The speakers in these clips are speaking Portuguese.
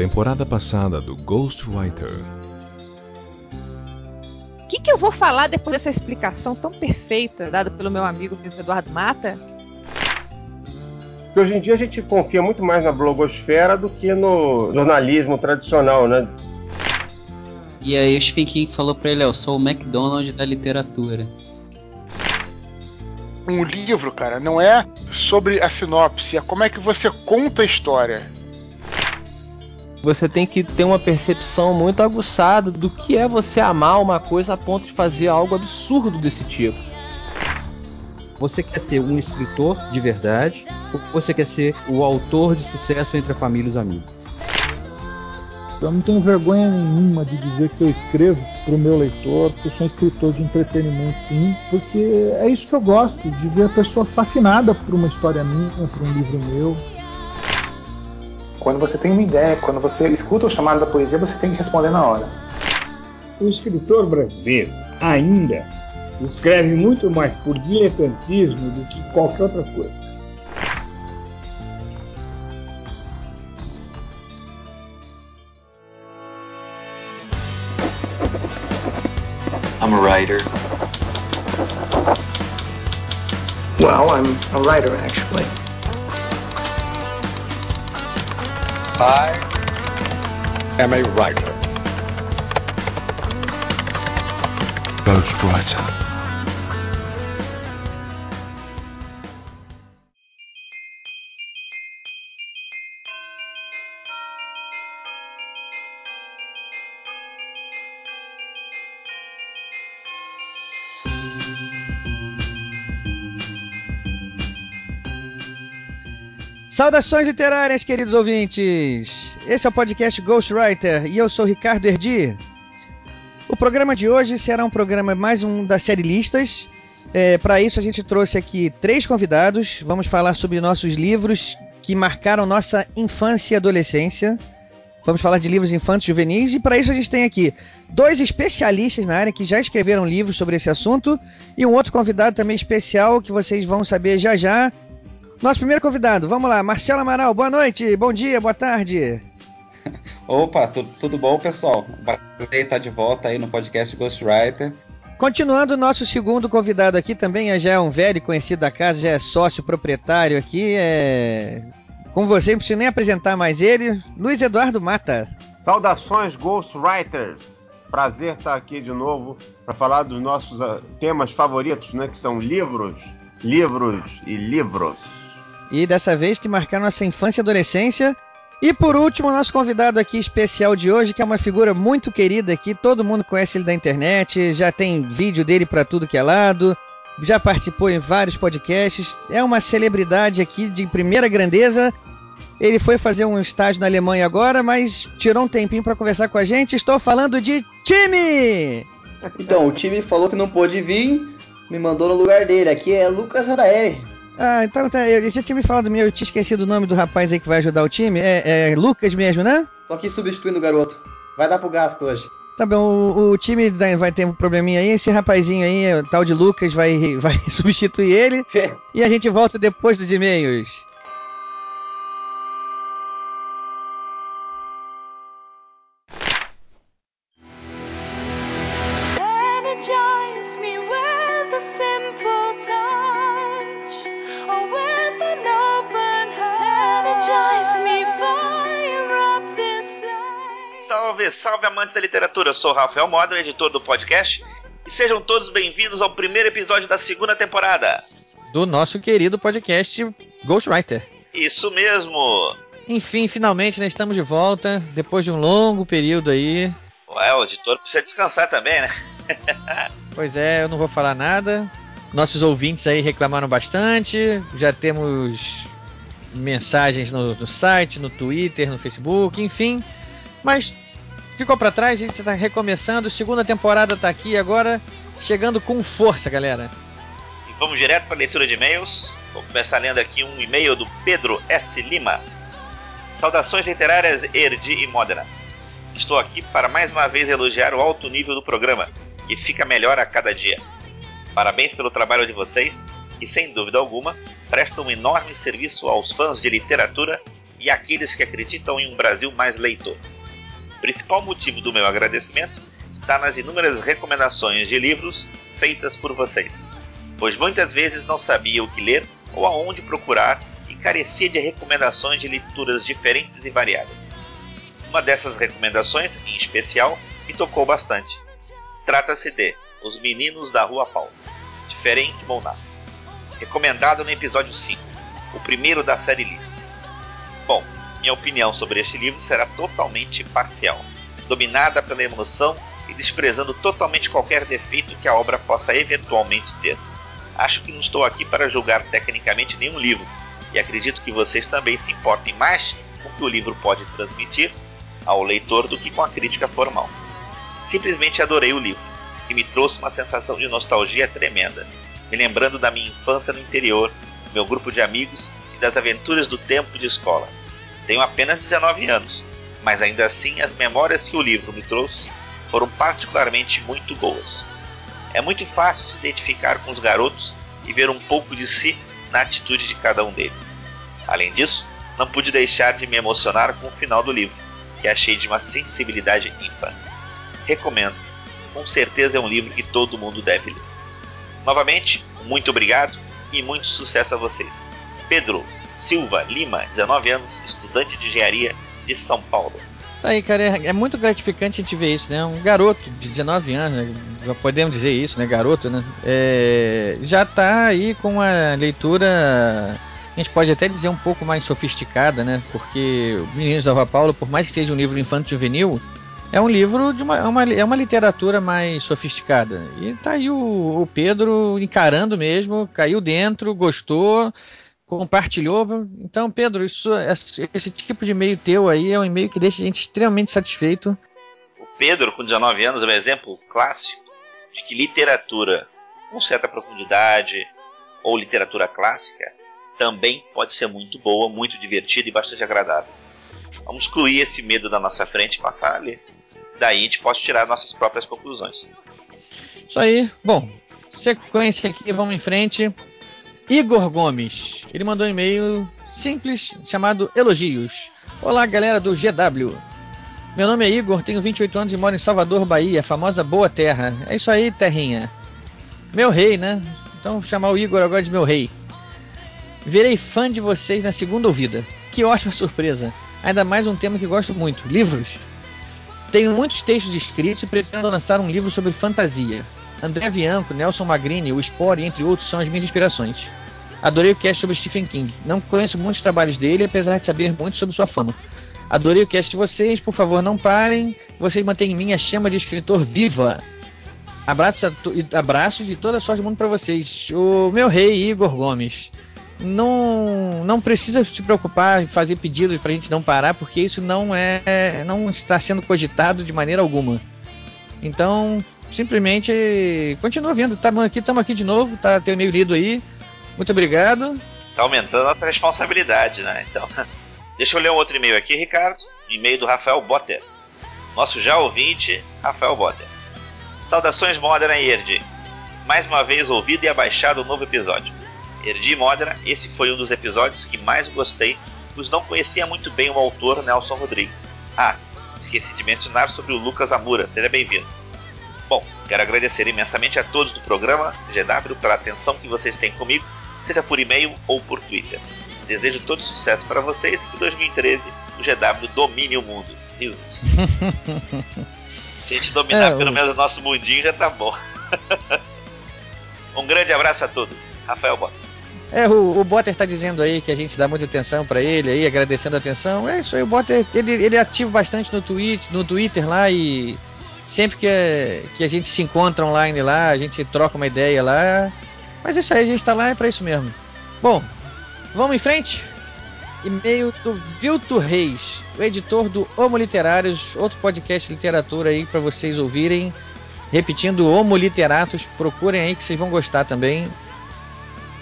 Temporada passada do Ghostwriter. O que, que eu vou falar depois dessa explicação tão perfeita dada pelo meu amigo Eduardo Mata? Porque hoje em dia a gente confia muito mais na blogosfera do que no jornalismo tradicional, né? E aí o Stephen King falou pra ele, eu sou o McDonald's da literatura. Um livro, cara, não é sobre a sinopse, é como é que você conta a história. Você tem que ter uma percepção muito aguçada do que é você amar uma coisa a ponto de fazer algo absurdo desse tipo. Você quer ser um escritor de verdade ou você quer ser o autor de sucesso entre a família e os amigos? Eu não tenho vergonha nenhuma de dizer que eu escrevo para o meu leitor, que eu sou um escritor de entretenimento, sim, porque é isso que eu gosto, de ver a pessoa fascinada por uma história minha, por um livro meu. Quando você tem uma ideia, quando você escuta o chamado da poesia, você tem que responder na hora. O escritor brasileiro ainda escreve muito mais por diletantismo do que qualquer outra coisa. I'm a writer. Well, I'm a writer actually. I am a writer. Ghostwriter. Saudações literárias, queridos ouvintes! Esse é o podcast Ghostwriter e eu sou Ricardo Erdi. O programa de hoje será um programa mais um da série Listas. É, Para isso, a gente trouxe aqui três convidados. Vamos falar sobre nossos livros que marcaram nossa infância e adolescência. Vamos falar de livros infantis e juvenis. E para isso, a gente tem aqui dois especialistas na área que já escreveram livros sobre esse assunto. E um outro convidado também especial que vocês vão saber já já. Nosso primeiro convidado, vamos lá, Marcelo Amaral, boa noite, bom dia, boa tarde. Opa, tu, tudo bom, pessoal? Prazer estar de volta aí no podcast Ghostwriter. Continuando, nosso segundo convidado aqui também já é um velho conhecido da casa, já é sócio proprietário aqui, é... Com você, não preciso nem apresentar mais ele, Luiz Eduardo Mata. Saudações, Ghostwriters! Prazer estar aqui de novo para falar dos nossos uh, temas favoritos, né? Que são livros, livros e livros. E dessa vez que marcaram nossa infância e adolescência. E por último, nosso convidado aqui especial de hoje, que é uma figura muito querida aqui, todo mundo conhece ele da internet, já tem vídeo dele para tudo que é lado, já participou em vários podcasts, é uma celebridade aqui de primeira grandeza. Ele foi fazer um estágio na Alemanha agora, mas tirou um tempinho para conversar com a gente. Estou falando de time! Então, o time falou que não pôde vir, me mandou no lugar dele. Aqui é Lucas Araeri. Ah, então tá, eu já tinha me falado, eu tinha esquecido o nome do rapaz aí que vai ajudar o time. É, é Lucas mesmo, né? Tô aqui substituindo o garoto. Vai dar pro gasto hoje. Tá bom, o, o time vai ter um probleminha aí. Esse rapazinho aí, o tal de Lucas, vai, vai substituir ele. e a gente volta depois dos e-mails. Salve, salve amantes da literatura! Eu sou o Rafael Moda, editor do podcast, e sejam todos bem-vindos ao primeiro episódio da segunda temporada do nosso querido podcast Ghostwriter. Isso mesmo! Enfim, finalmente né, estamos de volta, depois de um longo período aí. Ué, o editor precisa descansar também, né? pois é, eu não vou falar nada. Nossos ouvintes aí reclamaram bastante. Já temos mensagens no, no site, no Twitter, no Facebook, enfim. Mas ficou para trás, a gente está recomeçando. Segunda temporada está aqui agora, chegando com força, galera. E vamos direto para a leitura de e-mails. Vou começar lendo aqui um e-mail do Pedro S. Lima. Saudações literárias Erdi e Modena. Estou aqui para mais uma vez elogiar o alto nível do programa, que fica melhor a cada dia. Parabéns pelo trabalho de vocês, que sem dúvida alguma prestam um enorme serviço aos fãs de literatura e àqueles que acreditam em um Brasil mais leitor. Principal motivo do meu agradecimento está nas inúmeras recomendações de livros feitas por vocês, pois muitas vezes não sabia o que ler ou aonde procurar e carecia de recomendações de leituras diferentes e variadas. Uma dessas recomendações, em especial, me tocou bastante. Trata-se de Os Meninos da Rua Paulo, de Ferenc Molnar, recomendado no episódio 5, o primeiro da série Listas. Bom, minha opinião sobre este livro será totalmente parcial, dominada pela emoção e desprezando totalmente qualquer defeito que a obra possa eventualmente ter. Acho que não estou aqui para julgar tecnicamente nenhum livro, e acredito que vocês também se importem mais com o que o livro pode transmitir ao leitor do que com a crítica formal. Simplesmente adorei o livro e me trouxe uma sensação de nostalgia tremenda, me lembrando da minha infância no interior, meu grupo de amigos e das aventuras do tempo de escola. Tenho apenas 19 anos, mas ainda assim as memórias que o livro me trouxe foram particularmente muito boas. É muito fácil se identificar com os garotos e ver um pouco de si na atitude de cada um deles. Além disso, não pude deixar de me emocionar com o final do livro, que achei de uma sensibilidade ímpar. Recomendo. Com certeza é um livro que todo mundo deve ler. Novamente, muito obrigado e muito sucesso a vocês. Pedro Silva Lima, 19 anos, estudante de engenharia de São Paulo. Tá aí, cara, é, é muito gratificante a gente ver isso, né? Um garoto de 19 anos, né? já podemos dizer isso, né? Garoto, né? É, já tá aí com uma leitura, a gente pode até dizer um pouco mais sofisticada, né? Porque Meninos da Rua Paulo, por mais que seja um livro infanto-juvenil, é um livro de uma, é uma, é uma literatura mais sofisticada. E tá aí o, o Pedro encarando mesmo, caiu dentro, gostou, compartilhou. Então, Pedro, isso, esse tipo de e-mail teu aí é um e-mail que deixa a gente extremamente satisfeito. O Pedro, com 19 anos, é um exemplo clássico de que literatura com certa profundidade ou literatura clássica também pode ser muito boa, muito divertida e bastante agradável. Vamos excluir esse medo da nossa frente e passar a ler. Daí a gente pode tirar nossas próprias conclusões. Isso aí. Bom, sequência aqui, vamos em frente. Igor Gomes. Ele mandou um e-mail simples chamado Elogios. Olá, galera do GW. Meu nome é Igor, tenho 28 anos e moro em Salvador, Bahia, famosa Boa Terra. É isso aí, terrinha. Meu rei, né? Então vou chamar o Igor agora de meu rei. Virei fã de vocês na segunda ouvida. Que ótima surpresa. Ainda mais um tema que gosto muito: livros. Tenho muitos textos escritos e pretendo lançar um livro sobre fantasia. André Bianco, Nelson Magrini, o Spore, entre outros, são as minhas inspirações. Adorei o cast sobre Stephen King. Não conheço muitos trabalhos dele, apesar de saber muito sobre sua fama. Adorei o cast de vocês, por favor, não parem. Vocês mantêm em mim a chama de escritor viva. Abraço, abraço de toda a sorte do mundo para vocês. O meu rei, Igor Gomes. Não, não precisa se preocupar em fazer pedidos para a gente não parar, porque isso não é, não está sendo cogitado de maneira alguma. Então, simplesmente continua vindo. Estamos aqui, estamos aqui de novo. Tá teu e-mail lido aí. Muito obrigado. Tá aumentando a nossa responsabilidade, né? Então, deixa eu ler um outro e-mail aqui, Ricardo. E-mail do Rafael Botter. Nosso já ouvinte, Rafael Botter. Saudações Modena e Erdi. Mais uma vez ouvido e abaixado o um novo episódio. Erdi Modena, esse foi um dos episódios que mais gostei, pois não conhecia muito bem o autor Nelson Rodrigues. Ah, esqueci de mencionar sobre o Lucas Amura, seja bem-vindo. Bom, quero agradecer imensamente a todos do programa GW pela atenção que vocês têm comigo seja por e-mail ou por Twitter. Desejo todo sucesso para vocês e que 2013 o GW domine o mundo. News. Se a gente dominar é, pelo o... menos o nosso mundinho já tá bom. um grande abraço a todos. Rafael Botter. É, o, o Botter tá dizendo aí que a gente dá muita atenção para ele aí, agradecendo a atenção. É isso aí, o Botter, ele, ele é ativo bastante no, no Twitter lá e sempre que, é, que a gente se encontra online lá, a gente troca uma ideia lá, mas isso aí, a gente tá lá é pra isso mesmo. Bom, vamos em frente? E-mail do Vilto Reis, o editor do Homo Literários, outro podcast de literatura aí para vocês ouvirem. Repetindo, Homo Literatos, procurem aí que vocês vão gostar também.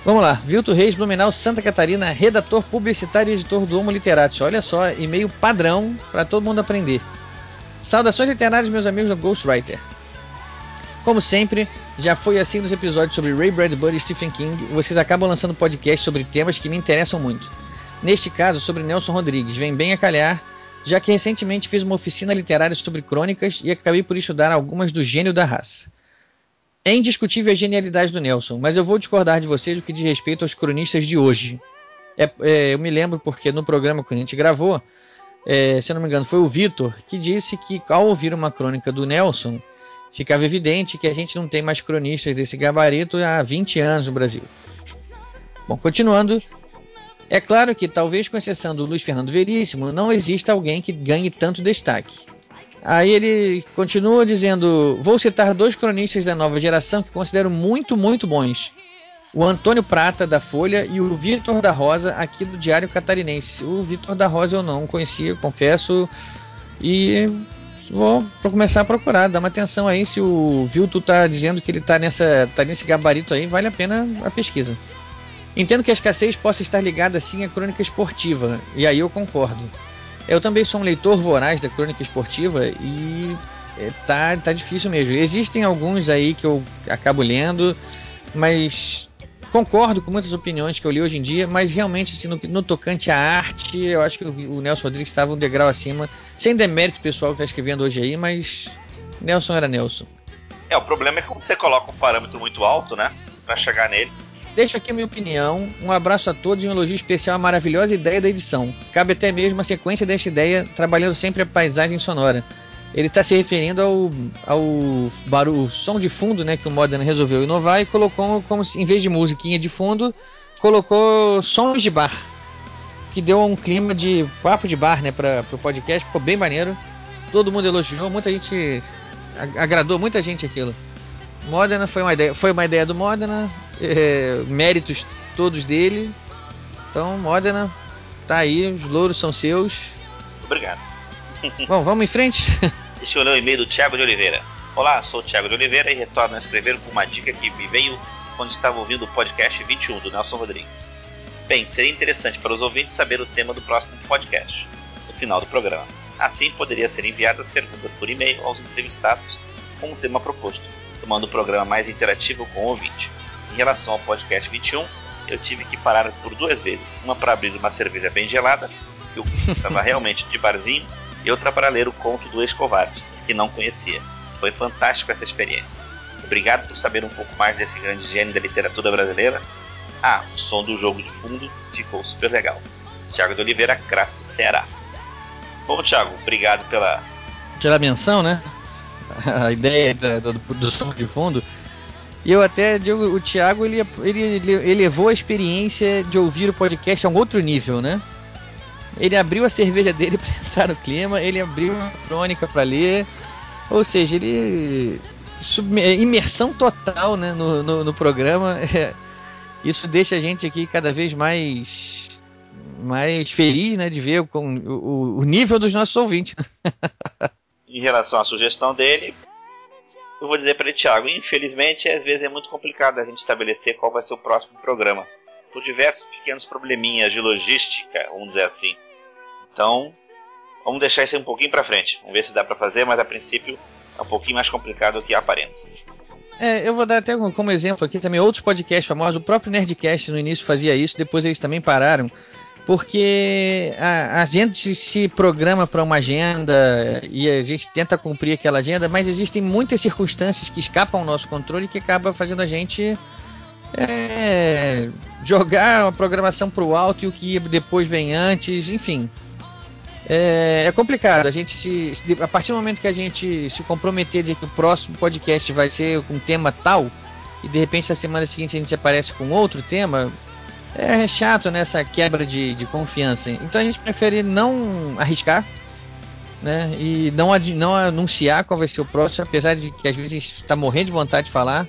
Vamos lá, Vilto Reis, Blumenau, Santa Catarina, redator publicitário e editor do Homo Literatus. Olha só, e-mail padrão para todo mundo aprender. Saudações literárias, meus amigos do Ghostwriter. Como sempre, já foi assim nos episódios sobre Ray Bradbury e Stephen King, vocês acabam lançando podcasts sobre temas que me interessam muito. Neste caso, sobre Nelson Rodrigues, vem bem a calhar, já que recentemente fiz uma oficina literária sobre crônicas e acabei por estudar algumas do gênio da raça. É indiscutível a genialidade do Nelson, mas eu vou discordar de vocês no que diz respeito aos cronistas de hoje. É, é, eu me lembro porque no programa que a gente gravou, é, se não me engano, foi o Vitor que disse que ao ouvir uma crônica do Nelson, ficava evidente que a gente não tem mais cronistas desse gabarito há 20 anos no Brasil. Bom, continuando, é claro que, talvez com exceção do Luiz Fernando Veríssimo, não exista alguém que ganhe tanto destaque. Aí ele continua dizendo: Vou citar dois cronistas da nova geração que considero muito, muito bons. O Antônio Prata, da Folha, e o Vitor da Rosa, aqui do Diário Catarinense. O Vitor da Rosa eu não conhecia, confesso. E vou começar a procurar, dar uma atenção aí. Se o Vilto tá dizendo que ele tá, nessa, tá nesse gabarito aí, vale a pena a pesquisa. Entendo que a escassez possa estar ligada sim à crônica esportiva, e aí eu concordo. Eu também sou um leitor voraz da crônica esportiva e é, tá, tá difícil mesmo. Existem alguns aí que eu acabo lendo, mas concordo com muitas opiniões que eu li hoje em dia, mas realmente assim, no, no tocante à arte, eu acho que o, o Nelson Rodrigues estava um degrau acima, sem demérito pessoal que está escrevendo hoje aí, mas Nelson era Nelson. É, o problema é quando você coloca um parâmetro muito alto, né, para chegar nele, Deixo aqui a minha opinião. Um abraço a todos e um elogio especial à maravilhosa ideia da edição. Cabe até mesmo a sequência desta ideia, trabalhando sempre a paisagem sonora. Ele está se referindo ao, ao barulho, som de fundo, né, que o Modern resolveu inovar e colocou como se, em vez de musiquinha de fundo, colocou sons de bar, que deu um clima de papo de bar, né, para o podcast. Ficou bem maneiro. Todo mundo elogiou, muita gente agradou muita gente aquilo. Modena foi uma ideia, foi uma ideia do Modena, é, méritos todos dele. Então, Modena, tá aí, os louros são seus. Obrigado. Bom, vamos em frente? Deixa eu ler o e-mail do Thiago de Oliveira. Olá, sou o Thiago de Oliveira e retorno a escrever com uma dica que me veio quando estava ouvindo o podcast 21 do Nelson Rodrigues. Bem, seria interessante para os ouvintes saber o tema do próximo podcast, no final do programa. Assim, poderia ser enviadas perguntas por e-mail aos entrevistados com o tema proposto, tomando o programa mais interativo com o ouvinte. Em relação ao podcast 21, eu tive que parar por duas vezes, uma para abrir uma cerveja bem gelada, que eu estava realmente de barzinho, outra para ler o conto do ex-covarde, que não conhecia. Foi fantástico essa experiência. Obrigado por saber um pouco mais desse grande gênio da literatura brasileira. Ah, o som do jogo de fundo ficou super legal. Tiago de Oliveira, Crato, Ceará. Bom, Thiago, obrigado pela. Pela menção, né? A ideia do, do, do som de fundo. E eu até digo, o Thiago ele, ele, ele elevou a experiência de ouvir o podcast a um outro nível, né? Ele abriu a cerveja dele para entrar no clima, ele abriu a crônica para ler, ou seja, ele imersão total né, no, no, no programa. Isso deixa a gente aqui cada vez mais mais feliz né, de ver com o, o nível dos nossos ouvintes. em relação à sugestão dele, eu vou dizer para ele, Thiago, infelizmente às vezes é muito complicado a gente estabelecer qual vai ser o próximo programa, por diversos pequenos probleminhas de logística, vamos dizer assim. Então, vamos deixar isso um pouquinho para frente. Vamos ver se dá para fazer, mas a princípio é um pouquinho mais complicado do que aparenta. É, eu vou dar até como exemplo aqui também outros podcasts famosos. O próprio Nerdcast no início fazia isso, depois eles também pararam porque a, a gente se programa para uma agenda e a gente tenta cumprir aquela agenda, mas existem muitas circunstâncias que escapam ao nosso controle que acaba fazendo a gente é, jogar a programação para o alto e o que depois vem antes, enfim. É, é, complicado. A gente se, a partir do momento que a gente se comprometer dizer que o próximo podcast vai ser com um tema tal e de repente na semana seguinte a gente aparece com outro tema, é chato nessa né, quebra de, de confiança. Então a gente prefere não arriscar, né? E não, não anunciar qual vai ser o próximo, apesar de que às vezes está morrendo de vontade de falar.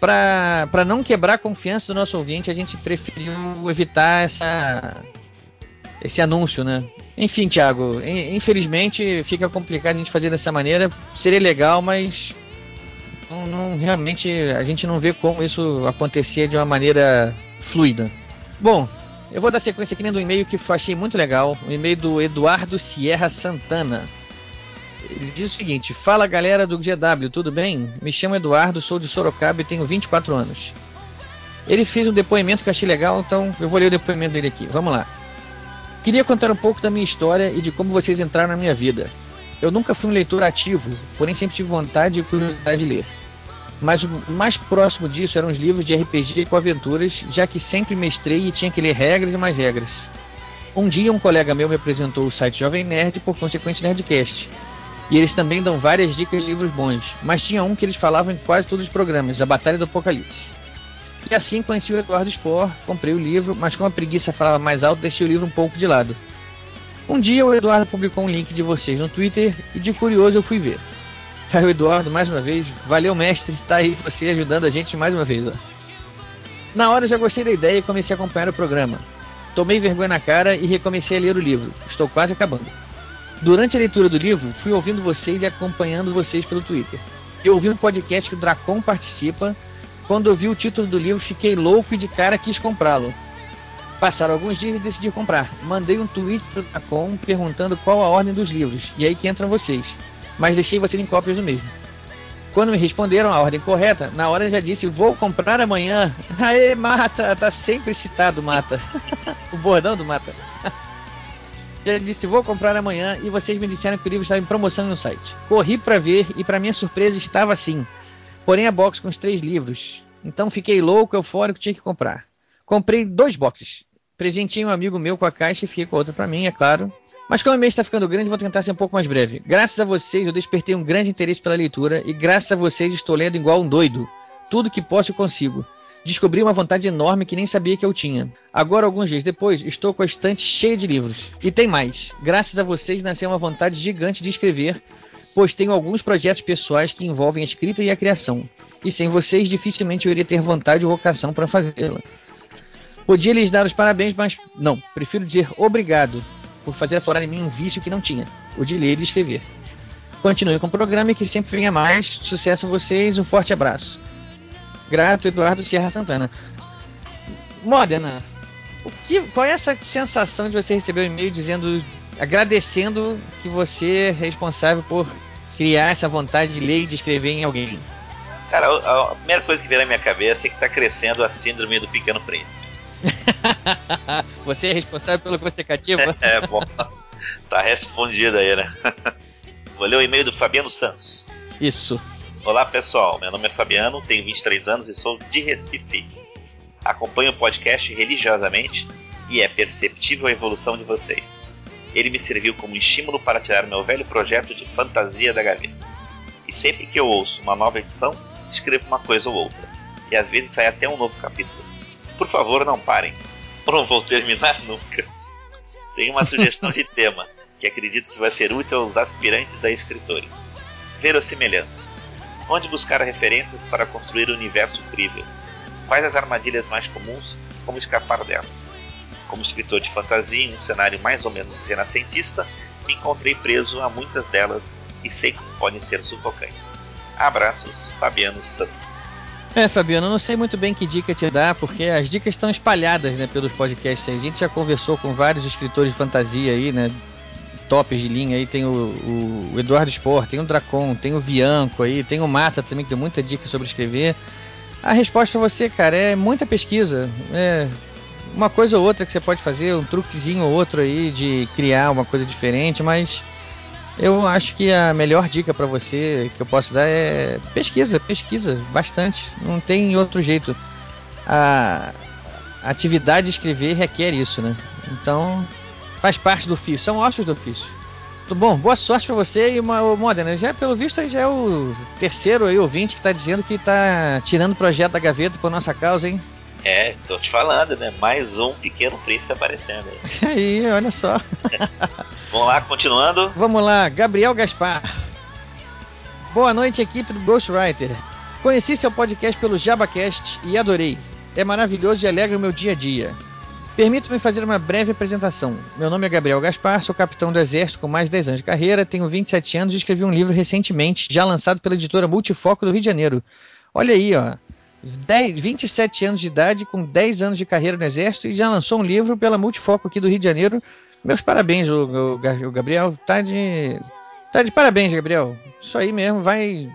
Para não quebrar a confiança do nosso ouvinte, a gente preferiu evitar essa, esse anúncio, né? Enfim, Thiago, infelizmente fica complicado a gente fazer dessa maneira. Seria legal, mas não, não, realmente a gente não vê como isso acontecer de uma maneira fluida. Bom, eu vou dar sequência aqui no e-mail que eu achei muito legal. O e-mail do Eduardo Sierra Santana. Ele diz o seguinte: Fala galera do GW, tudo bem? Me chamo Eduardo, sou de Sorocaba e tenho 24 anos. Ele fez um depoimento que achei legal, então eu vou ler o depoimento dele aqui. Vamos lá. Queria contar um pouco da minha história e de como vocês entraram na minha vida. Eu nunca fui um leitor ativo, porém sempre tive vontade e curiosidade de ler. Mas o mais próximo disso eram os livros de RPG com aventuras, já que sempre mestrei e tinha que ler regras e mais regras. Um dia um colega meu me apresentou o site Jovem Nerd por consequente Nerdcast. E eles também dão várias dicas de livros bons, mas tinha um que eles falavam em quase todos os programas, A Batalha do Apocalipse. E assim conheci o Eduardo Spor, comprei o livro, mas como a preguiça falava mais alto, deixei o livro um pouco de lado. Um dia o Eduardo publicou um link de vocês no Twitter e de curioso eu fui ver. Aí o Eduardo, mais uma vez, valeu mestre, tá aí você ajudando a gente mais uma vez. Ó. Na hora eu já gostei da ideia e comecei a acompanhar o programa. Tomei vergonha na cara e recomecei a ler o livro. Estou quase acabando. Durante a leitura do livro, fui ouvindo vocês e acompanhando vocês pelo Twitter. Eu ouvi um podcast que o Dracon participa. Quando eu vi o título do livro, fiquei louco e de cara quis comprá-lo. Passaram alguns dias e decidi comprar. Mandei um tweet pro Dracon perguntando qual a ordem dos livros, e aí que entram vocês. Mas deixei vocês em cópias do mesmo. Quando me responderam a ordem correta, na hora eu já disse, vou comprar amanhã. Aê, Mata, tá sempre citado, Mata. o bordão do Mata. já disse, vou comprar amanhã, e vocês me disseram que o livro estava em promoção no site. Corri para ver, e para minha surpresa estava assim. Porém a box com os três livros. Então fiquei louco, eufórico, tinha que comprar. Comprei dois boxes. Presenteei um amigo meu com a caixa e fiquei com a outra para mim, é claro. Mas como o mês está ficando grande, vou tentar ser um pouco mais breve. Graças a vocês, eu despertei um grande interesse pela leitura e graças a vocês estou lendo igual um doido. Tudo que posso consigo. Descobri uma vontade enorme que nem sabia que eu tinha. Agora, alguns dias depois, estou com a estante cheia de livros. E tem mais. Graças a vocês nasceu uma vontade gigante de escrever, pois tenho alguns projetos pessoais que envolvem a escrita e a criação. E sem vocês, dificilmente eu iria ter vontade ou vocação para fazê-la. Podia lhes dar os parabéns, mas não, prefiro dizer obrigado por fazer aflorar em mim um vício que não tinha, o de ler e escrever. Continue com o programa e que sempre venha mais. Sucesso a vocês, um forte abraço. Grato, Eduardo Sierra Santana. Modena, o que, qual é essa sensação de você receber um e-mail dizendo, agradecendo que você é responsável por criar essa vontade de ler e de escrever em alguém? Cara, a, a primeira coisa que vem na minha cabeça é que tá crescendo a síndrome do Pequeno Príncipe. você é responsável pelo que você cativa? é, bom. Tá respondido aí, né? Vou ler o e-mail do Fabiano Santos. Isso. Olá pessoal, meu nome é Fabiano, tenho 23 anos e sou de Recife. Acompanho o podcast religiosamente e é perceptível a evolução de vocês. Ele me serviu como estímulo para tirar meu velho projeto de fantasia da gaveta. E sempre que eu ouço uma nova edição, escrevo uma coisa ou outra. E às vezes sai até um novo capítulo. Por favor, não parem. Eu não vou terminar nunca. Tenho uma sugestão de tema que acredito que vai ser útil aos aspirantes a escritores. Verossimilhança. Onde buscar referências para construir um universo incrível? Quais as armadilhas mais comuns? Como escapar delas? Como escritor de fantasia em um cenário mais ou menos renascentista, me encontrei preso a muitas delas e sei que podem ser sufocantes. Abraços, Fabiano Santos. É, Fabiano, eu não sei muito bem que dica te dar, porque as dicas estão espalhadas, né, pelos podcasts aí. A gente já conversou com vários escritores de fantasia aí, né, tops de linha aí. Tem o, o Eduardo Sport, tem o Dracon, tem o Bianco aí, tem o Mata também, que deu muita dica sobre escrever. A resposta pra você, cara, é muita pesquisa. É uma coisa ou outra que você pode fazer, um truquezinho ou outro aí de criar uma coisa diferente, mas eu acho que a melhor dica para você que eu posso dar é pesquisa, pesquisa bastante. Não tem outro jeito. A atividade de escrever requer isso, né? Então faz parte do ofício, são ossos do ofício. Tudo bom? Boa sorte para você e uma Modena. Já pelo visto já é o terceiro aí ouvinte que tá dizendo que tá tirando o projeto da gaveta por nossa causa, hein? É, tô te falando, né? Mais um pequeno príncipe aparecendo aí. Aí, olha só. Vamos lá, continuando. Vamos lá, Gabriel Gaspar. Boa noite, equipe do Ghostwriter. Conheci seu podcast pelo JabaCast e adorei. É maravilhoso e alegra o meu dia a dia. Permito-me fazer uma breve apresentação. Meu nome é Gabriel Gaspar, sou capitão do Exército com mais de 10 anos de carreira, tenho 27 anos e escrevi um livro recentemente, já lançado pela editora Multifoco do Rio de Janeiro. Olha aí, ó. 10, 27 anos de idade, com 10 anos de carreira no Exército e já lançou um livro pela Multifoco aqui do Rio de Janeiro. Meus parabéns, o, o, o Gabriel. Tá de. Tá de parabéns, Gabriel. Isso aí mesmo, vai.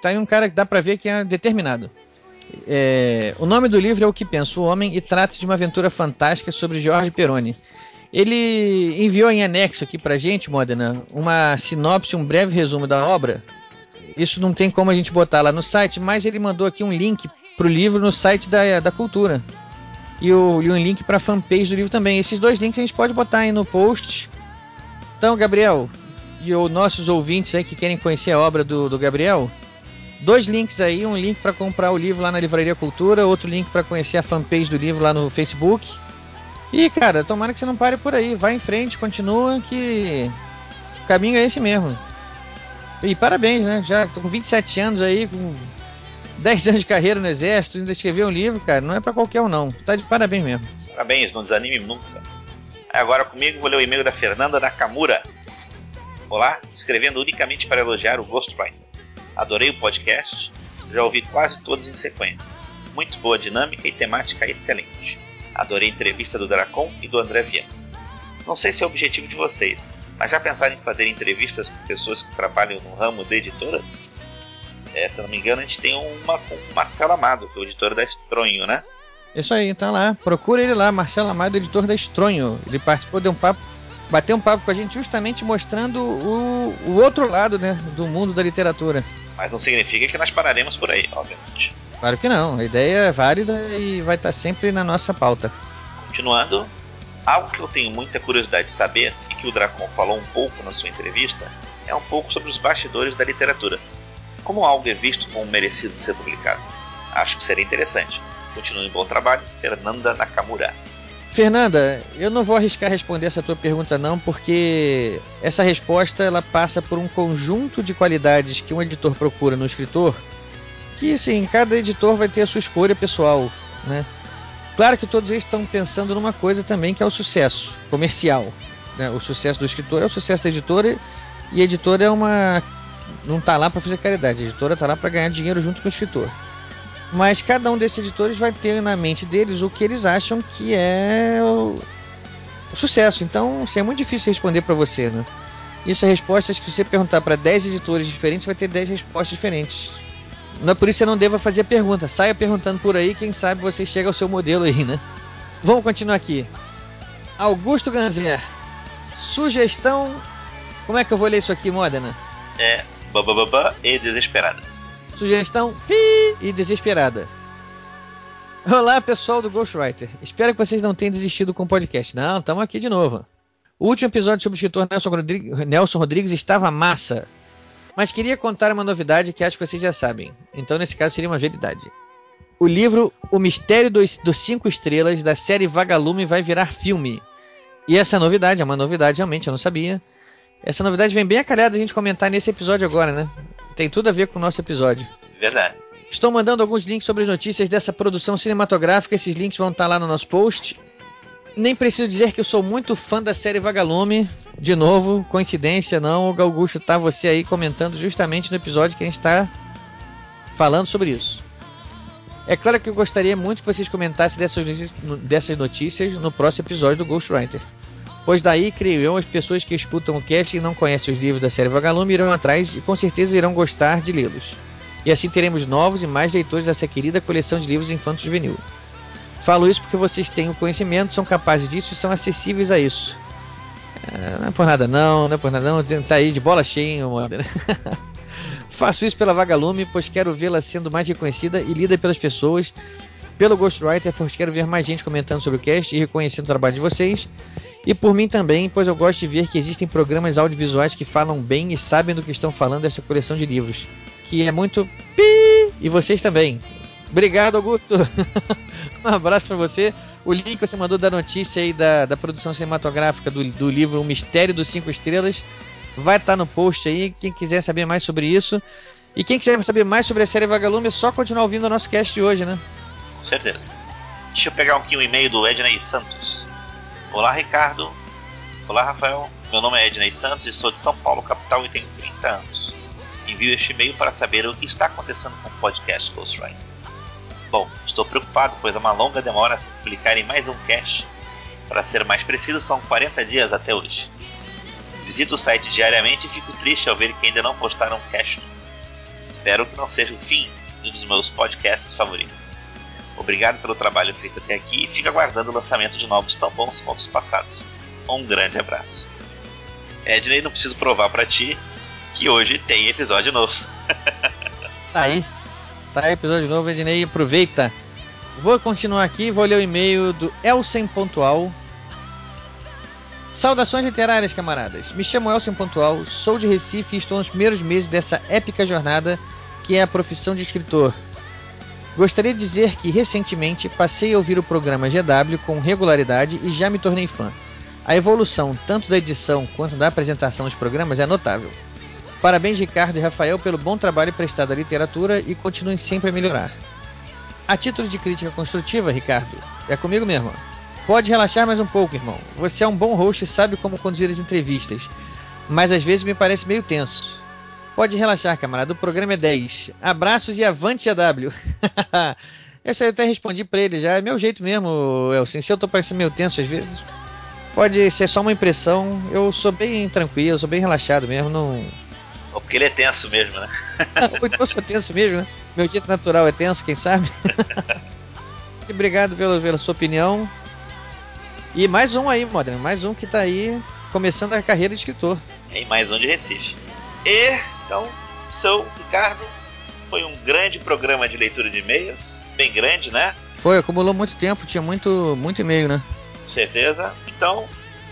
Tá aí um cara que dá pra ver que é determinado. É, o nome do livro é O que Pensa o Homem e trata de uma aventura fantástica sobre Jorge Peroni. Ele enviou em anexo aqui pra gente, Modena, uma sinopse, um breve resumo da obra. Isso não tem como a gente botar lá no site, mas ele mandou aqui um link pro livro no site da, da Cultura. E, o, e um link pra fanpage do livro também. Esses dois links a gente pode botar aí no post. Então, Gabriel, e os nossos ouvintes aí que querem conhecer a obra do, do Gabriel, dois links aí, um link para comprar o livro lá na Livraria Cultura, outro link para conhecer a fanpage do livro lá no Facebook. E cara, tomara que você não pare por aí, vai em frente, continua que o caminho é esse mesmo. E parabéns, né? Já tô com 27 anos aí, com 10 anos de carreira no exército, ainda escrever um livro, cara, não é para qualquer um não. Tá de parabéns mesmo. Parabéns, não desanime nunca. Agora comigo vou ler o e-mail da Fernanda Nakamura. Olá, escrevendo unicamente para elogiar o Ghostwriter. Adorei o podcast, já ouvi quase todos em sequência. Muito boa dinâmica e temática excelente. Adorei a entrevista do Dracon e do André Viana. Não sei se é o objetivo de vocês, mas já pensaram em fazer entrevistas com pessoas que trabalham no ramo de editoras? É, se não me engano, a gente tem uma com o Marcelo Amado, que é o editor da Estronho, né? Isso aí, tá lá. Procura ele lá, Marcelo Amado, editor da Estronho. Ele participou de um papo, bateu um papo com a gente justamente mostrando o, o outro lado, né, do mundo da literatura. Mas não significa que nós pararemos por aí, obviamente. Claro que não. A ideia é válida e vai estar sempre na nossa pauta. Continuando, algo que eu tenho muita curiosidade de saber e que o Dracon falou um pouco na sua entrevista é um pouco sobre os bastidores da literatura. Como algo é visto como merecido ser publicado? Acho que seria interessante. Continue um bom trabalho, Fernanda Nakamura. Fernanda, eu não vou arriscar responder essa tua pergunta não, porque essa resposta ela passa por um conjunto de qualidades que um editor procura no escritor, que sim, cada editor vai ter a sua escolha pessoal, né? Claro que todos eles estão pensando numa coisa também que é o sucesso comercial, né? O sucesso do escritor é o sucesso da editora e a editora é uma não está lá para fazer caridade, a editora está lá para ganhar dinheiro junto com o escritor. Mas cada um desses editores vai ter na mente deles o que eles acham que é o, sucesso. Então, assim, é muito difícil responder para você, né? Isso é respostas que você perguntar para 10 editores diferentes, vai ter 10 respostas diferentes. Não é por isso que você não deva fazer a pergunta. Saia perguntando por aí, quem sabe você chega ao seu modelo aí, né? Vamos continuar aqui. Augusto Ganzer. Sugestão. Como é que eu vou ler isso aqui, Modena? É babababa e desesperada. Sugestão e desesperada. Olá, pessoal do Ghostwriter. Espero que vocês não tenham desistido com o podcast. Não, estamos aqui de novo. O último episódio sobre o escritor Nelson Rodrigues, Nelson Rodrigues estava massa. Mas queria contar uma novidade que acho que vocês já sabem. Então, nesse caso, seria uma verdade. O livro O Mistério dos, dos Cinco Estrelas, da série Vagalume, vai virar filme. E essa novidade, é uma novidade realmente, eu não sabia. Essa novidade vem bem a calhar da gente comentar nesse episódio agora, né? Tem tudo a ver com o nosso episódio. Verdade. Estou mandando alguns links sobre as notícias dessa produção cinematográfica. Esses links vão estar lá no nosso post. Nem preciso dizer que eu sou muito fã da série Vagalume. De novo, coincidência não, o Augusto tá você aí comentando justamente no episódio que a gente está falando sobre isso. É claro que eu gostaria muito que vocês comentassem dessas, dessas notícias no próximo episódio do Ghostwriter. Pois daí, creio eu, as pessoas que escutam o cast e não conhecem os livros da série Vagalume irão atrás e com certeza irão gostar de lê-los. E assim teremos novos e mais leitores dessa querida coleção de livros infantos juvenil. Falo isso porque vocês têm o conhecimento, são capazes disso e são acessíveis a isso. É, não é por nada não, não é por nada não, tá aí de bola cheia, né? Faço isso pela Vagalume, pois quero vê-la sendo mais reconhecida e lida pelas pessoas, pelo Ghostwriter, pois quero ver mais gente comentando sobre o cast e reconhecendo o trabalho de vocês, e por mim também, pois eu gosto de ver que existem programas audiovisuais que falam bem e sabem do que estão falando dessa coleção de livros, que é muito pi, e vocês também. Obrigado, Augusto. um abraço para você. O link que você mandou da notícia aí da, da produção cinematográfica do, do livro O Mistério dos Cinco Estrelas vai estar tá no post aí. Quem quiser saber mais sobre isso. E quem quiser saber mais sobre a série Vagalume, é só continuar ouvindo o nosso cast de hoje, né? Com certeza. Deixa eu pegar um e-mail do Edney Santos. Olá, Ricardo. Olá, Rafael. Meu nome é Edney Santos e sou de São Paulo, capital, e tenho 30 anos. Envio este e-mail para saber o que está acontecendo com o podcast Ghostwriter. Bom, estou preocupado, pois há uma longa demora a se publicar em mais um cast. Para ser mais preciso, são 40 dias até hoje. Visito o site diariamente e fico triste ao ver que ainda não postaram cast. Espero que não seja o fim de um dos meus podcasts favoritos. Obrigado pelo trabalho feito até aqui e fico aguardando o lançamento de novos tão bons quanto os passados. um grande abraço. Edney, não preciso provar pra ti que hoje tem episódio novo. Tá aí. Tá aí, episódio novo, Ednei. Aproveita. Vou continuar aqui, vou ler o e-mail do Elsen Pontual. Saudações literárias, camaradas. Me chamo Elsen Pontual, sou de Recife e estou nos primeiros meses dessa épica jornada que é a profissão de escritor. Gostaria de dizer que recentemente passei a ouvir o programa GW com regularidade e já me tornei fã. A evolução tanto da edição quanto da apresentação dos programas é notável. Parabéns, Ricardo e Rafael, pelo bom trabalho prestado à literatura e continuem sempre a melhorar. A título de crítica construtiva, Ricardo, é comigo mesmo. Pode relaxar mais um pouco, irmão. Você é um bom host e sabe como conduzir as entrevistas, mas às vezes me parece meio tenso. Pode relaxar, camarada. O programa é 10. Abraços e avante AW. Essa eu até respondi pra ele já. É meu jeito mesmo, Elsin. Se eu tô parecendo meio tenso às vezes, pode ser só uma impressão. Eu sou bem tranquilo, sou bem relaxado mesmo. Não. Ou porque ele é tenso mesmo, né? Ou então eu sou tenso mesmo, né? Meu jeito natural é tenso, quem sabe? E Obrigado pela, pela sua opinião. E mais um aí, Modern. Mais um que tá aí começando a carreira de escritor. Em mais um de Recife. E, então, sou Ricardo. Foi um grande programa de leitura de e-mails. Bem grande, né? Foi, acumulou muito tempo, tinha muito, muito e-mail, né? Com certeza. Então,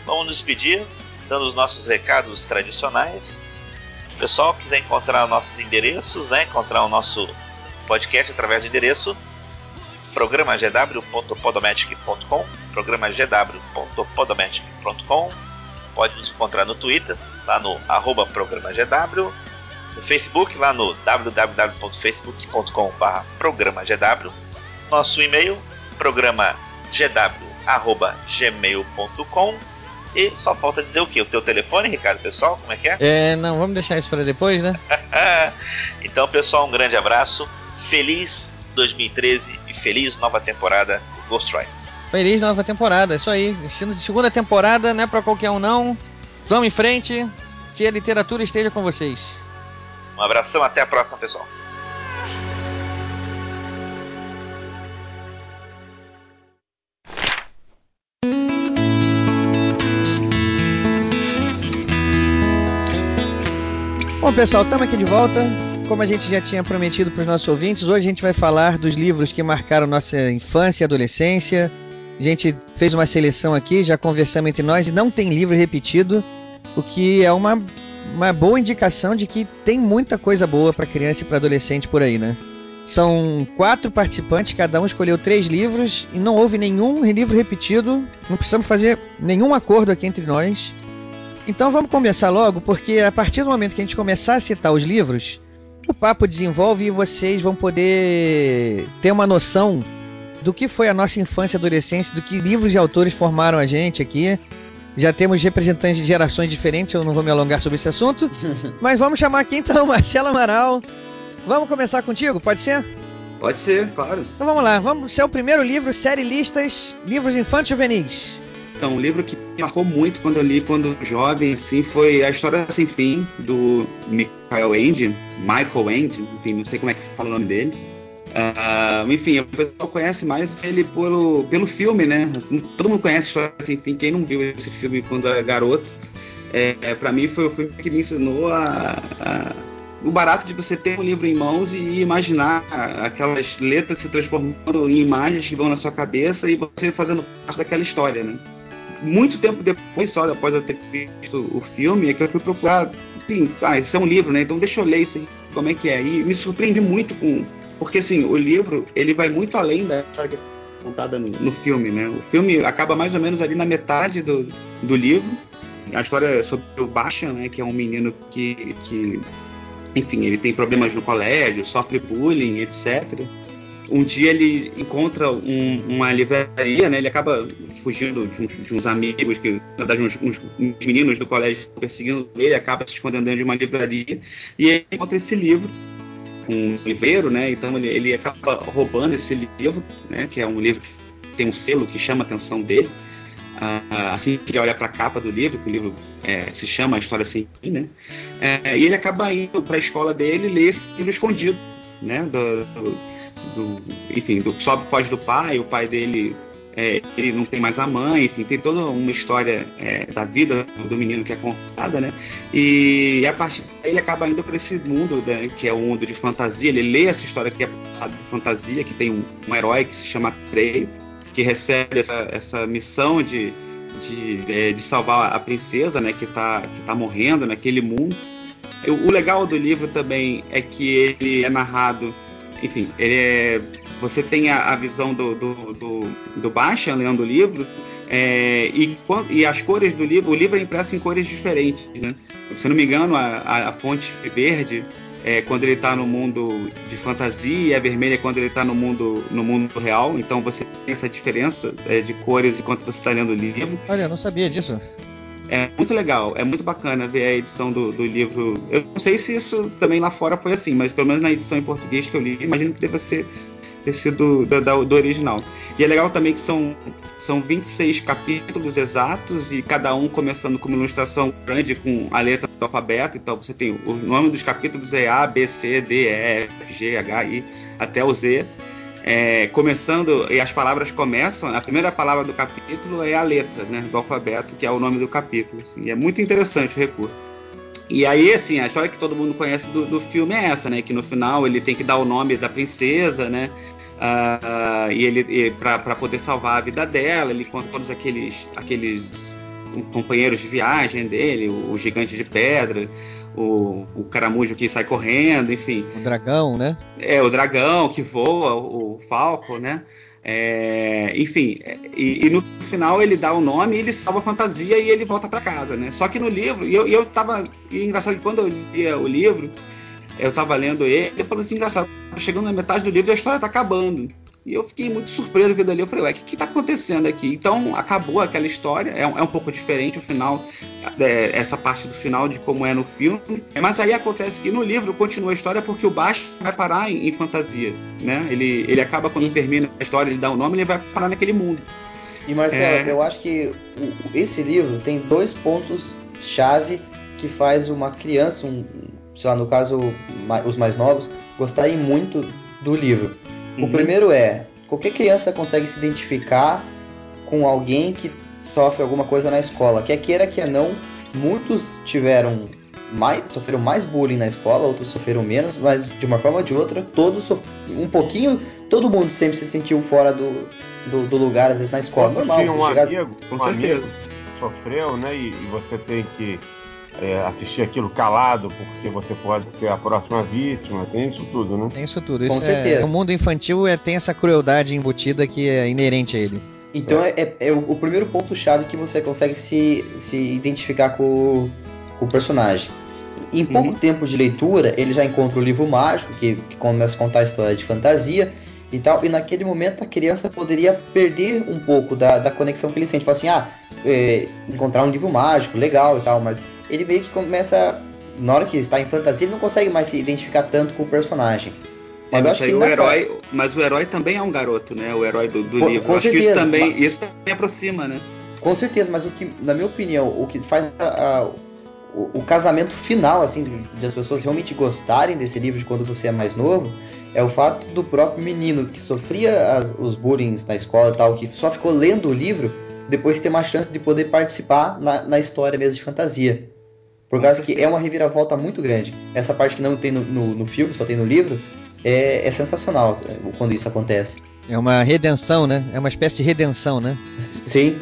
vamos nos despedir, dando os nossos recados tradicionais. O pessoal quiser encontrar nossos endereços, né? Encontrar o nosso podcast através do endereço programagw.podomatic.com programagw.podomatic.com Pode nos encontrar no Twitter, lá no arroba programagw no Facebook, lá no www.facebook.com.br programagw nosso e-mail programagw.gmail.com e só falta dizer o que? O teu telefone, Ricardo, pessoal? Como é que é? É, não, vamos deixar isso para depois, né? então, pessoal, um grande abraço. Feliz 2013 e feliz nova temporada do Ghost Rider. Feliz nova temporada, isso aí. Segunda temporada, não é pra qualquer um não. Vamos em frente, que a literatura esteja com vocês. Um abração, até a próxima, pessoal. Bom, pessoal, estamos aqui de volta. Como a gente já tinha prometido para os nossos ouvintes, hoje a gente vai falar dos livros que marcaram nossa infância e adolescência. A gente fez uma seleção aqui, já conversamos entre nós e não tem livro repetido, o que é uma, uma boa indicação de que tem muita coisa boa para criança e para adolescente por aí, né? São quatro participantes, cada um escolheu três livros e não houve nenhum livro repetido. Não precisamos fazer nenhum acordo aqui entre nós. Então vamos começar logo, porque a partir do momento que a gente começar a citar os livros, o papo desenvolve e vocês vão poder ter uma noção do que foi a nossa infância e adolescência, do que livros e autores formaram a gente aqui. Já temos representantes de gerações diferentes, eu não vou me alongar sobre esse assunto. Mas vamos chamar aqui então Marcelo Amaral. Vamos começar contigo, pode ser? Pode ser, claro. Então vamos lá, vamos ser o primeiro livro, série listas, livros infantis juvenis. Então, um livro que me marcou muito quando eu li quando jovem, assim, foi A História Sem Fim, do Michael Ende, Michael Ende, enfim, não sei como é que fala o nome dele. Ah, enfim, o pessoal conhece mais ele pelo, pelo filme, né? Todo mundo conhece História Sem Fim, quem não viu esse filme quando era garoto. É, é, para mim foi o filme que me ensinou a, a, o barato de você ter um livro em mãos e imaginar aquelas letras se transformando em imagens que vão na sua cabeça e você fazendo parte daquela história, né? muito tempo depois, só após eu ter visto o filme, é que eu fui procurar, enfim, ah, isso é um livro, né? Então deixa eu ler isso aí, como é que é. E me surpreendi muito com. Porque assim, o livro, ele vai muito além da história é contada no, no filme, né? O filme acaba mais ou menos ali na metade do, do livro. A história é sobre o Basha, né? Que é um menino que, que enfim, ele tem problemas no colégio, sofre bullying, etc um dia ele encontra um, uma livraria, né? Ele acaba fugindo de, um, de uns amigos, que, na verdade, uns, uns, meninos do colégio perseguindo ele, acaba se escondendo dentro de uma livraria e ele encontra esse livro, um livreiro, né? Então ele, ele acaba roubando esse livro, né? Que é um livro que tem um selo que chama a atenção dele. Ah, assim que ele olha para a capa do livro, que o livro é, se chama A História Sem Fim, né? É, e ele acaba indo para a escola dele ler esse livro escondido, né? do, do do, enfim, do sobe foge do pai, o pai dele é, ele não tem mais a mãe, enfim, tem toda uma história é, da vida do menino que é contada, né? E, e a partir daí ele acaba indo para esse mundo, né, que é o mundo de fantasia. Ele lê essa história que é passada de fantasia, que tem um, um herói que se chama Treio, que recebe essa, essa missão de, de, é, de salvar a princesa, né, que está que tá morrendo naquele mundo. O legal do livro também é que ele é narrado, enfim, ele é, você tem a, a visão do, do, do, do Baixa lendo o livro, é, e, e, as cores do livro, o livro é impresso em cores diferentes, né? Se não me engano, a, a fonte verde é quando ele está no mundo de fantasia e a vermelha é quando ele está no mundo, no mundo real. Então você tem essa diferença é, de cores enquanto você está lendo o livro. Olha, eu não sabia disso. É muito legal, é muito bacana ver a edição do, do, livro. Eu não sei se isso também lá fora foi assim, mas pelo menos na edição em português que eu li, imagino que deva ser ter sido da, do original. E é legal também que são, são 26 capítulos exatos e cada um começando com uma ilustração grande com a letra do alfabeto. Então você tem o nome dos capítulos é A, B, C, D, E, F, G, H, I até o Z é, começando, e as palavras começam, a primeira palavra do capítulo é a letra né, do alfabeto, que é o nome do capítulo. Assim, é muito interessante o recurso. E aí, assim, a história que todo mundo conhece do, do filme é essa, né? Que no final ele tem que dar o nome da princesa, né? Uh, e ele para poder salvar a vida dela, ele conta todos aqueles aqueles companheiros de viagem dele, o, o gigante de pedra, o, o caramujo que sai correndo, enfim. O dragão, né? É, o dragão que voa, o, o falco, né? É, enfim, e, e, no final ele dá o nome, ele salva a fantasia e ele volta para casa, né? Só que no livro, e eu, eu tava. E é engraçado que quando eu lia o livro, eu tava lendo ele, eu falei assim, engraçado, chegando na metade do livro a história tá acabando. E eu fiquei muito surpreso vendo ali. Eu falei, ué, o que, está acontecendo aqui? Então acabou aquela história. É um, é um pouco diferente o final, é, essa parte do final de como é no filme. Mas aí acontece que no livro continua a história porque o Baixo vai parar em, em fantasia. Né? Ele, ele acaba quando termina a história, ele dá o um nome, ele vai parar naquele mundo. E Marcelo, é... eu acho que o, esse livro tem dois pontos chave que faz uma criança, um, sei lá, no caso os mais novos, gostarem muito do livro. Uhum. O primeiro é: qualquer criança consegue se identificar com alguém que sofre alguma coisa na escola. Quer queira, quer não, muitos tiveram mais, sofreram mais bullying na escola, outros sofreram menos, mas de uma forma ou de outra, todos um pouquinho, todo mundo sempre se sentiu fora do, do, do lugar, às vezes na escola. Normal, tinha um chegar... amigo, com um certeza. amigo sofreu, né? E, e você tem que é, assistir aquilo calado porque você pode ser a próxima vítima, tem isso tudo, né? Tem isso tudo. Com isso é, certeza. É, o mundo infantil é, tem essa crueldade embutida que é inerente a ele. Então é, é, é o, o, primeiro ponto-chave que você consegue se, se identificar com, com o personagem. Em pouco uhum. tempo de leitura, ele já encontra o livro mágico, que, que começa a contar a história de fantasia e tal, e naquele momento a criança poderia perder um pouco da, da conexão que ele sente. Fala assim, ah, é, encontrar um livro mágico, legal e tal, mas ele meio que começa. Na hora que está em fantasia, ele não consegue mais se identificar tanto com o personagem. Mas, é, eu acho que o nessa... herói, mas o herói também é um garoto, né? O herói do, do com, livro. Com certeza, acho que isso também, mas... isso também aproxima, né? Com certeza, mas o que, na minha opinião, o que faz a, a, o, o, casamento final, assim, de, as pessoas realmente gostarem desse livro de quando você é mais novo, é o fato do próprio menino que sofria as, os bullying na escola e tal, que só ficou lendo o livro, depois ter uma chance de poder participar na, na história mesmo de fantasia. Por causa que é uma reviravolta muito grande. Essa parte que não tem no, no, no filme, só tem no livro, é, é, sensacional quando isso acontece. É uma redenção, né? É uma espécie de redenção, né? Sim.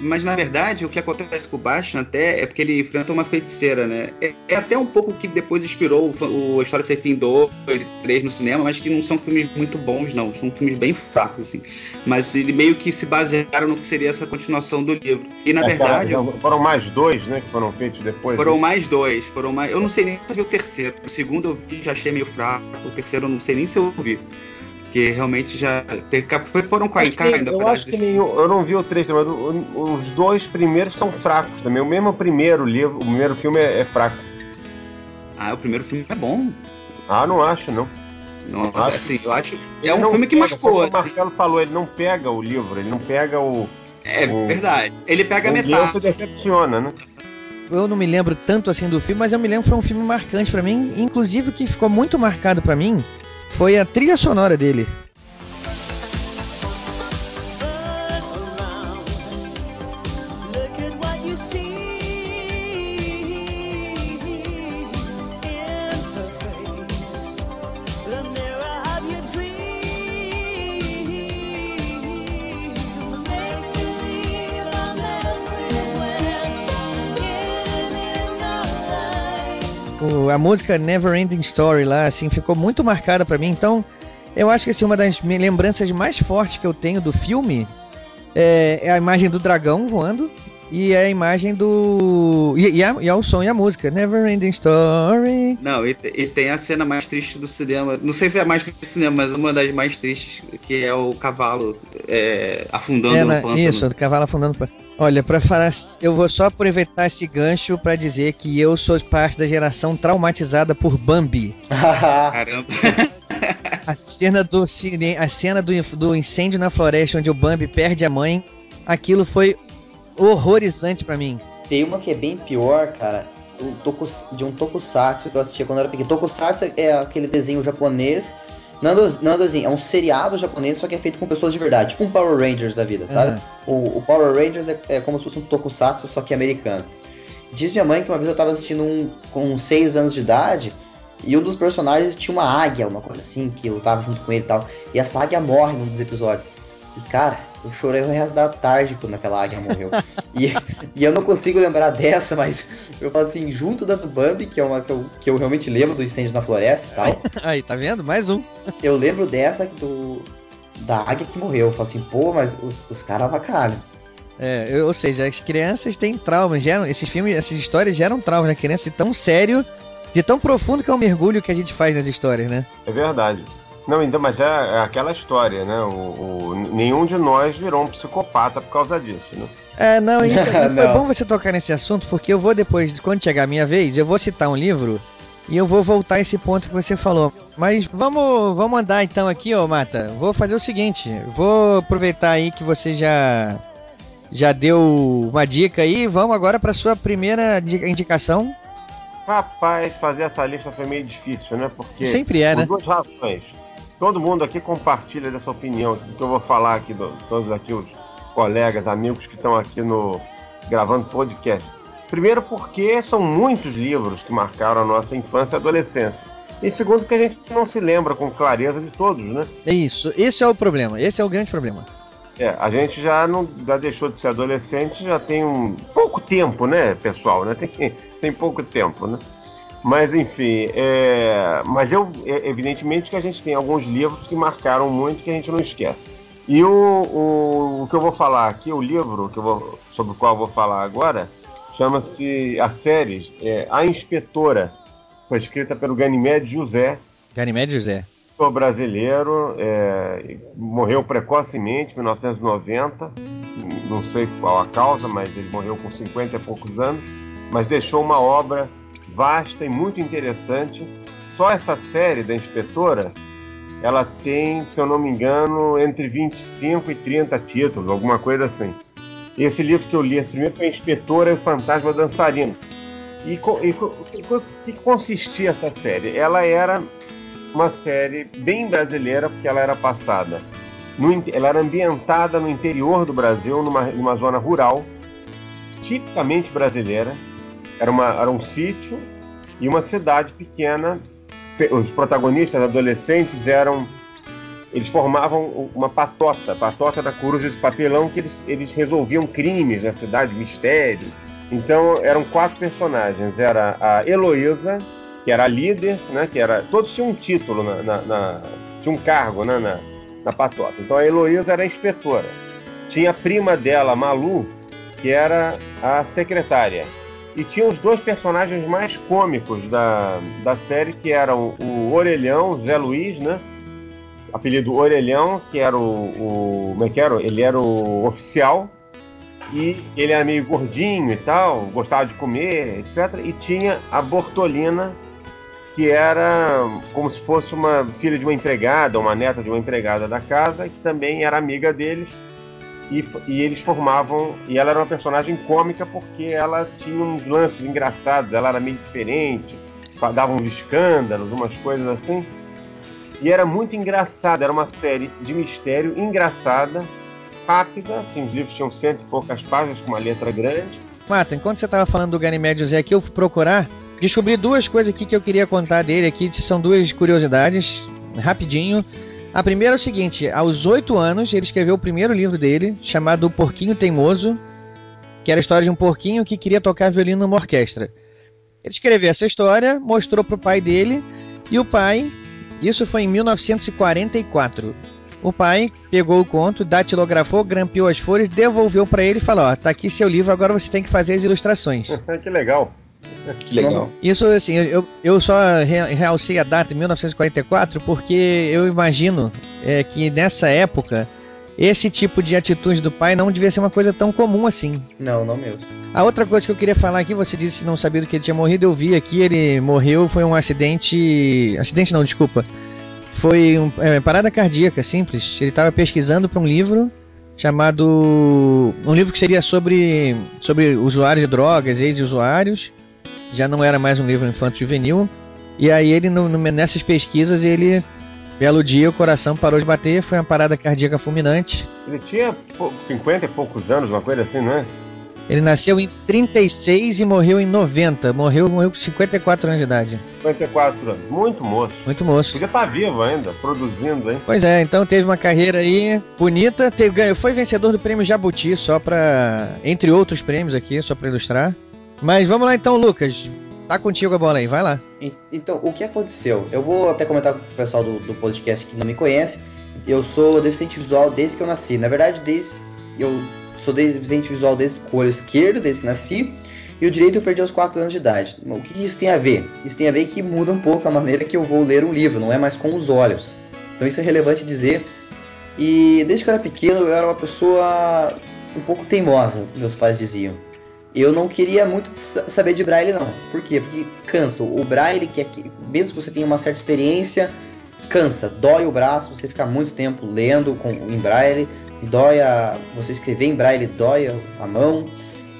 Mas na verdade, o que acontece com o Bastian até é porque ele enfrenta uma feiticeira, né? É, é até um pouco que depois inspirou o, o História Sem Fim 2 e 3 no cinema, mas que não são filmes muito bons, não. São filmes bem fracos, assim. Mas ele meio que se basearam no que seria essa continuação do livro. E na é, verdade. Cara, foram mais dois, né? Que foram feitos depois. Foram né? mais dois. Foram mais. Eu não sei nem se eu vi o terceiro. O segundo eu vi já achei meio fraco. O terceiro eu não sei nem se eu vi. Porque realmente já. Foram com a ainda. Eu acho que nenhum. Eu não vi o 3, mas os dois primeiros são fracos também. O mesmo primeiro livro, o primeiro filme é, é fraco. Ah, o primeiro filme é bom. Ah, não acho, não. Não, acho. assim, eu acho. É um filme que pega, marcou. Assim. O Marcelo falou, ele não pega o livro, ele não pega o. É o, verdade. Ele pega a metade. se decepciona, né? Eu não me lembro tanto assim do filme, mas eu me lembro que foi um filme marcante para mim, inclusive que ficou muito marcado para mim foi a trilha sonora dele. Música Never Ending Story lá, assim, ficou muito marcada pra mim. Então, eu acho que assim, uma das lembranças mais fortes que eu tenho do filme é, é a imagem do dragão voando e é a imagem do. E, e, a- e é o som e a música. Never Ending Story. Não, e, e tem a cena mais triste do cinema. Não sei se é a mais triste do cinema, mas uma das mais tristes, que é o cavalo é, afundando É, no na- pântano. isso, do cavalo afundando. pra- Olha, pra falar, eu vou só aproveitar esse gancho pra dizer que eu sou parte da geração traumatizada por Bambi. Caramba. A cena do cine- a cena do, do incêndio na floresta onde o Bambi perde a mãe, aquilo foi horrorizante pra mim. Tem uma que é bem pior, cara, um de um tokusatsu que eu assistia quando eu era pequeno. Tokusatsu é aquele desenho japonês, não é um seriado japonês, só que é feito com pessoas de verdade, tipo um Power Rangers da vida, sabe? O, o Power Rangers é, é como se fosse um tokusatsu, só que americano. Diz minha mãe que uma vez eu tava assistindo um com 6 anos de idade, e um dos personagens tinha uma águia, uma coisa assim, que lutava junto com ele e tal. E essa águia morre num dos episódios. E cara, eu chorei o resto da tarde quando aquela águia morreu. e, e eu não consigo lembrar dessa, mas eu falo assim, junto da do Bambi, que é uma que eu, que eu realmente lembro do incêndio na floresta e tal. Aí, tá vendo? Mais um. Eu lembro dessa do. Da águia que morreu. Eu falo assim, pô, mas os, os caras avacalham. É, eu- ou seja, as crianças têm traumas, geram, esses filmes, essas histórias geram traumas na criança de tão sério, de tão profundo que é o mergulho que a gente faz nas histórias, né? É verdade. Não, ainda, mas é, é aquela história, né? O, o- nenhum de nós virou um psicopata por causa disso, né? É, não, isso foi Não. bom você tocar nesse assunto, porque eu vou depois, quando chegar a minha vez, eu vou citar um livro e eu vou voltar a esse ponto que você falou. Mas vamos, vamos andar então aqui, ô Mata. Vou fazer o seguinte, vou aproveitar aí que você já já deu uma dica aí, vamos agora para sua primeira di- indicação. Rapaz, fazer essa lista foi meio difícil, né? Porque. Sempre é, por né? duas razões. Todo mundo aqui compartilha dessa opinião que eu vou falar aqui, do- todos aqui os colegas, amigos que estão aqui no gravando podcast. Primeiro porque são muitos livros que marcaram a nossa infância e adolescência. E segundo que a gente não se lembra com clareza de todos, né? É isso, esse é o problema, esse é o grande problema. É, a gente já não já deixou de ser adolescente, já tem um pouco tempo, né, pessoal, né? Tem, tem pouco tempo, né? Mas enfim, é, mas eu é, evidentemente que a gente tem alguns livros que marcaram muito que a gente não esquece. E o, o, o que eu vou falar aqui, o livro que eu vou, sobre o qual eu vou falar agora, chama-se a série é, A Inspetora. Foi escrita pelo Ganymede José, Ganymede José. Sou brasileiro, é, morreu precocemente, em 1990. Não sei qual a causa, mas ele morreu com 50 e poucos anos. Mas deixou uma obra vasta e muito interessante. Só essa série da inspetora, ela tem, se eu não me engano, entre 25 e 30 títulos, alguma coisa assim. Esse livro que eu li, esse primeiro foi Inspetora e o Fantasma Dançarino. E o que consistia essa série? Ela era uma série bem brasileira, porque ela era passada. no ela era ambientada no interior do Brasil, numa, numa zona rural, tipicamente brasileira. Era, uma, era um sítio e uma cidade pequena. Pe- Os protagonistas adolescentes eram. Eles formavam uma patota, patota da coruja de papelão, que eles, eles resolviam crimes na cidade, mistérios. Então eram quatro personagens. Era a Heloísa, que era a líder, né? Que era. Todos tinham um título na. na- na- tinha um cargo né, na, na patota. Então a Heloísa era a inspetora. Tinha a prima dela, a Malu, que era a secretária. E tinha os dois personagens mais cômicos da, da série, que eram o Orelhão, Zé Luiz, né? Apelido Orelhão, que era o. o como é que era? Ele era o oficial. E ele era meio gordinho e tal, gostava de comer, etc. E tinha a Bortolina, que era como se fosse uma filha de uma empregada, uma neta de uma empregada da casa, que também era amiga deles. E, e eles formavam. E ela era uma personagem cômica porque ela tinha uns lances engraçados, ela era meio diferente, dava uns escândalos, umas coisas assim. E era muito engraçada, era uma série de mistério engraçada, rápida, assim, os livros tinham cento e poucas páginas com uma letra grande. Mata, enquanto você tava falando do Ganymede José aqui, eu fui procurar, descobri duas coisas aqui que eu queria contar dele aqui, são duas curiosidades, rapidinho. A primeira é o seguinte, aos oito anos ele escreveu o primeiro livro dele, chamado O Porquinho Teimoso, que era a história de um porquinho que queria tocar violino numa orquestra. Ele escreveu essa história, mostrou pro pai dele, e o pai, isso foi em 1944. O pai pegou o conto, datilografou, grampeou as folhas, devolveu para ele e falou: Ó, tá aqui seu livro, agora você tem que fazer as ilustrações. que legal. Que legal. Isso, assim, eu, eu só re- realcei a data, 1944, porque eu imagino é, que nessa época esse tipo de atitude do pai não devia ser uma coisa tão comum assim. Não, não mesmo. A outra coisa que eu queria falar aqui, você disse que não sabia do que ele tinha morrido, eu vi aqui, ele morreu, foi um acidente. Acidente não, desculpa. Foi um, é, parada cardíaca, simples. Ele estava pesquisando para um livro chamado. Um livro que seria sobre, sobre usuários de drogas, ex-usuários. Já não era mais um livro infanto-juvenil. E aí ele, no- no- nessas pesquisas, ele. Belo dia, o coração parou de bater, foi uma parada cardíaca fulminante. Ele tinha pô, 50 e poucos anos, uma coisa assim, não é? Ele nasceu em 36 e morreu em 90. Morreu, morreu com 54 anos de idade. 54 anos. Muito moço. Muito moço. Podia estar vivo ainda, produzindo, hein? Pois é, então teve uma carreira aí bonita, teve, foi vencedor do prêmio Jabuti, só pra. Entre outros prêmios aqui, só pra ilustrar. Mas vamos lá então, Lucas. Tá contigo a bola aí, vai lá. Então, o que aconteceu? Eu vou até comentar com o pessoal do, do podcast que não me conhece. Eu sou deficiente visual desde que eu nasci. Na verdade, desde eu sou deficiente visual desde o olho esquerdo, desde que nasci. E o direito eu perdi aos 4 anos de idade. O que isso tem a ver? Isso tem a ver que muda um pouco a maneira que eu vou ler um livro, não é mais com os olhos. Então isso é relevante dizer. E desde que eu era pequeno, eu era uma pessoa um pouco teimosa, meus pais diziam. Eu não queria muito sa- saber de braille, não. Por quê? Porque cansa. O braille, que é que, mesmo que você tenha uma certa experiência, cansa. Dói o braço, você ficar muito tempo lendo com, em braille. Dói a, você escrever em braille, dói a, a mão.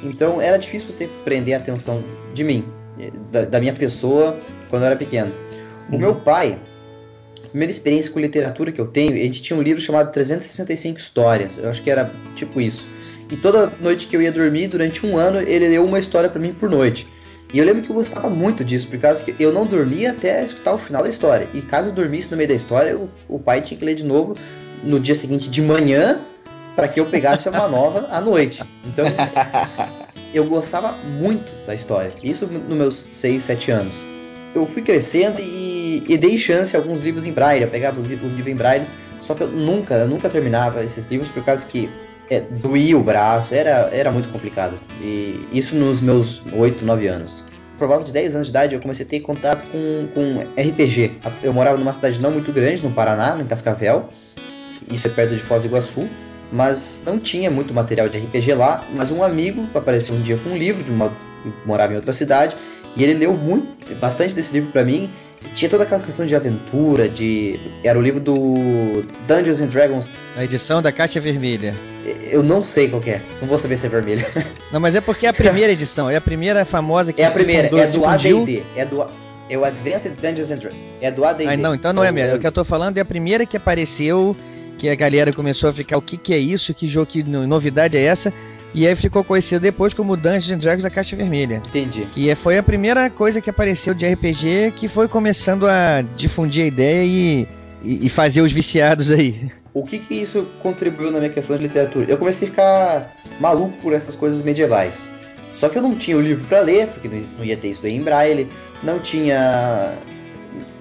Então era difícil você prender a atenção de mim, eh, da, da minha pessoa, quando eu era pequeno. O meu pai, a primeira experiência com literatura que eu tenho, a gente tinha um livro chamado 365 Histórias. Eu acho que era tipo isso. E toda noite que eu ia dormir, durante um ano, ele leu uma história pra mim por noite. E eu lembro que eu gostava muito disso, por causa que eu não dormia até escutar o final da história. E caso eu dormisse no meio da história, o, o pai tinha que ler de novo no dia seguinte de manhã, para que eu pegasse uma nova à noite. Então eu gostava muito da história. Isso nos meus 6, 7 anos. Eu fui crescendo e, e dei chance a alguns livros em braille. Eu pegava o livro em braille, só que eu nunca, eu nunca terminava esses livros por causa que é, doía o braço, era, era muito complicado. E isso nos meus 8, 9 anos. Por volta de 10 anos de idade eu comecei a ter contato com, com RPG. Eu morava numa cidade não muito grande, no Paraná, em Cascavel. Isso é perto de Foz do Iguaçu. Mas não tinha muito material de RPG lá. Mas um amigo apareceu um dia com um livro, de uma, morava em outra cidade. E ele leu muito, bastante desse livro pra mim. Tinha toda aquela questão de aventura, de. Era o livro do Dungeons and Dragons. A edição da Caixa Vermelha. Eu não sei qual que é. Não vou saber se é vermelho. Não, mas é porque é a primeira edição, é a primeira famosa que É a primeira, fundou- é do. AD&D. É do é o Advanced Dungeons and Dragons. É do AD&D. Ah, não, então não é mesmo. O que eu tô falando é a primeira que apareceu, que a galera começou a ficar, o que que é isso, que jogo, que no- novidade é essa? E aí ficou conhecido depois como Dungeons and Dragons da Caixa Vermelha. Entendi. Que é- foi a primeira coisa que apareceu de RPG que foi começando a difundir a ideia e, e, e fazer os viciados aí. O que que isso contribuiu na minha questão de literatura? Eu comecei a ficar maluco por essas coisas medievais. Só que eu não tinha o livro para ler, porque não ia ter isso aí em braille. Não tinha.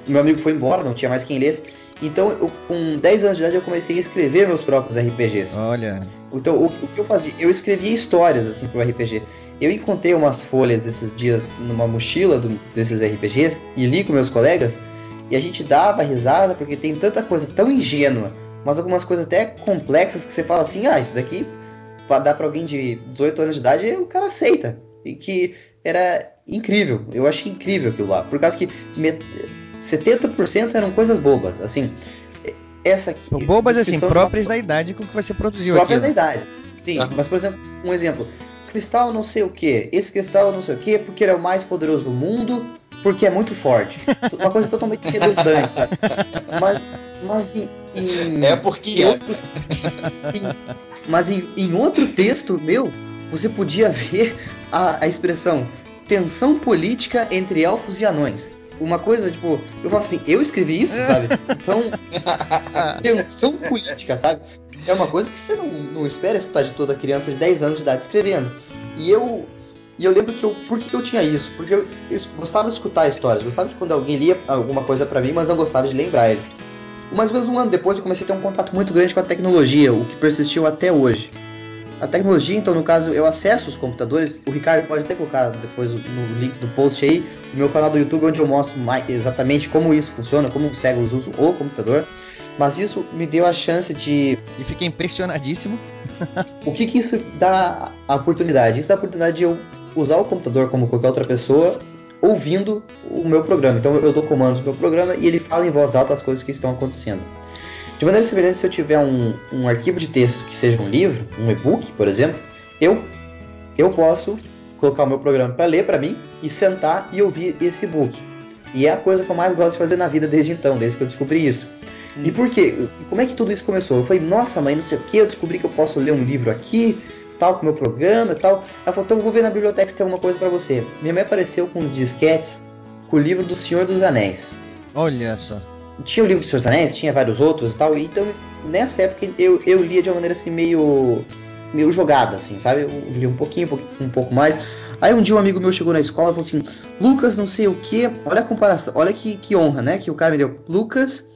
Meu amigo foi embora, não tinha mais quem lesse. Então, eu, com 10 anos de idade, eu comecei a escrever meus próprios RPGs. Olha. Então, o, o que eu fazia? Eu escrevia histórias assim pro RPG. Eu encontrei umas folhas esses dias numa mochila do- desses RPGs e li com meus colegas. E a gente dava risada porque tem tanta coisa tão ingênua, mas algumas coisas até complexas que você fala assim: ah, isso daqui pra dar pra alguém de 18 anos de idade, o cara aceita. E que era incrível. Eu achei incrível aquilo lá. Por causa que met- 70% eram coisas bobas. Assim, essa aqui. Bobas assim, próprias da idade com que você produziu próprias da aquilo. idade. Sim, mas por exemplo, um exemplo. Cristal não sei o que, esse cristal não sei o que, porque ele é o mais poderoso do mundo, porque é muito forte. Uma coisa totalmente redundante, sabe? Mas, mas em, em- É porque em é. outro- em- mas em, em outro texto meu, você podia ver a, a expressão tensão política entre elfos e anões. Uma coisa, tipo, eu falava assim, eu escrevi isso, sabe? Então, tensão política, sabe? É uma coisa que você não, não espera escutar de toda criança de 10 anos de idade escrevendo. E eu E eu lembro que eu. Por que eu tinha isso? Porque eu, eu gostava de escutar histórias, gostava de quando alguém lia alguma coisa para mim, mas não gostava de lembrar ele. Mais ou menos um ano depois eu comecei a ter um contato muito grande com a tecnologia, o que persistiu até hoje. A tecnologia, então, no caso, eu acesso os computadores. O Ricardo pode até colocar depois no link do post aí, o meu canal do YouTube, onde eu mostro mais, exatamente como isso funciona, como os cegos usam o computador. Mas isso me deu a chance de. E fiquei impressionadíssimo. o que, que isso dá a oportunidade? Isso dá a oportunidade de eu usar o computador como qualquer outra pessoa, ouvindo o meu programa. Então eu dou comandos no meu programa e ele fala em voz alta as coisas que estão acontecendo. De maneira semelhante, se eu tiver um, um arquivo de texto que seja um livro, um e-book, por exemplo, eu, eu posso colocar o meu programa para ler para mim e sentar e ouvir esse e-book. E é a coisa que eu mais gosto de fazer na vida desde então, desde que eu descobri isso. Hum. E por quê? E como é que tudo isso começou? Eu falei, nossa mãe, não sei o que, eu descobri que eu posso ler um livro aqui, tal, com o meu programa e tal. Ela falou, então eu vou ver na biblioteca se tem alguma coisa para você. Minha mãe apareceu com uns disquetes com o livro do Senhor dos Anéis. Olha só tinha o livro dos Seus Anéis, tinha vários outros e tal, então nessa época eu, eu lia de uma maneira assim meio meio jogada, assim, sabe? Eu lia um pouquinho, um pouco mais. Aí um dia um amigo meu chegou na escola e falou assim: Lucas, não sei o que, olha a comparação, olha que, que honra, né? Que o cara me deu. Lucas,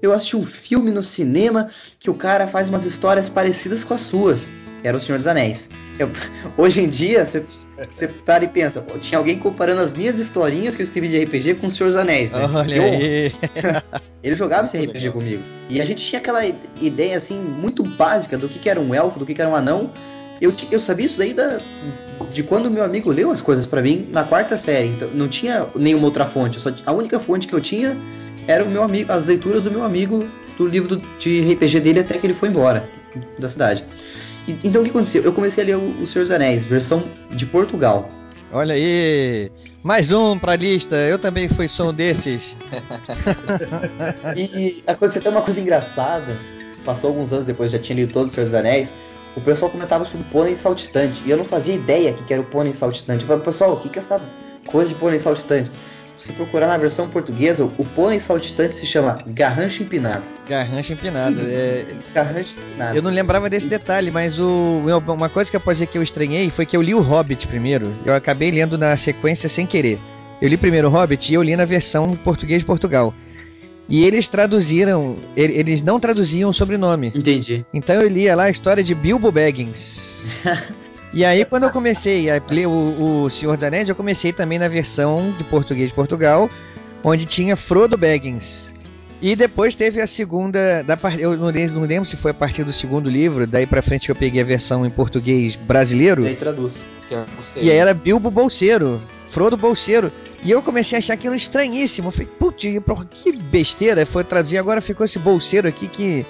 eu assisti um filme no cinema que o cara faz umas histórias parecidas com as suas. Era o Senhor dos Anéis. Eu, hoje em dia, você para e pensa, pô, tinha alguém comparando as minhas historinhas que eu escrevi de RPG com o Senhor dos Anéis, né? Olha aí. Ele jogava esse RPG comigo. E a gente tinha aquela ideia, assim, muito básica do que, que era um elfo, do que, que era um anão. Eu, eu sabia isso daí da, de quando meu amigo leu as coisas para mim na quarta série. Então não tinha nenhuma outra fonte. Só, a única fonte que eu tinha era o meu amigo, as leituras do meu amigo do livro de RPG dele até que ele foi embora da cidade. Então o que aconteceu? Eu comecei a ler o, Senhor dos Anéis, versão de Portugal. Olha aí! Mais um pra lista, eu também fui som desses. e aconteceu até uma coisa engraçada. Passou alguns anos depois, já tinha lido todos os Senhor dos Anéis. O pessoal comentava sobre o pônei saltitante. E eu não fazia ideia que era o pônei saltitante. Eu falei, pessoal, o que, que é essa coisa de pônei saltitante? Se procurar na versão portuguesa, o pônei saltitante se chama garrancho empinado. Garrancho empinado. É... Garrancho empinado. Eu não lembrava desse detalhe, mas o... uma coisa que eu posso dizer que eu estranhei foi que eu li o Hobbit primeiro. Eu acabei lendo na sequência sem querer. Eu li primeiro o Hobbit e eu li na versão português de Portugal. E eles traduziram, eles não traduziam o sobrenome. Entendi. Então eu lia lá a história de Bilbo Baggins. E aí, quando eu comecei a ler o, o Senhor dos Anéis, eu comecei também na versão de português de Portugal, onde tinha Frodo Baggins. E depois teve a segunda. Da, eu não lembro, não lembro se foi a partir do segundo livro, daí pra frente que eu peguei a versão em português brasileiro. E aí traduz. É e aí era Bilbo Bolseiro, Frodo Bolseiro. E eu comecei a achar aquilo estranhíssimo. Eu falei, putz, que besteira. Foi traduzir, agora ficou esse bolseiro aqui que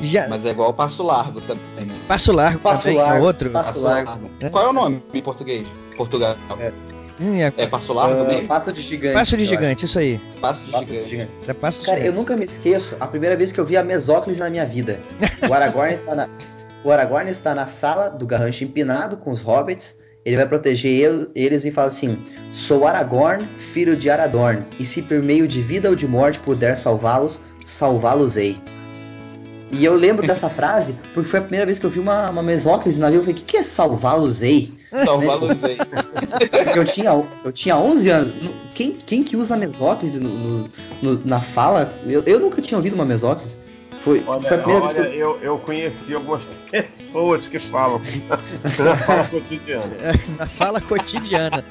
já... Mas é igual Passo Largo também, né? Passo Largo Passo também, largo, é outro? Passo, passo largo. largo. É? Qual é o nome em português? Portugal. É, hum, é... é Passo Largo uh, mesmo? Passo de Gigante. Passo de Gigante, isso aí. Passo de passo Gigante. De gigante. É passo de Cara, gigante. eu nunca me esqueço a primeira vez que eu vi a Mesóclise na minha vida. O Aragorn está na... O Aragorn está na sala do garrancho empinado com os hobbits. Ele vai proteger eles e fala assim: Sou Aragorn, filho de Aradorn, e se por meio de vida ou de morte puder salvá-los, salvá-los-ei. E eu lembro dessa frase porque foi a primeira vez que eu vi uma, uma mesóclise na vida. Eu falei, o que, que é salvá-los-ei? Salvá-los-ei. eu, tinha, eu tinha 11 anos. Quem, quem que usa mesóclise no, no, no, na fala? Eu, eu nunca tinha ouvido uma mesóclise. Foi, olha, foi a primeira olha, vez que eu... eu... Eu, conheci algumas pessoas que falam na fala cotidiana. na fala cotidiana.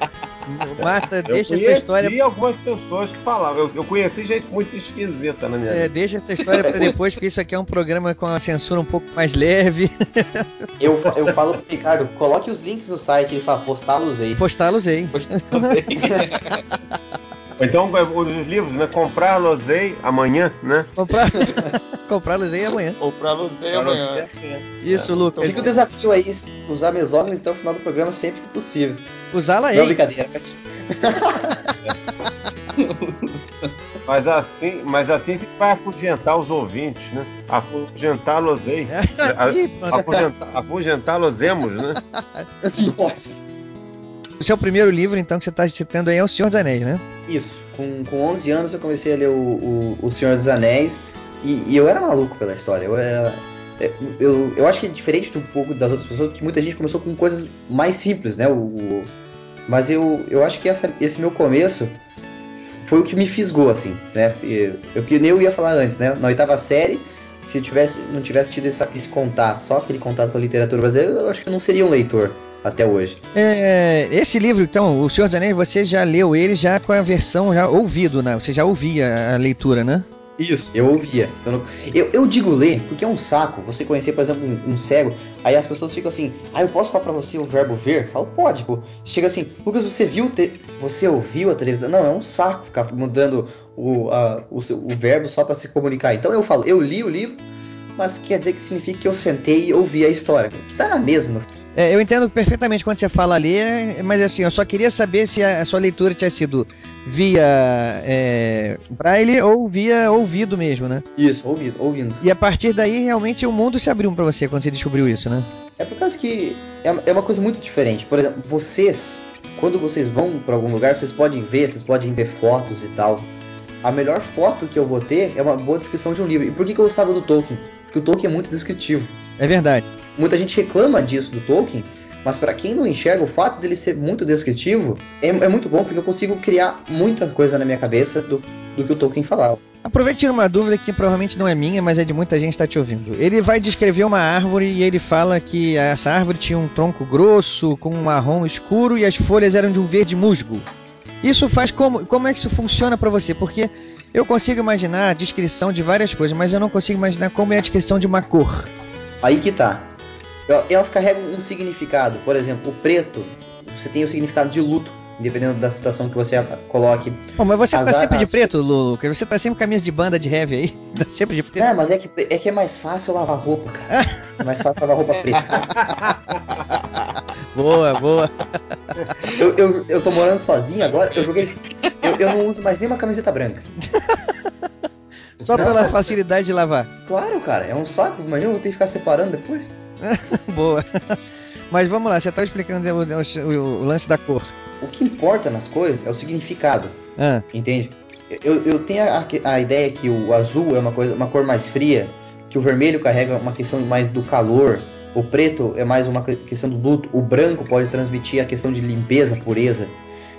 Marta, eu deixa essa história. Eu algumas pessoas que falavam. Eu, eu, conheci gente muito esquisita na minha é, vida. Deixa essa história pra depois, porque isso aqui é um programa com a censura um pouco mais leve. eu, eu falo pro Ricardo, coloque os links no site, ele fala postá-los aí. Postá-los aí. Postá-los aí. Então, os livros, né? Comprar Losei amanhã, né? Comprar, comprar Losei amanhã. Comprar Losei amanhã. Isso, é. Lucas. Fica o desafio aí, usar mesóclise até o final do programa sempre que possível. Usá-la aí. Não, brincadeira. mas assim, mas assim se vai afugentar os ouvintes, né? Afugentá-los-ei. Afugentá-los-emos, né? Nossa. O seu primeiro livro, então, que você está citando aí é O Senhor dos Anéis, né? Isso. Com, com 11 anos eu comecei a ler o, o, o Senhor dos Anéis e, e, eu era maluco pela história. Eu era. Eu, eu acho que é diferente um pouco das outras pessoas, que muita gente começou com coisas mais simples, né? O, Mas eu, eu acho que essa, esse meu começo foi o que me fisgou, assim, né? Eu, que nem eu ia falar antes, né? Na oitava série, se eu tivesse, não tivesse tido essa, esse contato, só aquele contato com a literatura brasileira, eu acho que eu não seria um leitor até hoje. É, esse livro, então, O Senhor dos Anéis, você já leu ele já com a versão já ouvido, né? Você já ouvia a leitura, né? Isso, eu ouvia. Eu, eu, eu, digo ler porque é um saco você conhecer, por exemplo, um, um, cego, aí as pessoas ficam assim, ah, eu posso falar pra você o verbo ver? Falo, pode, pô. Chega assim, Lucas, você viu, te... você ouviu a televisão? Não, é um saco ficar mudando o, a, o, o verbo só para se comunicar. Então eu falo, eu li o livro, mas quer dizer que significa que eu sentei e ouvi a história. Que tá na mesma. É, eu entendo perfeitamente quando você fala ler, mas assim, eu só queria saber se a, a sua leitura tinha sido via é, braille ou via ouvido mesmo, né? Isso, ouvido, ouvindo. E a partir daí, realmente, o mundo se abriu para você quando você descobriu isso, né? É por causa que é, é uma coisa muito diferente. Por exemplo, vocês, quando vocês vão para algum lugar, vocês podem ver, vocês podem ver fotos e tal. A melhor foto que eu vou ter é uma boa descrição de um livro. E por que, que eu gostava do Tolkien? Porque o Tolkien é muito descritivo. É verdade. Muita gente reclama disso do Tolkien, mas para quem não enxerga, o fato dele ser muito descritivo é, é, muito bom, porque eu consigo criar muita coisa na minha cabeça do, do que o Tolkien falava. Aproveite uma dúvida que provavelmente não é minha, mas é de muita gente que está te ouvindo. Ele vai descrever uma árvore e ele fala que essa árvore tinha um tronco grosso, com um marrom escuro e as folhas eram de um verde musgo. Isso faz como, como é que isso funciona para você? Porque eu consigo imaginar a descrição de várias coisas, mas eu não consigo imaginar como é a descrição de uma cor. Aí que tá. Elas carregam um significado. Por exemplo, o preto, você tem o significado de luto, dependendo da situação que você coloque. Bom, mas você as, tá sempre as... de preto, Lulu? Você tá sempre com camisa de banda de heavy aí? Tá sempre de preto? É, mas é que, é que é mais fácil lavar roupa, cara. é mais fácil lavar roupa preta. boa, boa. Eu, eu, eu tô morando sozinho agora, eu joguei. Eu, eu não uso mais nem uma camiseta branca. Só pela facilidade de lavar. Claro, cara, é um saco. Imagina eu vou ter que ficar separando depois. Boa. Mas vamos lá, você estava explicando o, o, o, lance da cor. O que importa nas cores é o significado. Ah. Entende? Eu, eu tenho a, a, ideia que o azul é uma, coisa, uma cor mais fria, que o vermelho carrega uma questão mais do calor, o preto é mais uma questão do luto, o branco pode transmitir a questão de limpeza, pureza.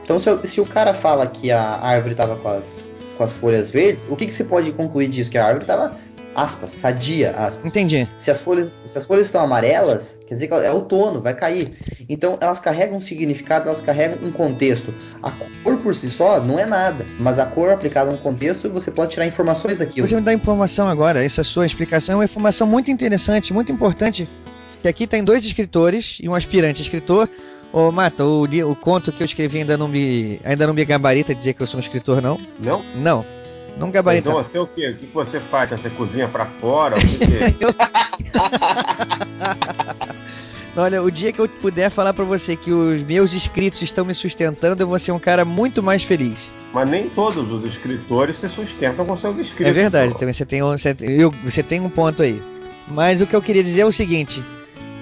Então, se, se o cara fala que a árvore estava com as, com as folhas verdes, o que, que você pode concluir disso? Que a árvore estava aspas, sadia, aspas. Entendi. Se as folhas, se as folhas estão amarelas, quer dizer que é outono, vai cair. Então elas carregam um significado, elas carregam um contexto. A cor por si só não é nada, mas a cor aplicada a um contexto, você pode tirar informações daquilo. Você me dá informação agora, essa sua explicação é uma informação muito interessante, muito importante. Que aqui tem dois escritores e um aspirante escritor. Ô, Mata, o, o conto que eu escrevi ainda não me ainda não me gabarita dizer que eu sou um escritor, não? Não? Não. Não gabarita. Então você o quê? O que você faz? Você cozinha para fora? O que, que... É? Olha, o dia que eu puder falar para você que os meus inscritos estão me sustentando, eu vou ser um cara muito mais feliz. Mas nem todos os escritores se sustentam com seus escritos. É verdade, também você tem, um, você, você tem um ponto aí. Mas o que eu queria dizer é o seguinte: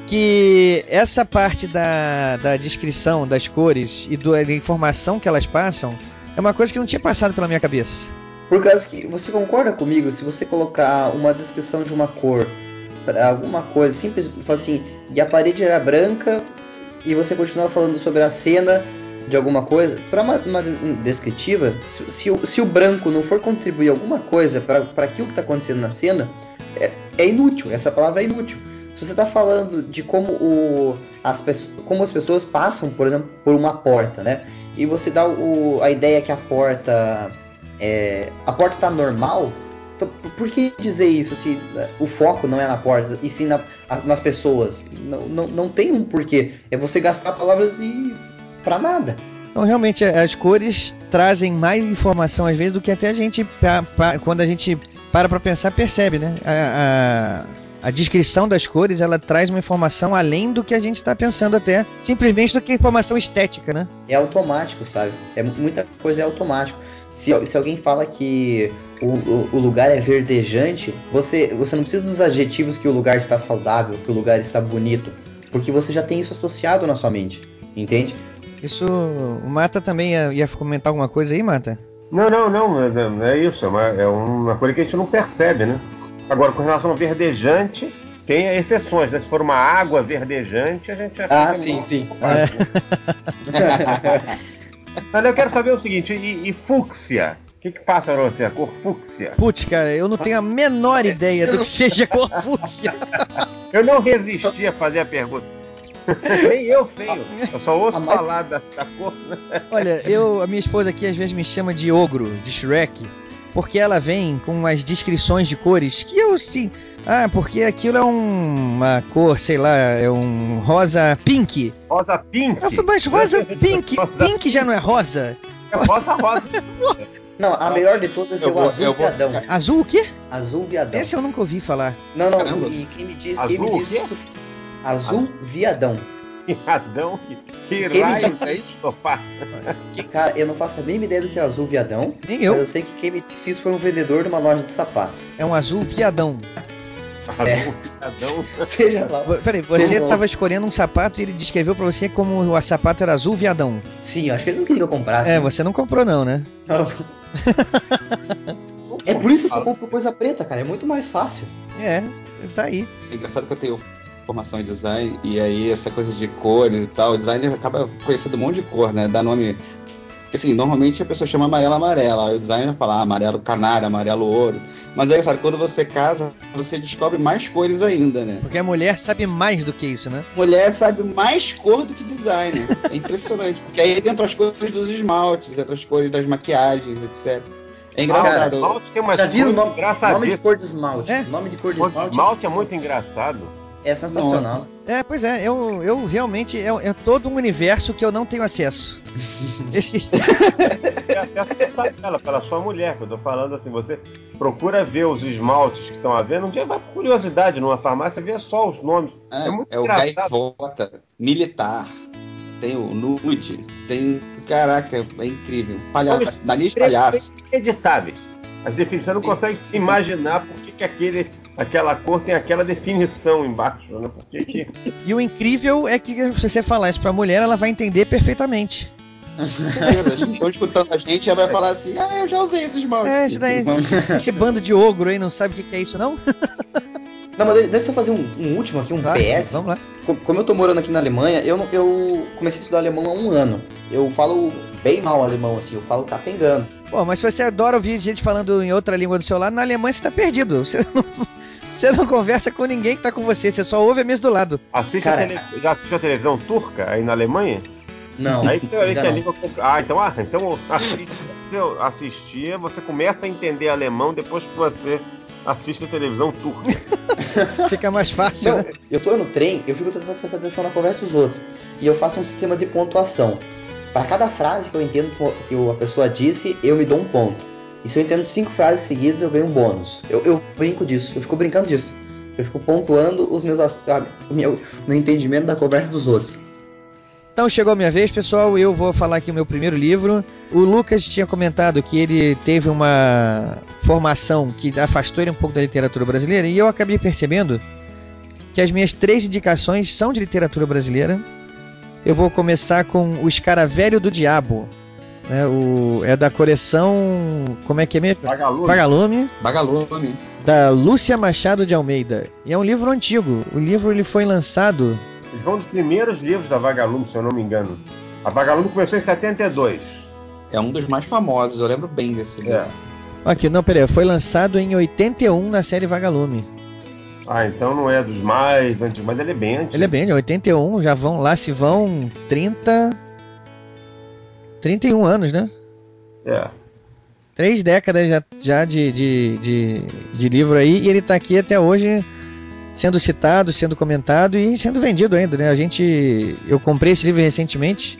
que essa parte da, da descrição das cores e do, da informação que elas passam é uma coisa que não tinha passado pela minha cabeça. Por causa que você concorda comigo, se você colocar uma descrição de uma cor para alguma coisa simples, assim, e a parede era branca e você continua falando sobre a cena de alguma coisa, para uma, uma, descritiva, se, se, o, se, o, branco não for contribuir alguma coisa para aquilo que está acontecendo na cena, é, é, inútil. Essa palavra é inútil. Se você está falando de como, o, as, como as pessoas passam, por exemplo, por uma porta, né? E você dá o, a ideia que a porta é, a porta está normal, então, por que dizer isso se né, o foco não é na porta e sim na, nas pessoas? Não, não, não tem um porquê. É você gastar palavras e para nada. Então, realmente, as cores trazem mais informação às vezes do que até a gente, pra, pra, quando a gente para para pensar, percebe, né? A, a, a, descrição das cores ela traz uma informação além do que a gente está pensando até, simplesmente do que informação estética, né? É automático, sabe? É muita coisa é automático. Se, se alguém fala que o, o, o, lugar é verdejante, você, você não precisa dos adjetivos que o lugar está saudável, que o lugar está bonito, porque você já tem isso associado na sua mente, entende? Isso. O Mata também ia, ia comentar alguma coisa aí, Mata? Não, não, não, não é isso. É uma, é uma coisa que a gente não percebe, né? Agora, com relação ao verdejante, tem exceções, né? Se for uma água verdejante, a gente já Ah, sim, meio- sim. Mas eu quero saber o seguinte, e, e fúcsia? O que, que passa pra você, a cor fúcsia? Putz, cara, eu não tenho a menor ideia do que seja cor fúcsia. Eu não resisti a fazer a pergunta. Nem eu sei, eu só ouço mais- falar da, da cor. Olha, eu, a minha esposa aqui às vezes me chama de ogro, de Shrek, porque ela vem com umas descrições de cores que eu sim. Ah, porque aquilo é um- uma cor, sei lá, é um rosa pink. Rosa pink? Eu falei, mas rosa pink, pink já não é rosa? É rosa, rosa. Não, a melhor de todas é o vou- azul eu vou- viadão. Azul o quê? Azul viadão. Esse eu nunca ouvi falar. Não, não, Caramba. e quem me diz, Azul quem me diz isso. Azul viadão. Viadão? Que, que Quem me raio disse é isso? sofá? Cara, eu não faço a mínima ideia do que é azul viadão. Nem eu. Mas eu sei que quem me disse isso foi um vendedor de uma loja de sapato. É um azul viadão. É. Azul viadão. Seja lá. Peraí, você estava escolhendo um sapato e ele descreveu pra você como o sapato era azul viadão. Sim, acho que ele não queria que eu comprasse. É, você não comprou não, né? Não. É por isso que eu só compro coisa preta, cara. É muito mais fácil. É, tá aí. É engraçado que eu tenho formação em design e aí essa coisa de cores e tal, o designer acaba conhecendo um monte de cor, né? Dá nome. Assim, normalmente a pessoa chama amarelo amarela, aí o designer fala ah, amarelo canário, amarelo ouro. Mas aí, sabe, quando você casa, você descobre mais cores ainda, né? Porque a mulher sabe mais do que isso, né? Mulher sabe mais cor do que designer. É impressionante. Porque aí entra as cores dos esmaltes, entra as cores das maquiagens, etc. É engraçado. esmalte tem umas Já viram nome, nome de cor de esmalte? É? Nome de cor de esmalte. esmalte é muito engraçado. É sensacional. É, pois é, eu, eu realmente. É, é todo um universo que eu não tenho acesso. Esse. É até pela, pela sua mulher, que eu tô falando assim, você procura ver os esmaltes que estão à venda, um dia vai por curiosidade numa farmácia vê só os nomes. É, É, muito é o gaivota, militar, tem o nude, tem. Caraca, é incrível. Palhaço, Nomes nariz palhaço. Inacreditáveis. As definições, você não consegue imaginar por que, que aquele, aquela cor tem aquela definição embaixo, né? Por que que... E o incrível é que se você falar isso pra mulher, ela vai entender perfeitamente. Estão escutando a gente e vai falar assim: ah, eu já usei esse esmalte. É, isso daí. Esse bando de ogro aí não sabe o que que é isso, não? Não, mas deixa- eu fazer um, um último aqui, um Claro, PS. vamos lá. Co- Como eu tô morando aqui na Alemanha, eu, não- eu comecei a estudar alemão há um ano. Eu falo bem mal alemão, assim, eu falo capengando. Pô, mas se você adora ouvir gente falando em outra língua do seu lado, na Alemanha você tá perdido. Você não, você não conversa com ninguém que tá com você, você só ouve a mesa do lado. Assiste Cara, a tele... Já assistiu a televisão turca aí na Alemanha? Não, Aí teoricamente a língua. Ah, então, ah, então assiste, se eu assistir, você começa a entender alemão depois que você assiste a televisão turca. Fica mais fácil, Não, né? eu tô no trem, eu fico tentando prestar atenção na conversa dos outros. E eu faço um sistema de pontuação. Para cada frase que eu entendo que a pessoa disse, eu me dou um ponto. E se eu entendo cinco frases seguidas, eu ganho um bônus. Eu, eu brinco disso, eu fico brincando disso. Eu fico pontuando os meus, o meu, meu entendimento da conversa dos outros. Então chegou a minha vez, pessoal. Eu vou falar aqui o meu primeiro livro. O Lucas tinha comentado que ele teve uma formação que afastou ele um pouco da literatura brasileira e eu acabei percebendo que as minhas três indicações são de literatura brasileira. Eu vou começar com O Escaravelho do Diabo. né, o, é da coleção. Como é que é mesmo? Vagalume. Vagalume. Vagalume. Da Lúcia Machado de Almeida. E é um livro antigo. O livro ele foi lançado. Foi um dos primeiros livros da Vagalume, se eu não me engano. A Vagalume começou em 72. É um dos mais famosos, eu lembro bem desse livro. É. Aqui, não, peraí. Foi lançado em 81 na série Vagalume. Ah, então não é dos mais antigos, mas ele é bem. Ele é bem, de 81, já vão lá se vão 30. 31 anos, né? É. Três décadas já, já de, de, de, de livro aí, e ele tá aqui até hoje sendo citado, sendo comentado e sendo vendido ainda, né? A gente. Eu comprei esse livro recentemente,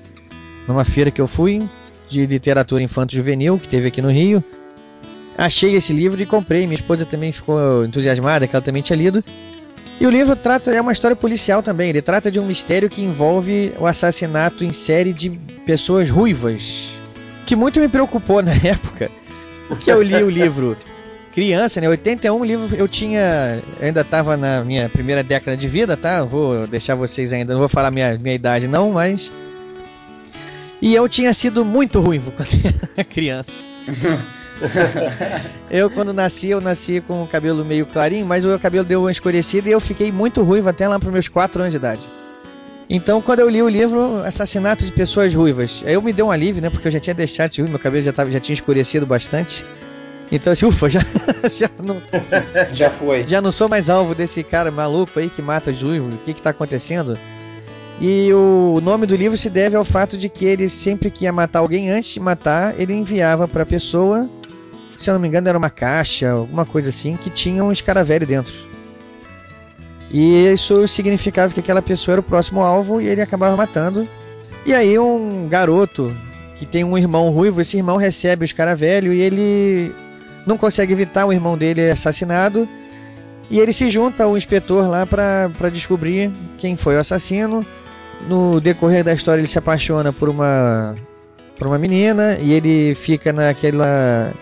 numa feira que eu fui, de literatura infanto-juvenil, que teve aqui no Rio. Achei esse livro e comprei. Minha esposa também ficou entusiasmada, que ela também tinha lido. E o livro trata é uma história policial também. Ele trata de um mistério que envolve o assassinato em série de pessoas ruivas, que muito me preocupou na época, porque eu li o livro criança, né? 81 livro eu tinha, eu ainda estava na minha primeira década de vida, tá? Vou deixar vocês ainda, não vou falar minha minha idade não, mas e eu tinha sido muito ruivo quando era criança. eu, quando nasci, eu nasci com o cabelo meio clarinho, mas o meu cabelo deu uma escurecida e eu fiquei muito ruivo até lá para meus 4 anos de idade. Então, quando eu li o livro Assassinato de Pessoas Ruivas, aí eu me deu um alívio, né? Porque eu já tinha deixado de ruivo, meu cabelo já, tava, já tinha escurecido bastante. Então, assim, ufa, já, já não. Já foi. Já não sou mais alvo desse cara maluco aí que mata os ruivos. O que que tá acontecendo? E o nome do livro se deve ao fato de que ele sempre que ia matar alguém, antes de matar, ele enviava para a pessoa, se eu não me engano, era uma caixa, alguma coisa assim, que tinha um escaravelho dentro. E isso significava que aquela pessoa era o próximo alvo e ele acabava matando. E aí um garoto que tem um irmão ruivo, esse irmão recebe o escaravelho e ele não consegue evitar o irmão dele é assassinado. E ele se junta ao inspetor lá para descobrir quem foi o assassino no decorrer da história ele se apaixona por uma por uma menina e ele fica naquela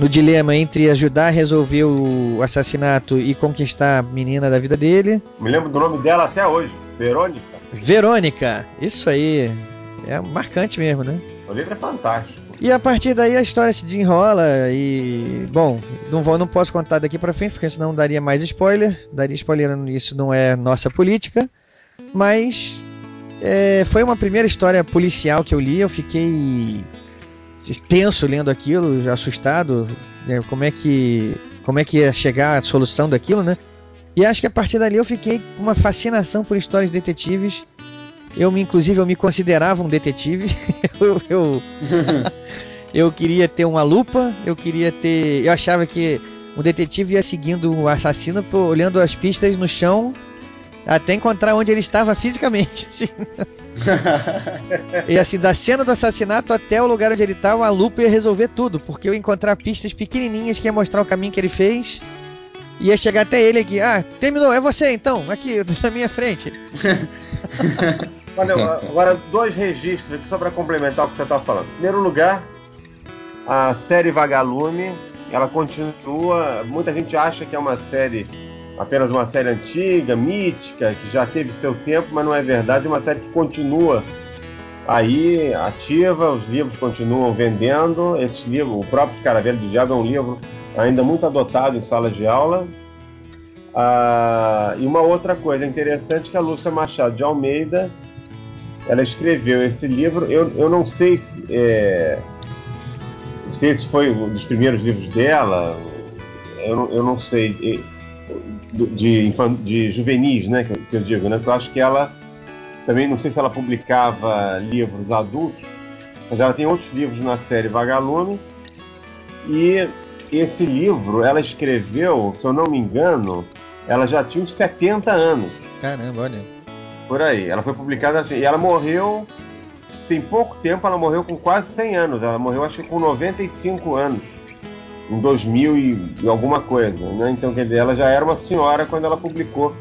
no dilema entre ajudar a resolver o assassinato e conquistar a menina da vida dele. Me lembro do nome dela até hoje, Verônica. Verônica, isso aí. É marcante mesmo, né? O livro é fantástico. E a partir daí a história se desenrola e. Bom, não, vou, não posso contar daqui pra frente, porque senão daria mais spoiler. Daria spoiler, isso não é nossa política. Mas é, foi uma primeira história policial que eu li, eu fiquei tenso lendo aquilo, assustado, né, como é que como é que ia chegar a solução daquilo, né? E acho que a partir dali eu fiquei com uma fascinação por histórias de detetives. Eu me, inclusive, eu me considerava um detetive. eu, eu, eu queria ter uma lupa, eu queria ter, eu achava que o detetive ia seguindo o assassino, olhando as pistas no chão até encontrar onde ele estava fisicamente. Assim. E assim, da cena do assassinato até o lugar onde ele estava, a lupa ia resolver tudo, porque eu ia encontrar pistas pequenininhas que ia mostrar o caminho que ele fez. Ia chegar até ele aqui, ah, terminou, é você então, aqui na minha frente. Olha, agora dois registros aqui só para complementar o que você está falando. Em primeiro lugar, a série Vagalume, ela continua. Muita gente acha que é uma série apenas uma série antiga, mítica, que já teve seu tempo, mas não é verdade, é uma série que continua aí ativa, os livros continuam vendendo. Esse livro, o próprio Caravelho do Diabo é um livro ainda muito adotado em salas de aula. Ah, e uma outra coisa interessante que a Lúcia Machado de Almeida ela escreveu esse livro. Eu, eu não sei se, é, se esse foi um dos primeiros livros dela, eu, eu não sei de, de juvenis, né, que, que eu digo, né? eu acho que ela também, não sei se ela publicava livros adultos, mas ela tem outros livros na série Vagalume. E esse livro ela escreveu, se eu não me engano, ela já tinha uns 70 anos. Caramba, olha. Por aí. Ela foi publicada assim, e ela morreu tem pouco tempo, ela morreu com quase 100 anos. Ela morreu acho que com 95 anos em 2000 e alguma coisa, né? Então, quer dizer, ela já era uma senhora quando ela publicou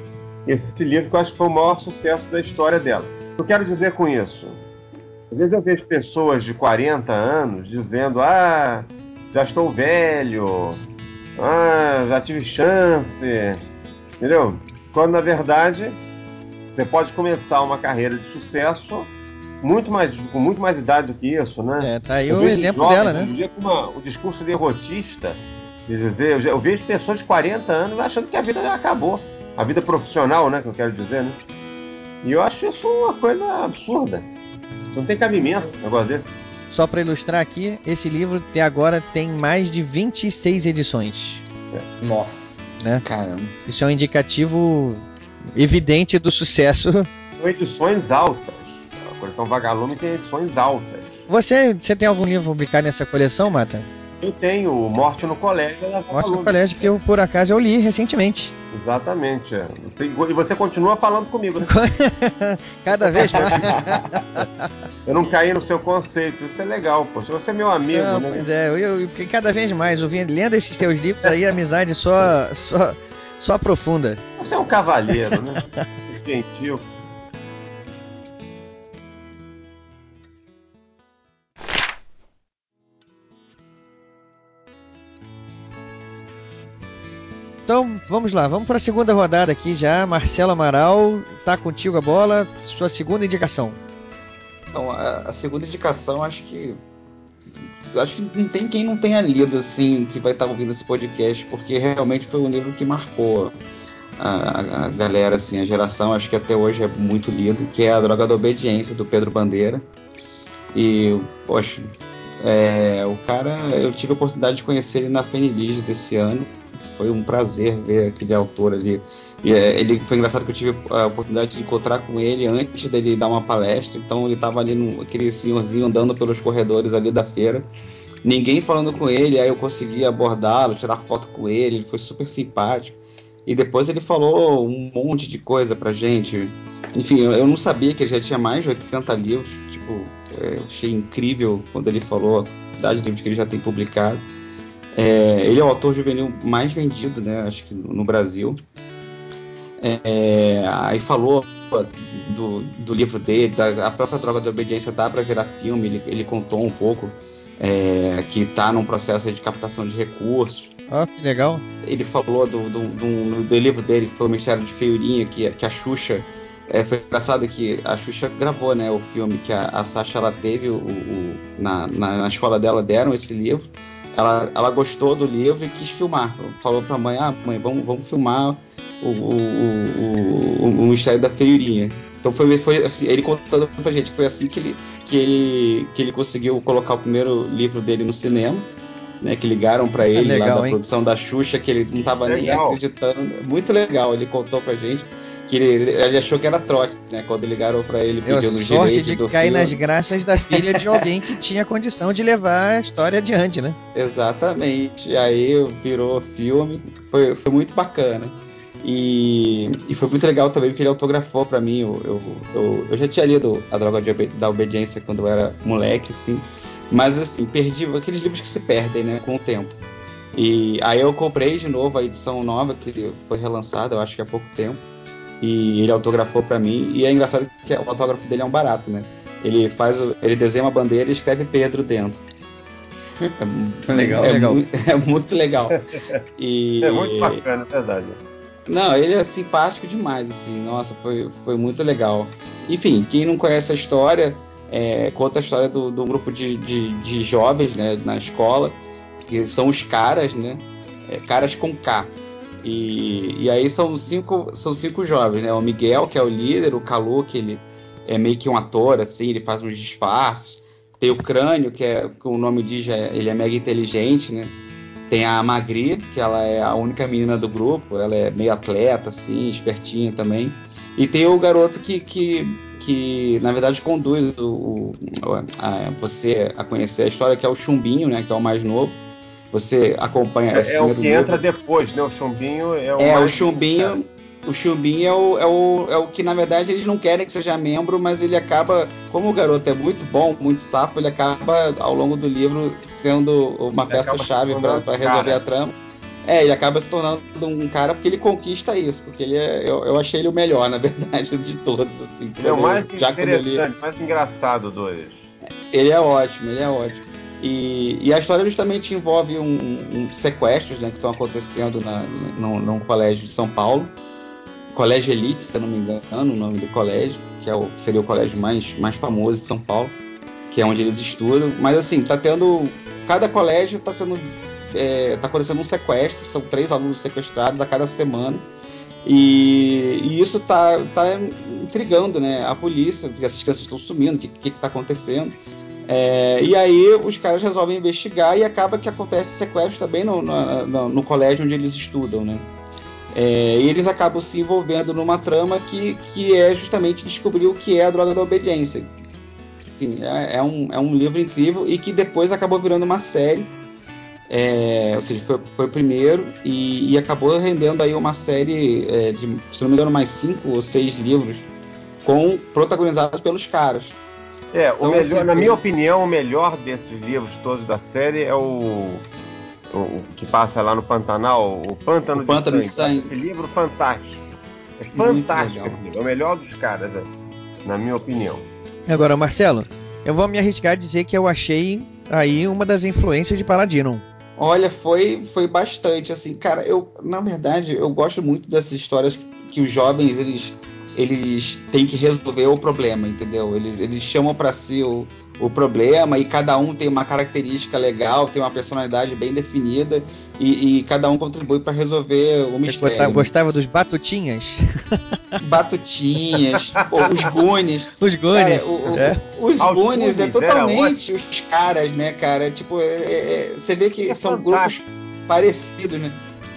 esse livro, que eu acho que foi o maior sucesso da história dela. Eu quero dizer com isso, às vezes eu vejo pessoas de 40 anos dizendo, ah, já estou velho, ah, já tive chance, entendeu? Quando na verdade você pode começar uma carreira de sucesso muito mais, com muito mais idade do que isso, né? É, tá aí o exemplo jovens, dela, né? Com uma, o discurso derrotista, de dizer, eu, eu, vejo pessoas de 40 anos achando que a vida já acabou. A vida profissional, né, que eu quero dizer, né? E eu acho isso uma coisa absurda. Não tem cabimento um negócio desse. Só para ilustrar aqui, esse livro até agora tem mais de 26 edições. É. Nossa. Né? Caramba. Isso é um indicativo evidente do sucesso. São edições altas coleção Vagalume tem edições altas. Você, você tem algum livro publicado nessa coleção, Mata? Eu tenho Morte no Colégio. Morte no Colégio, que eu, por acaso, eu li recentemente. Exatamente. É. Você, e você continua falando comigo, né? Cada vez mais. eu não caí no seu conceito. Isso é legal, poxa. Você é meu amigo, não, né? Pois é, eu, eu, cada vez mais, ouvindo, lendo esses teus livros aí, a amizade só, só, só aprofunda. Você é um cavalheiro, né? Gentil. Então, vamos lá, vamos para a segunda rodada aqui já. Marcelo Amaral, tá contigo a bola, sua segunda indicação. Então, a, a segunda indicação, acho que acho que não tem quem não tenha lido assim que vai estar ouvindo esse podcast, porque realmente foi um livro que marcou a, a galera, assim, a geração, acho que até hoje é muito lido, que é A Droga da Obediência, do Pedro Bandeira. E, poxa, é, o cara, eu tive a oportunidade de conhecer ele na Fenilige desse ano. Foi um prazer ver aquele autor ali. E, é, ele foi engraçado que eu tive a oportunidade de encontrar com ele antes dele dar uma palestra. Então ele estava ali no, aquele senhorzinho andando pelos corredores ali da feira. Ninguém falando com ele, aí eu consegui abordá-lo, tirar foto com ele, ele foi super simpático. E depois ele falou um monte de coisa pra gente. Enfim, eu, eu não sabia que ele já tinha mais de 80 livros. Tipo, é, achei incrível quando ele falou a quantidade de livros que ele já tem publicado. É, ele é o autor juvenil mais vendido, né? Acho que no Brasil. É, aí falou do, do livro dele, da a própria droga da obediência dá para virar filme. Ele, ele contou um pouco é, que está num processo de captação de recursos. Ah, que legal. Ele falou do, do, do, do livro dele, que foi o Mistério de Feiurinha, que, que a Xuxa. É, foi engraçado que a Xuxa gravou né, o filme que a, a Sasha ela teve, o, o na, na, na, escola dela deram esse livro. Ela, ela gostou do livro e quis filmar. Falou pra mãe: Ah, mãe, vamos, vamos filmar o, o, o, o, Mistério da Feiurinha. Então foi, foi assim, ele contando pra gente que foi assim que ele, que ele, que ele conseguiu colocar o primeiro livro dele no cinema né, que ligaram para ele legal, lá da hein? produção da Xuxa, que ele não tava nem Legal. acreditando. Muito legal, ele contou pra gente que ele, ele achou que era trote, né? Quando ligaram pra ele Deu pedindo sorte direitos de do cair filme. nas graças da filha de alguém que tinha condição de levar a história adiante, né? Exatamente. Aí virou filme, foi, foi muito bacana. E, e foi muito legal também porque ele autografou pra mim. Eu, eu, eu, eu já tinha lido A Droga de da Obediência quando eu era moleque, assim. Mas assim, perdi aqueles livros que se perdem, né, com o tempo. E aí eu comprei de novo a edição nova, que foi relançada, eu acho que há pouco tempo. E ele autografou pra mim. E é engraçado que o autógrafo dele é um barato, né? Ele faz, o- ele desenha uma bandeira e escreve Pedro dentro. É, Legal, é legal. mu- é muito legal. E, É muito bacana, é verdade. não, ele é simpático demais, assim. Nossa, foi, foi muito legal. Enfim, quem não conhece a história, é, conta a história do, do grupo de, de, de jovens né, na escola, que são os caras, né? É, caras com K. E, e aí são cinco, são cinco jovens, né? O Miguel, que é o líder, o Calu, que ele é meio que um ator, assim, ele faz uns disfarces. Tem o Crânio, que é, que o nome diz, é- ele é mega inteligente, né? Tem a Magri, que ela é a única menina do grupo, ela é meio atleta, assim, espertinha também. E tem o garoto que, que, que na verdade, conduz o, o- a- você a conhecer a história, que é o Chumbinho, né? Que é o mais novo. Você acompanha É, é o que livro. entra depois, né? O chumbinho é o É, o mais- Chumbinho. O Chumbinho é o, é, o, é o que, na verdade, eles não querem que seja membro, mas ele acaba, como o garoto é muito bom, muito safo, ele acaba, ao longo do livro, sendo uma peça-chave para resolver a trama. É, ele acaba se tornando um cara porque ele conquista isso, porque ele é, eu, eu achei ele o melhor, na verdade, de todos, assim. É o mais eu li- interessante, mais engraçado dos. ele é ótimo, ele é ótimo. E, e a história justamente envolve um, um sequestros né, que estão acontecendo na, num, num colégio de São Paulo. Colégio Elite, se eu não me engano, o nome do colégio, que é o, seria o colégio mais, mais famoso de São Paulo, que é onde eles estudam. Mas assim, tá tendo. Cada colégio está sendo. É, tá acontecendo um sequestro, são três alunos sequestrados a cada semana. E, e isso tá, tá intrigando né, a polícia, porque essas crianças estão sumindo, o que, que, que tá acontecendo. É, e aí os caras resolvem investigar e acaba que acontece sequestro também no, no, no- colégio onde eles estudam, né? É, e eles acabam se envolvendo numa trama que, que é justamente descobrir o que é a droga da obediência. Enfim, é, é um, é um livro incrível e que depois acabou virando uma série. É, ou seja, foi, foi o primeiro e, e acabou rendendo aí uma série é, de, se não me engano, mais cinco ou seis livros com protagonizados pelos caras. É, o Então, melhor, assim, na foi- minha opinião, o melhor desses livros todos da série é o, o que passa lá no Pantanal, o Pântano, O Pântano de de Sangue. Sangue. Esse livro fantástico. É fantástico esse livro. É o melhor dos caras, é, na minha opinião. Agora, Marcelo, eu vou me arriscar a dizer que eu achei aí uma das influências de Paladino. Olha, foi, foi bastante, assim, cara, eu, na verdade, eu gosto muito dessas histórias que os jovens, eles eles têm que resolver o problema, entendeu? Eles, eles chamam para si o, o problema e cada um tem uma característica legal, tem uma personalidade bem definida e, e cada um contribui para resolver o Você mistério. gostava, gostava dos batutinhas? Batutinhas, pô, os Goonies. Os Goonies, Cara, o- o- é. Os Ah, os Goonies é Goonies, era totalmente os caras, né, cara? Tipo, é- é- é- você vê que são grupos parecidos, né?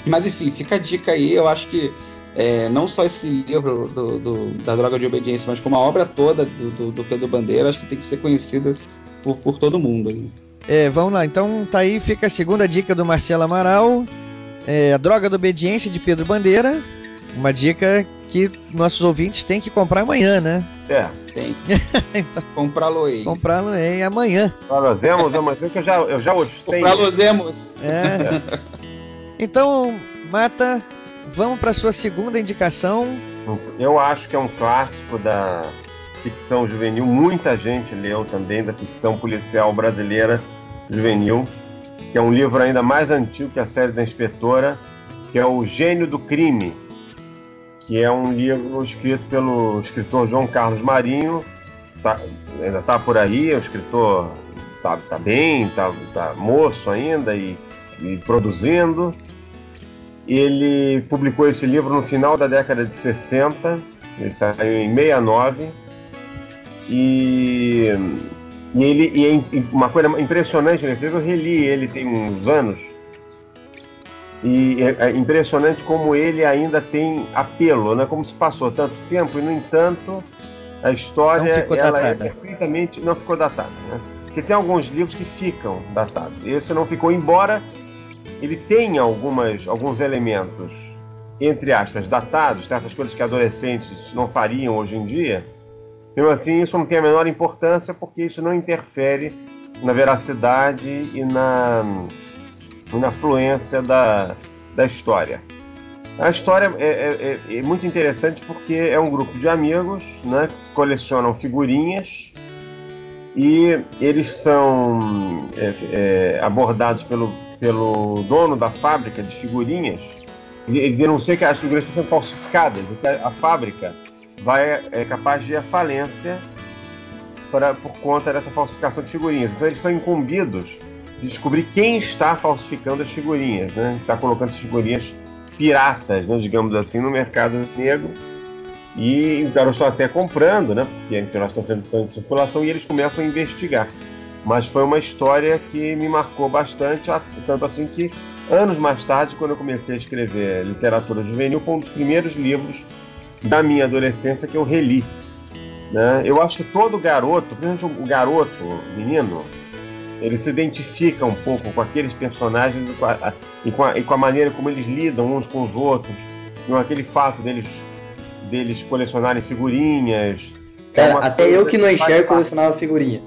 Mas enfim, fica a dica aí. Eu acho que é, não só esse livro do, do- da droga de obediência, mas como a obra toda do, do- do Pedro Bandeira, acho que tem que ser conhecida por, por todo mundo. aí. É, vamos lá, então tá aí, fica a segunda dica do Marcelo Amaral. É, a Droga da Obediência de Pedro Bandeira. Uma dica que nossos ouvintes têm que comprar amanhã, né? É. Tem. então, Comprá-lo aí. comprá-lo aí amanhã. Falosemos, amanhã que eu já, eu já ostei. Comprá-losemos. É. Então, Mata, vamos para sua segunda indicação. Eu acho que é um clássico da ficção juvenil. Muita gente leu também da ficção policial brasileira juvenil, que é um livro ainda mais antigo que a série da Inspetora, que é O Gênio do Crime, que é um livro escrito pelo escritor João Carlos Marinho. Tá- ainda está por aí, o escritor tá, tá bem, tá, tá moço ainda e, e produzindo. Ele publicou esse livro no final da década de 60, ele saiu em 69. E, e ele e é uma coisa impressionante nesse livro, eu reli ele tem uns anos. E é, é impressionante como ele ainda tem apelo, né? Como se passou tanto tempo e no entanto a história ela é perfeitamente não ficou datada, né? Porque tem alguns livros que ficam datados. Esse não ficou, embora ele tenha algumas, alguns elementos, entre aspas, datados, certas coisas que adolescentes não fariam hoje em dia, mesmo assim isso não tem a menor importância porque isso não interfere na veracidade e na, na fluência da, da história. A história é, é- é- é muito interessante porque é um grupo de amigos né, que colecionam figurinhas e eles são é, é, abordados pelo, pelo dono da fábrica de figurinhas. Ele denuncia que as figurinhas estão sendo falsificadas que a, fábrica vai, é capaz de ir à falência para, por conta dessa falsificação de figurinhas. Então eles são incumbidos de descobrir quem está falsificando as figurinhas, né? Está colocando as figurinhas piratas, né, digamos assim, no mercado negro. E o garoto até comprando, né? Porque elas estão sendo em circulação e eles começam a investigar. Mas foi uma história que me marcou bastante, tanto assim que anos mais tarde, quando eu comecei a escrever literatura juvenil, foi um dos primeiros livros da minha adolescência que eu reli. Né? Eu acho que todo garoto, principalmente o garoto, o menino, ele se identifica um pouco com aqueles personagens e com a, e com a- e com a maneira como eles lidam uns com os outros, com aquele fato deles, deles colecionarem figurinhas. É Cara, uma até eu que não enxergo colecionava figurinha.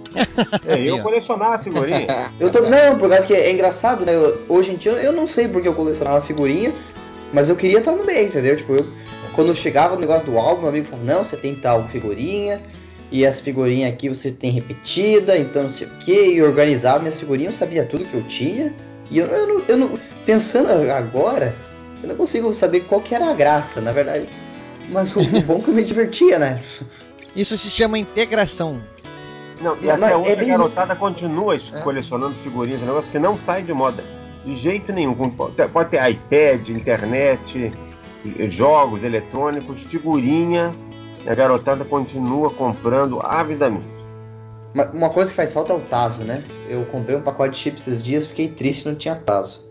É, eu colecionava figurinha. Eu tô, não, por causa que é engraçado, né? Eu- hoje em dia eu não sei porque eu colecionava figurinha, mas eu queria estar no meio, entendeu? Tipo, eu, quando chegava no negócio do álbum, meu amigo falava, não, você tem tal figurinha, e essa figurinha aqui você tem repetida, então não sei o que, e organizava minhas figurinhas, eu sabia tudo que eu tinha, e eu, eu, não, eu não- pensando agora, eu não consigo saber qual que era a graça, na verdade. Mas o, o bom é que eu me divertia, né? Isso se chama integração. Não, e Não, até mas hoje é a bem garotada continua colecionando figurinhas, um negócio que não sai de moda. De jeito nenhum. Com- Pode ter iPad, internet, jogos eletrônicos, figurinha. E a garotada continua comprando avidamente. Uma, uma coisa que faz falta é o Tazo, né? Eu comprei um pacote de chips esses dias, fiquei triste, não tinha Tazo.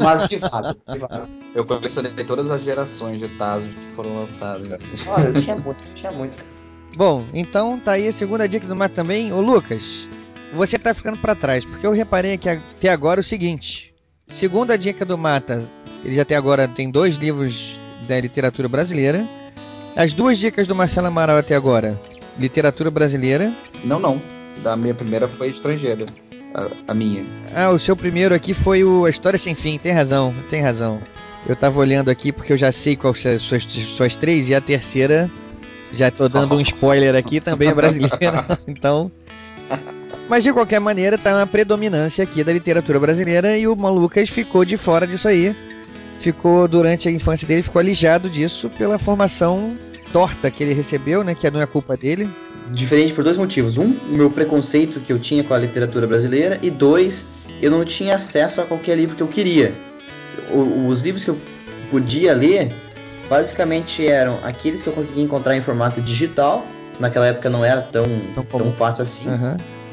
Mas de fato, de fato. Eu colecionei todas as gerações de Tazos que foram lançadas. Olha, eu tinha muito, tinha muito. Bom, então tá aí a segunda dica do Mata também. Ô Lucas, você tá ficando pra trás, porque eu reparei aqui até agora o seguinte. Segunda dica do Mata, ele já até agora tem dois livros da literatura brasileira. As duas dicas do Marcelo Amaral até agora, literatura brasileira. Não, não. A minha primeira foi estrangeira. A, a minha. Ah, o seu primeiro aqui foi o A História Sem Fim, tem razão, tem razão. Eu tava olhando aqui porque eu já sei quais são as suas, suas três e a terceira, já tô dando um spoiler aqui, também é brasileira, então... Mas de qualquer maneira tá uma predominância aqui da literatura brasileira e o Malucas ficou de fora disso aí. ficou durante a infância dele ficou alijado disso pela formação torta que ele recebeu, né? Que não é culpa dele. Diferente por dois motivos. Um, o meu preconceito que eu tinha com a literatura brasileira. E dois, eu não tinha acesso a qualquer livro que eu queria. O- os livros que eu podia ler, basicamente eram aqueles que eu conseguia encontrar em formato digital. Naquela época não era tão, tão, fácil assim.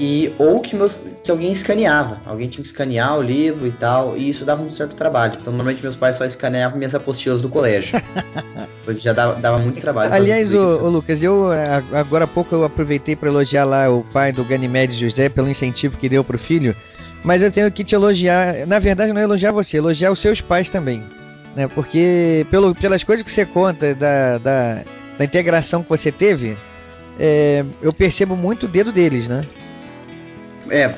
E, ou que, meus, que alguém escaneava. Alguém tinha que escanear o livro e tal. E isso dava um certo trabalho. Então, normalmente, meus pais só escaneavam minhas apostilas do colégio. porque já dava, dava muito trabalho. Aliás, isso. ô, Lucas, eu a- agora há pouco eu aproveitei para elogiar lá o pai do Ganymede José pelo incentivo que deu pro filho, mas eu tenho que te elogiar, na verdade não é elogiar você, elogiar os seus pais também, né? Porque pelo, pelas coisas que você conta da, da, da integração que você teve, é, eu percebo muito o dedo deles, né? É,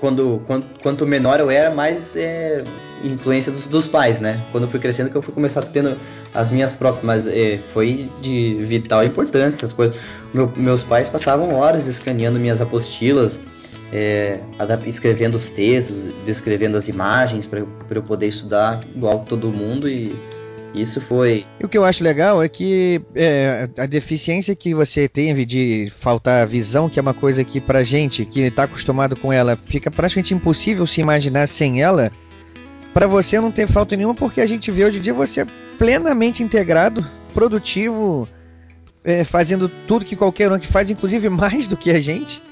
quando, quando, quanto menor eu era, mais é, influência dos, dos pais, né? Quando eu fui crescendo que eu fui começar tendo as minhas próprias, mas é, foi de vital importância essas coisas. Meu- meus pais passavam horas escaneando minhas apostilas, é, escrevendo os textos, descrevendo as imagens para eu poder estudar igual todo mundo e isso foi E o que eu acho legal é que é, a deficiência que você teve de faltar visão, que é uma coisa que pra gente que tá acostumado com ela, fica praticamente impossível se imaginar sem ela. Pra você não ter falta nenhuma, porque a gente vê hoje em dia você plenamente integrado, produtivo, é, fazendo tudo que qualquer um que faz, inclusive mais do que a gente.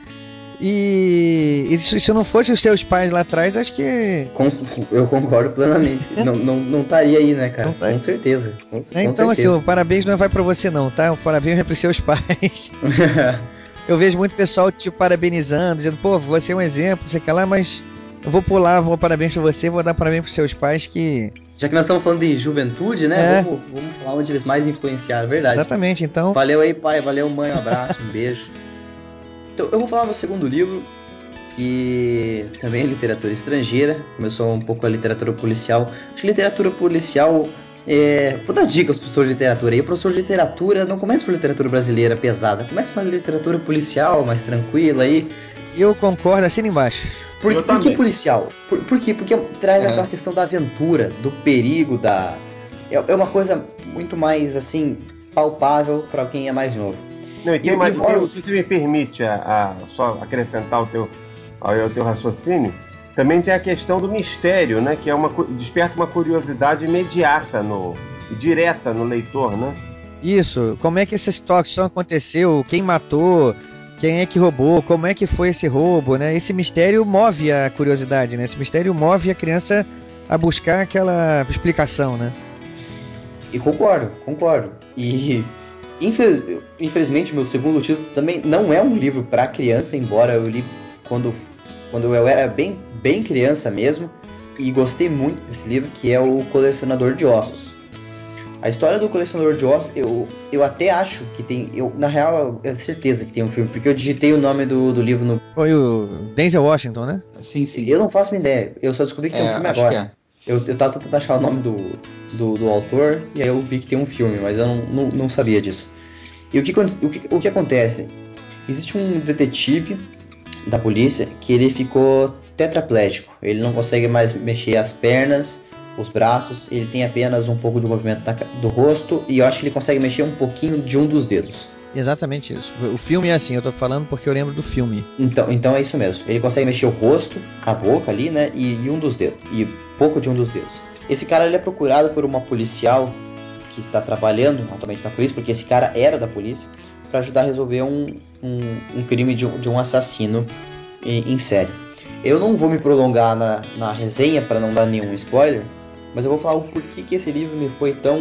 E, e se, se não fosse os seus pais lá atrás, acho que Com- eu concordo plenamente. não, não, não estaria aí, né, cara? Com certeza. Com, É, com então, assim, certeza. o parabéns não vai pra você não, tá? O parabéns vai pros seus pais. eu vejo muito pessoal te parabenizando, dizendo, pô, você é um exemplo, não sei o que lá, mas eu vou pular, vou parabéns pra você, vou dar parabéns pros seus pais que. Já que nós estamos falando de juventude, né? É. Vamos, vamos falar onde eles mais influenciaram, verdade. Exatamente, então. Valeu aí, pai. Valeu, mãe. Um abraço, um beijo. Então, eu vou falar do segundo livro, que também é literatura estrangeira. Começou um pouco a literatura policial. Acho que literatura policial. É... Vou dar dicas pro professor de literatura aí. O professor de literatura não começa por literatura brasileira pesada, começa por literatura policial, mais tranquila aí. Eu concordo, assina embaixo. Por, por que policial? Por, por quê? Porque traz É. aquela questão da aventura, do perigo, da. É, é uma coisa muito mais assim palpável para quem é mais novo. Não, e tem E- mais, embora- tem- se você me permite a, a- só acrescentar o teu, ao, ao teu raciocínio, também tem a questão do mistério, né? Que é uma, desperta uma curiosidade imediata, no, direta no leitor, né? Isso, como é que essa situação aconteceu, quem matou, quem é que roubou, como é que foi esse roubo, né? Esse mistério move a curiosidade, né? Esse mistério move a criança a buscar aquela explicação, né? E concordo, concordo. E infeliz- infelizmente meu segundo título também não é um livro para criança, embora eu li quando, quando eu era bem, bem criança mesmo. E gostei muito desse livro, que é o Colecionador de Ossos. A história do Colecionador de Ossos, eu, eu até acho que tem. Eu, na real, eu tenho certeza que tem um filme, porque eu digitei o nome do, do livro no. Foi o Denzel Washington, né? Sim, sim. Eu não faço uma ideia. Eu só descobri que tem É, um filme acho agora. Eu, eu tava tentando achar o nome do, do, do autor e aí eu vi que tem um filme, mas eu não, não, não sabia disso. E o que, o, que, o que acontece? Existe um detetive da polícia que ele ficou tetraplégico. Ele não consegue mais mexer as pernas, os braços, ele tem apenas um pouco de movimento do rosto e eu acho que ele consegue mexer um pouquinho de um dos dedos. Exatamente isso. O filme é assim, eu tô falando porque eu lembro do filme. Então, então é isso mesmo. Ele consegue mexer o rosto, a boca ali, né? E, e um dos dedos. E pouco de um dos dedos. Esse cara ele é procurado por uma policial que está trabalhando atualmente na polícia, porque esse cara era da polícia, para ajudar a resolver um, um, um crime de um, de um assassino em, em série. Eu não vou me prolongar na, na resenha para não dar nenhum spoiler, mas eu vou falar o porquê que esse livro me foi tão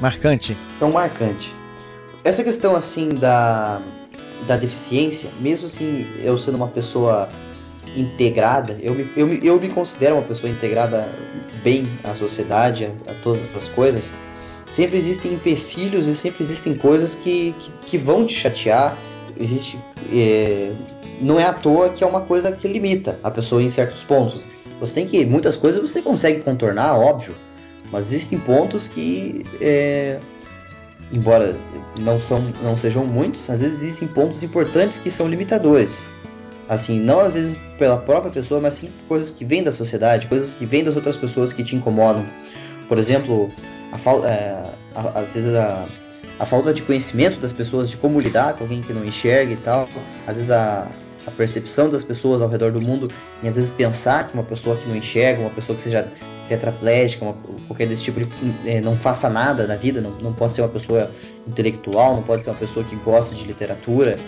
Marcante. tão marcante. Essa questão assim da, da deficiência, mesmo assim eu sendo uma pessoa integrada, eu me, eu, me, eu me considero uma pessoa integrada bem à sociedade, a, a todas as coisas, sempre existem empecilhos e sempre existem coisas que, que, que vão te chatear. Existe, é, não é à toa que é uma coisa que limita a pessoa em certos pontos. Você tem que. Muitas coisas você consegue contornar, óbvio. Mas existem pontos que. é, embora não, são, não sejam muitos, às vezes existem pontos importantes que são limitadores. Assim, não às vezes pela própria pessoa, mas sim coisas que vêm da sociedade, coisas que vêm das outras pessoas que te incomodam. por exemplo, a é, às vezes a, a falta de conhecimento das pessoas de como lidar com alguém que não enxerga e tal, às vezes a, a percepção das pessoas ao redor do mundo e às vezes pensar que uma pessoa que não enxerga, uma pessoa que seja tetraplégica, uma, qualquer desse tipo de eh, não faça nada na vida, não, não pode ser uma pessoa intelectual, não pode ser uma pessoa que gosta de literatura,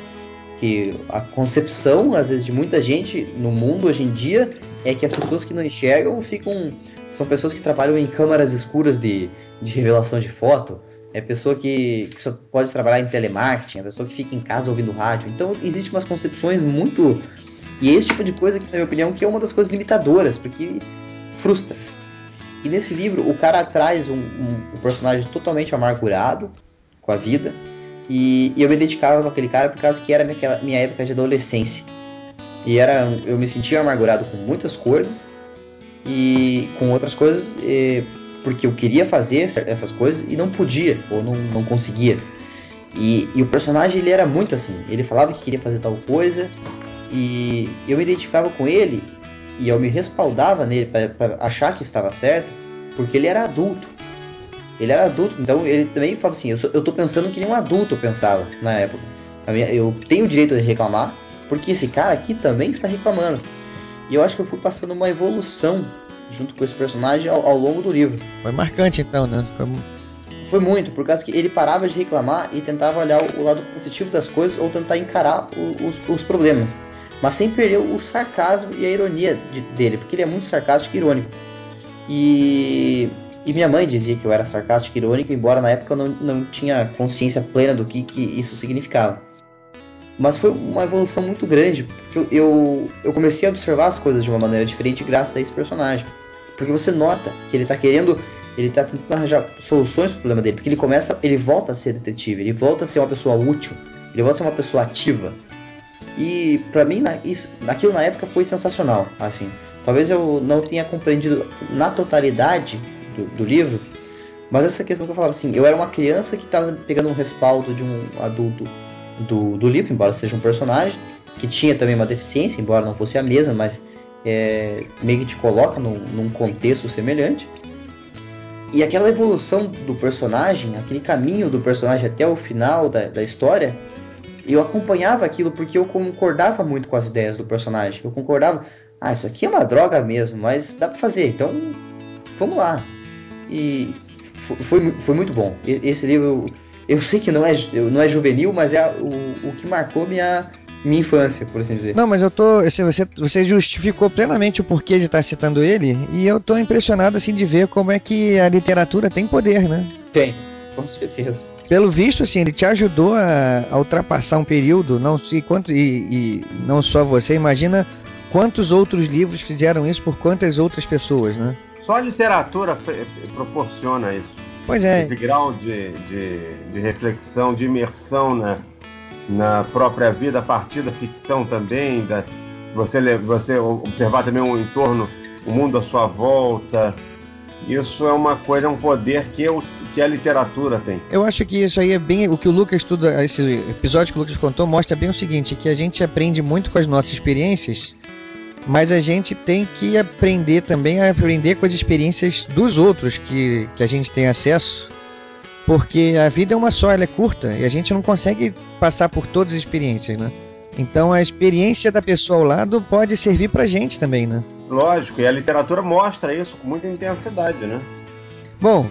que a concepção às vezes de muita gente no mundo hoje em dia é que as pessoas que não enxergam ficam são pessoas que trabalham em câmaras escuras de, de revelação de foto é pessoa que, que só pode trabalhar em telemarketing, é pessoa que fica em casa ouvindo rádio. Então, existe umas concepções muito. E esse tipo de coisa que, na minha opinião, que é uma das coisas limitadoras, porque frustra. E nesse livro, o cara traz um, um, um personagem totalmente amargurado com a vida. E, e eu me identificava com aquele cara por causa que era minha, minha época de adolescência. E era, eu me sentia amargurado com muitas coisas e com outras coisas. E, porque eu queria fazer essas coisas e não podia, ou não, não conseguia. E, e, o personagem ele era muito assim, ele falava que queria fazer tal coisa e eu me identificava com ele e eu me respaldava nele para achar que estava certo, porque ele era adulto. Ele era adulto, então ele também falava assim: eu, sou, eu tô pensando que nem um adulto pensava na época. Eu tenho o direito de reclamar, porque esse cara aqui também está reclamando. E eu acho que eu fui passando uma evolução junto com esse personagem ao, ao, longo do livro. Foi marcante então, né? Foi... Foi... muito, por causa que ele parava de reclamar e tentava olhar o, o lado positivo das coisas ou tentar encarar o, os, os, problemas. Mas sem perder o sarcasmo e a ironia de, dele, porque ele é muito sarcástico e irônico. E, e, minha mãe dizia que eu era sarcástico e irônico, embora na época eu não, não tinha consciência plena do que, que isso significava. Mas foi uma evolução muito grande, porque eu, eu comecei a observar as coisas de uma maneira diferente graças a esse personagem. Porque você nota que ele está querendo, ele está tentando arranjar soluções para o problema dele, porque ele começa, ele volta a ser detetive, ele volta a ser uma pessoa útil, ele volta a ser uma pessoa ativa. E para mim, isso, aquilo na época foi sensacional, assim. Talvez eu não tenha compreendido na totalidade do, do livro, mas essa questão que eu falava assim, eu era uma criança que estava pegando um respaldo de um adulto do, do livro, embora seja um personagem, que tinha também uma deficiência, embora não fosse a mesma, mas é, meio que te coloca num, num, contexto semelhante. E aquela evolução do personagem, aquele caminho do personagem até o final da, da história, eu acompanhava aquilo porque eu concordava muito com as ideias do personagem. Eu concordava, ah, isso aqui é uma droga mesmo, mas dá pra fazer, então vamos lá. E foi, foi muito bom. Esse livro, eu sei que não é, não é juvenil, mas é o, o que marcou minha, minha infância, por assim dizer. Não, mas eu tô. Assim, você, você justificou plenamente o porquê de estar citando ele, e eu tô impressionado assim de ver como é que a literatura tem poder, né? Tem, com certeza. Pelo visto, assim, ele te ajudou a, a ultrapassar um período, não sei quanto, e, e, não só você, imagina quantos outros livros fizeram isso por quantas outras pessoas, né? Só a literatura proporciona isso. Pois é. Esse grau de, de, de reflexão, de imersão, né? na própria vida a partir da ficção também, da, você, você observar também o entorno, o mundo à sua volta. Isso é uma coisa, um poder que, eu, que a literatura tem. Eu acho que isso aí é bem o que o Lucas estuda, esse episódio que o Lucas contou mostra bem o seguinte, que a gente aprende muito com as nossas experiências, mas a gente tem que aprender também a aprender com as experiências dos outros que, que a gente tem acesso porque a vida é uma só, ela é curta e a gente não consegue passar por todas as experiências, né? Então a experiência da pessoa ao lado pode servir pra gente também, né? Lógico, e a literatura mostra isso com muita intensidade, né? Bom,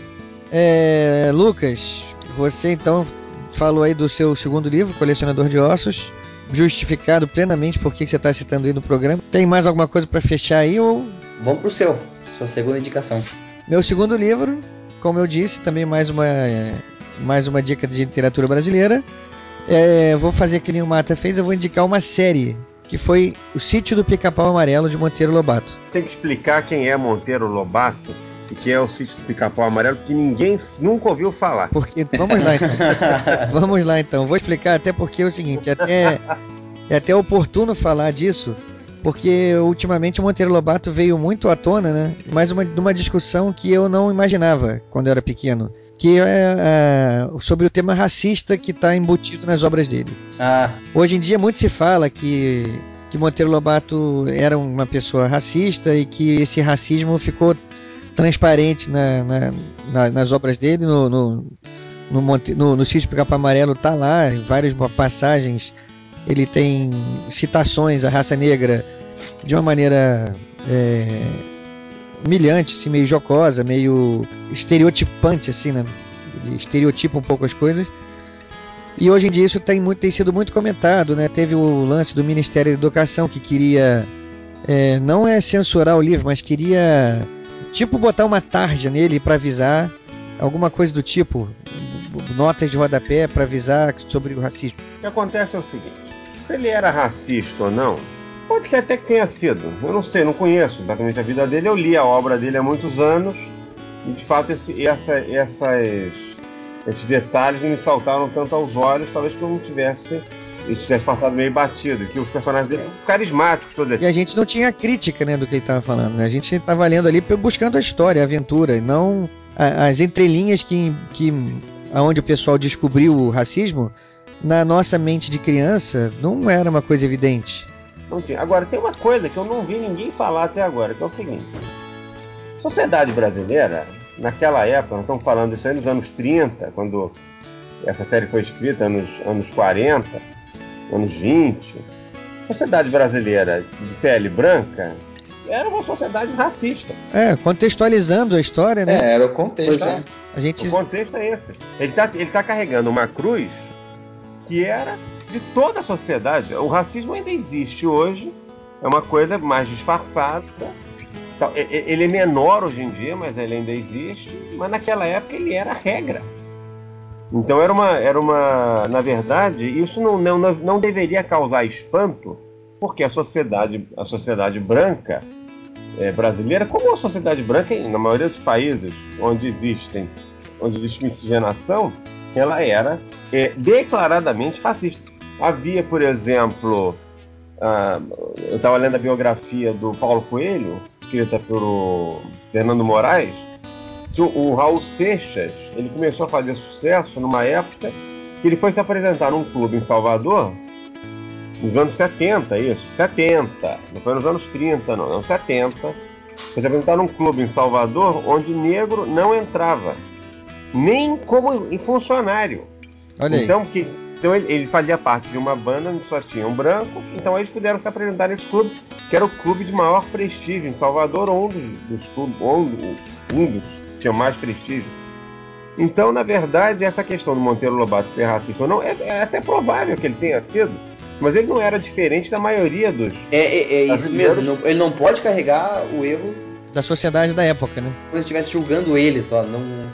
é, Lucas, você então falou aí do seu segundo livro, Colecionador de Ossos, justificado plenamente por que você está citando aí no programa. Tem mais alguma coisa para fechar aí ou? Vamos pro seu, sua segunda indicação. Meu segundo livro como eu disse, também mais uma, mais uma dica de literatura brasileira. É, vou fazer que nem o Mata fez, eu vou indicar uma série que foi O Sítio do Pica-Pau Amarelo de Monteiro Lobato. Tem que explicar quem é Monteiro Lobato que é o Sítio do Pica-Pau Amarelo, que ninguém nunca ouviu falar. Porque vamos lá então. vamos lá então. Vou explicar até porque é o seguinte, até é até oportuno falar disso, porque ultimamente o Monteiro Lobato veio muito à tona, né? Mas uma, uma discussão que eu não imaginava quando eu era pequeno. Que é, é sobre o tema racista que está embutido nas obras dele. Ah. Hoje em dia muito se fala que, que Monteiro Lobato era uma pessoa racista e que esse racismo ficou transparente na, na- na- nas obras dele, no, no, no, Monte, no, no Sítio Pica-Pau Amarelo tá lá, em várias passagens ele tem citações à raça negra de uma maneira é, humilhante, assim, meio jocosa, meio estereotipante, assim, né? Ele estereotipa um pouco as coisas. E hoje em dia isso tem, muito, tem sido muito comentado, né? Teve o lance do Ministério da Educação que queria é, não é censurar o livro, mas queria tipo botar uma tarja nele para avisar alguma coisa do tipo, notas de rodapé para avisar sobre o racismo. O que acontece é o seguinte: se ele era racista ou não, pode ser até que tenha sido. Eu não sei, não conheço exatamente a vida dele. Eu li a obra dele há muitos anos e de fato esse, essa, essas, esses detalhes me saltaram tanto aos olhos, talvez que eu não tivesse. Ele tivesse passado meio batido, que os personagens dele são carismáticos, todos E a gente não tinha crítica né, do que ele estava falando, né? A gente estava lendo ali buscando a história, a aventura, e não as entrelinhas que, que aonde o pessoal descobriu o racismo, na nossa mente de criança, não era uma coisa evidente. Não tinha. Agora, tem uma coisa que eu não vi ninguém falar até agora, que é o seguinte. Sociedade brasileira, naquela época, nós estamos falando isso aí nos anos 30, quando essa série foi escrita, anos, anos 40, anos 20. Sociedade brasileira de pele branca era uma sociedade racista. É, contextualizando a história, né? É, era o contexto. Pois é. A gente O contexto é esse. Ele está ele tá carregando uma cruz que era de toda a sociedade. O racismo ainda existe hoje, é uma coisa mais disfarçada. Então, Ele é menor hoje em dia, mas ele ainda existe. Mas naquela época ele era a regra. Então era uma, era uma, na verdade, isso não, não, não deveria causar espanto, porque a sociedade, a sociedade branca eh, brasileira, como a sociedade branca na maioria dos países onde existem, onde existe miscigenação, ela era eh, declaradamente fascista. Havia, por exemplo, eu estava lendo a biografia do Paulo Coelho, escrita pelo Fernando Moraes, o, Raul Seixas ele começou a fazer sucesso numa época que ele foi se apresentar num clube em Salvador, nos anos 70, isso, 70, não foi nos anos 30, não, anos 70. Foi se apresentar num clube em Salvador onde negro não entrava, nem como funcionário. Olha aí. então, que, então ele, ele fazia parte de uma banda onde só tinha um branco, então eles puderam se apresentar nesse clube, que era o clube de maior prestígio em Salvador, ou um dos, dos clubes, um, um dos tinha mais prestígio. Então, na verdade, essa questão do Monteiro Lobato ser racista ou não, é, é até provável que ele tenha sido, mas ele não era diferente da maioria dos. É, é, é isso mesmo. não- ele não pode carregar o erro Da sociedade da época, né? como se estivesse julgando ele só. Não...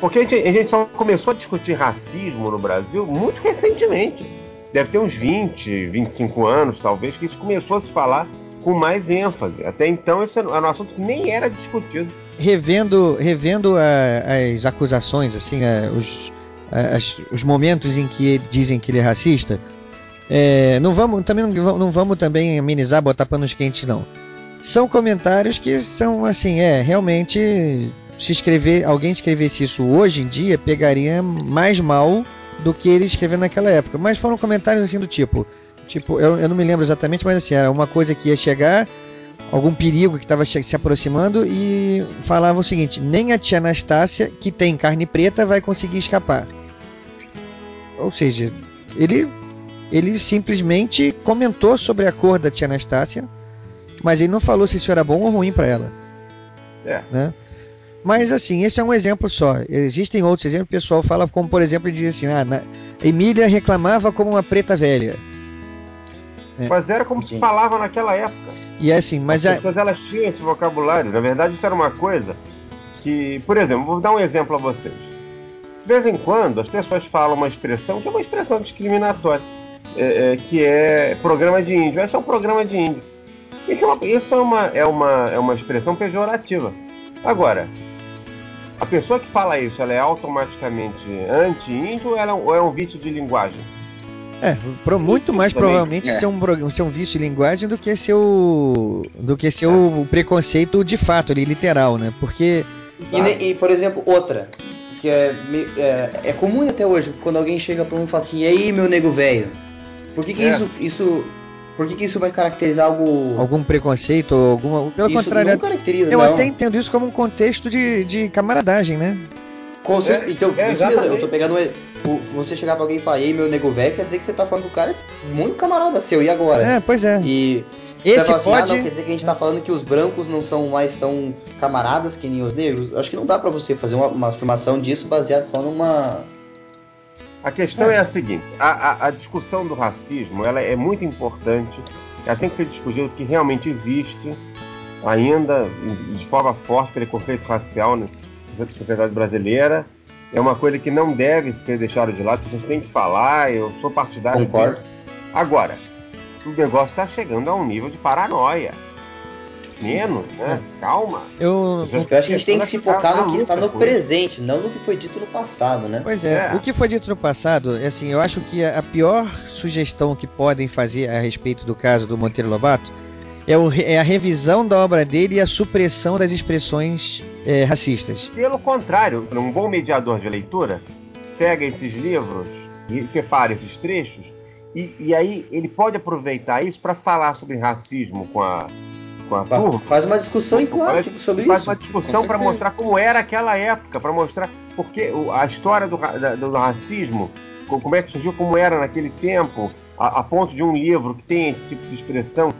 Porque a gente, a gente só começou a discutir racismo no Brasil muito recentemente. Deve ter uns 20, 25 anos, talvez, que isso começou a se falar com mais ênfase. Até então, esse era um assunto que nem era discutido. Revendo, revendo a- as acusações, assim, a- os, a- as- os momentos em que dizem que ele é racista, é, não vamos também não, não vamos também amenizar, botar panos quentes, não. São comentários que são assim, é realmente se escrever, alguém escrevesse isso hoje em dia pegaria mais mal do que ele escreveu naquela época. Mas foram comentários assim do tipo, tipo, eu, eu não me lembro exatamente, mas assim, era uma coisa que ia chegar, algum perigo que estava se aproximando e falava o seguinte: nem a tia Anastácia, que tem carne preta, vai conseguir escapar. Ou seja, ele ele simplesmente comentou sobre a cor da tia Anastácia, mas ele não falou se isso era bom ou ruim para ela. É. Né? Mas assim, esse é um exemplo só. Existem outros exemplos. O pessoal fala, como por exemplo, ele diz assim: ah, na- Emília reclamava como uma preta velha. É. Mas era como se falava naquela época. E é assim, mas As é, pessoas elas tinham esse vocabulário. Na verdade, isso era uma coisa que, por exemplo, vou dar um exemplo a vocês. De vez em quando, as pessoas falam uma expressão que é uma expressão discriminatória, é, é, que é programa de índio. Esse é um programa de índio. Isso, é uma, isso é, uma, é, uma, é uma expressão pejorativa. Agora, a pessoa que fala isso, ela é automaticamente anti-índio ou, ela, ou é um vício de linguagem? É, pro- muito mais também. provavelmente É. ser, um, ser um vício de linguagem do que ser o. do que ser o preconceito de fato, ali, literal, né? Porque. E, e, por exemplo, outra, que é, me- é, é comum até hoje, quando alguém chega pra mim e fala assim, e aí, meu nego velho? Por que, que É. isso, isso Por que, que isso vai caracterizar algo. Algum preconceito ou alguma. Pelo Isso contrário, não caracteriza, eu não. até entendo isso como um contexto de, de camaradagem, né? Com certeza. então, é, isso mesmo, eu tô pegando. um- Você chegar pra alguém e falar, ei, meu nego velho, quer dizer que você tá falando que o cara é muito camarada seu, e agora? É, pois é. E Esse você assim, ah, pode- não, quer dizer que a gente tá falando que os brancos não são mais tão camaradas que nem os negros? Acho que não dá pra você fazer uma, uma afirmação disso baseada só numa. A questão é, a seguinte: a, a- a discussão do racismo ela é muito importante. Ela tem que ser discutida porque realmente existe ainda de forma forte preconceito racial na sociedade brasileira. É uma coisa que não deve ser deixada de lado. A gente tem que falar. Eu sou partidário. Concordo. Agora, o negócio está chegando a um nível de paranoia. Menos, né? Calma. Eu, Eu acho que a gente tem que se focar no que está no presente. presente, não no que foi dito no passado, né? Pois é, o que foi dito no passado, é assim, eu acho que a a pior sugestão que podem fazer a respeito do caso do Monteiro Lobato é, o é a revisão da obra dele e a supressão das expressões é, racistas. Pelo contrário, um bom mediador de leitura pega esses livros e separa esses trechos e, e aí ele pode aproveitar isso para falar sobre racismo com a, com a turma. Faz uma discussão em classe sobre faz isso. uma discussão para mostrar como era aquela época, para mostrar porque a história do, da- do racismo, co- como é que surgiu, como era naquele tempo, a, a ponto de um livro que tem esse tipo de expressão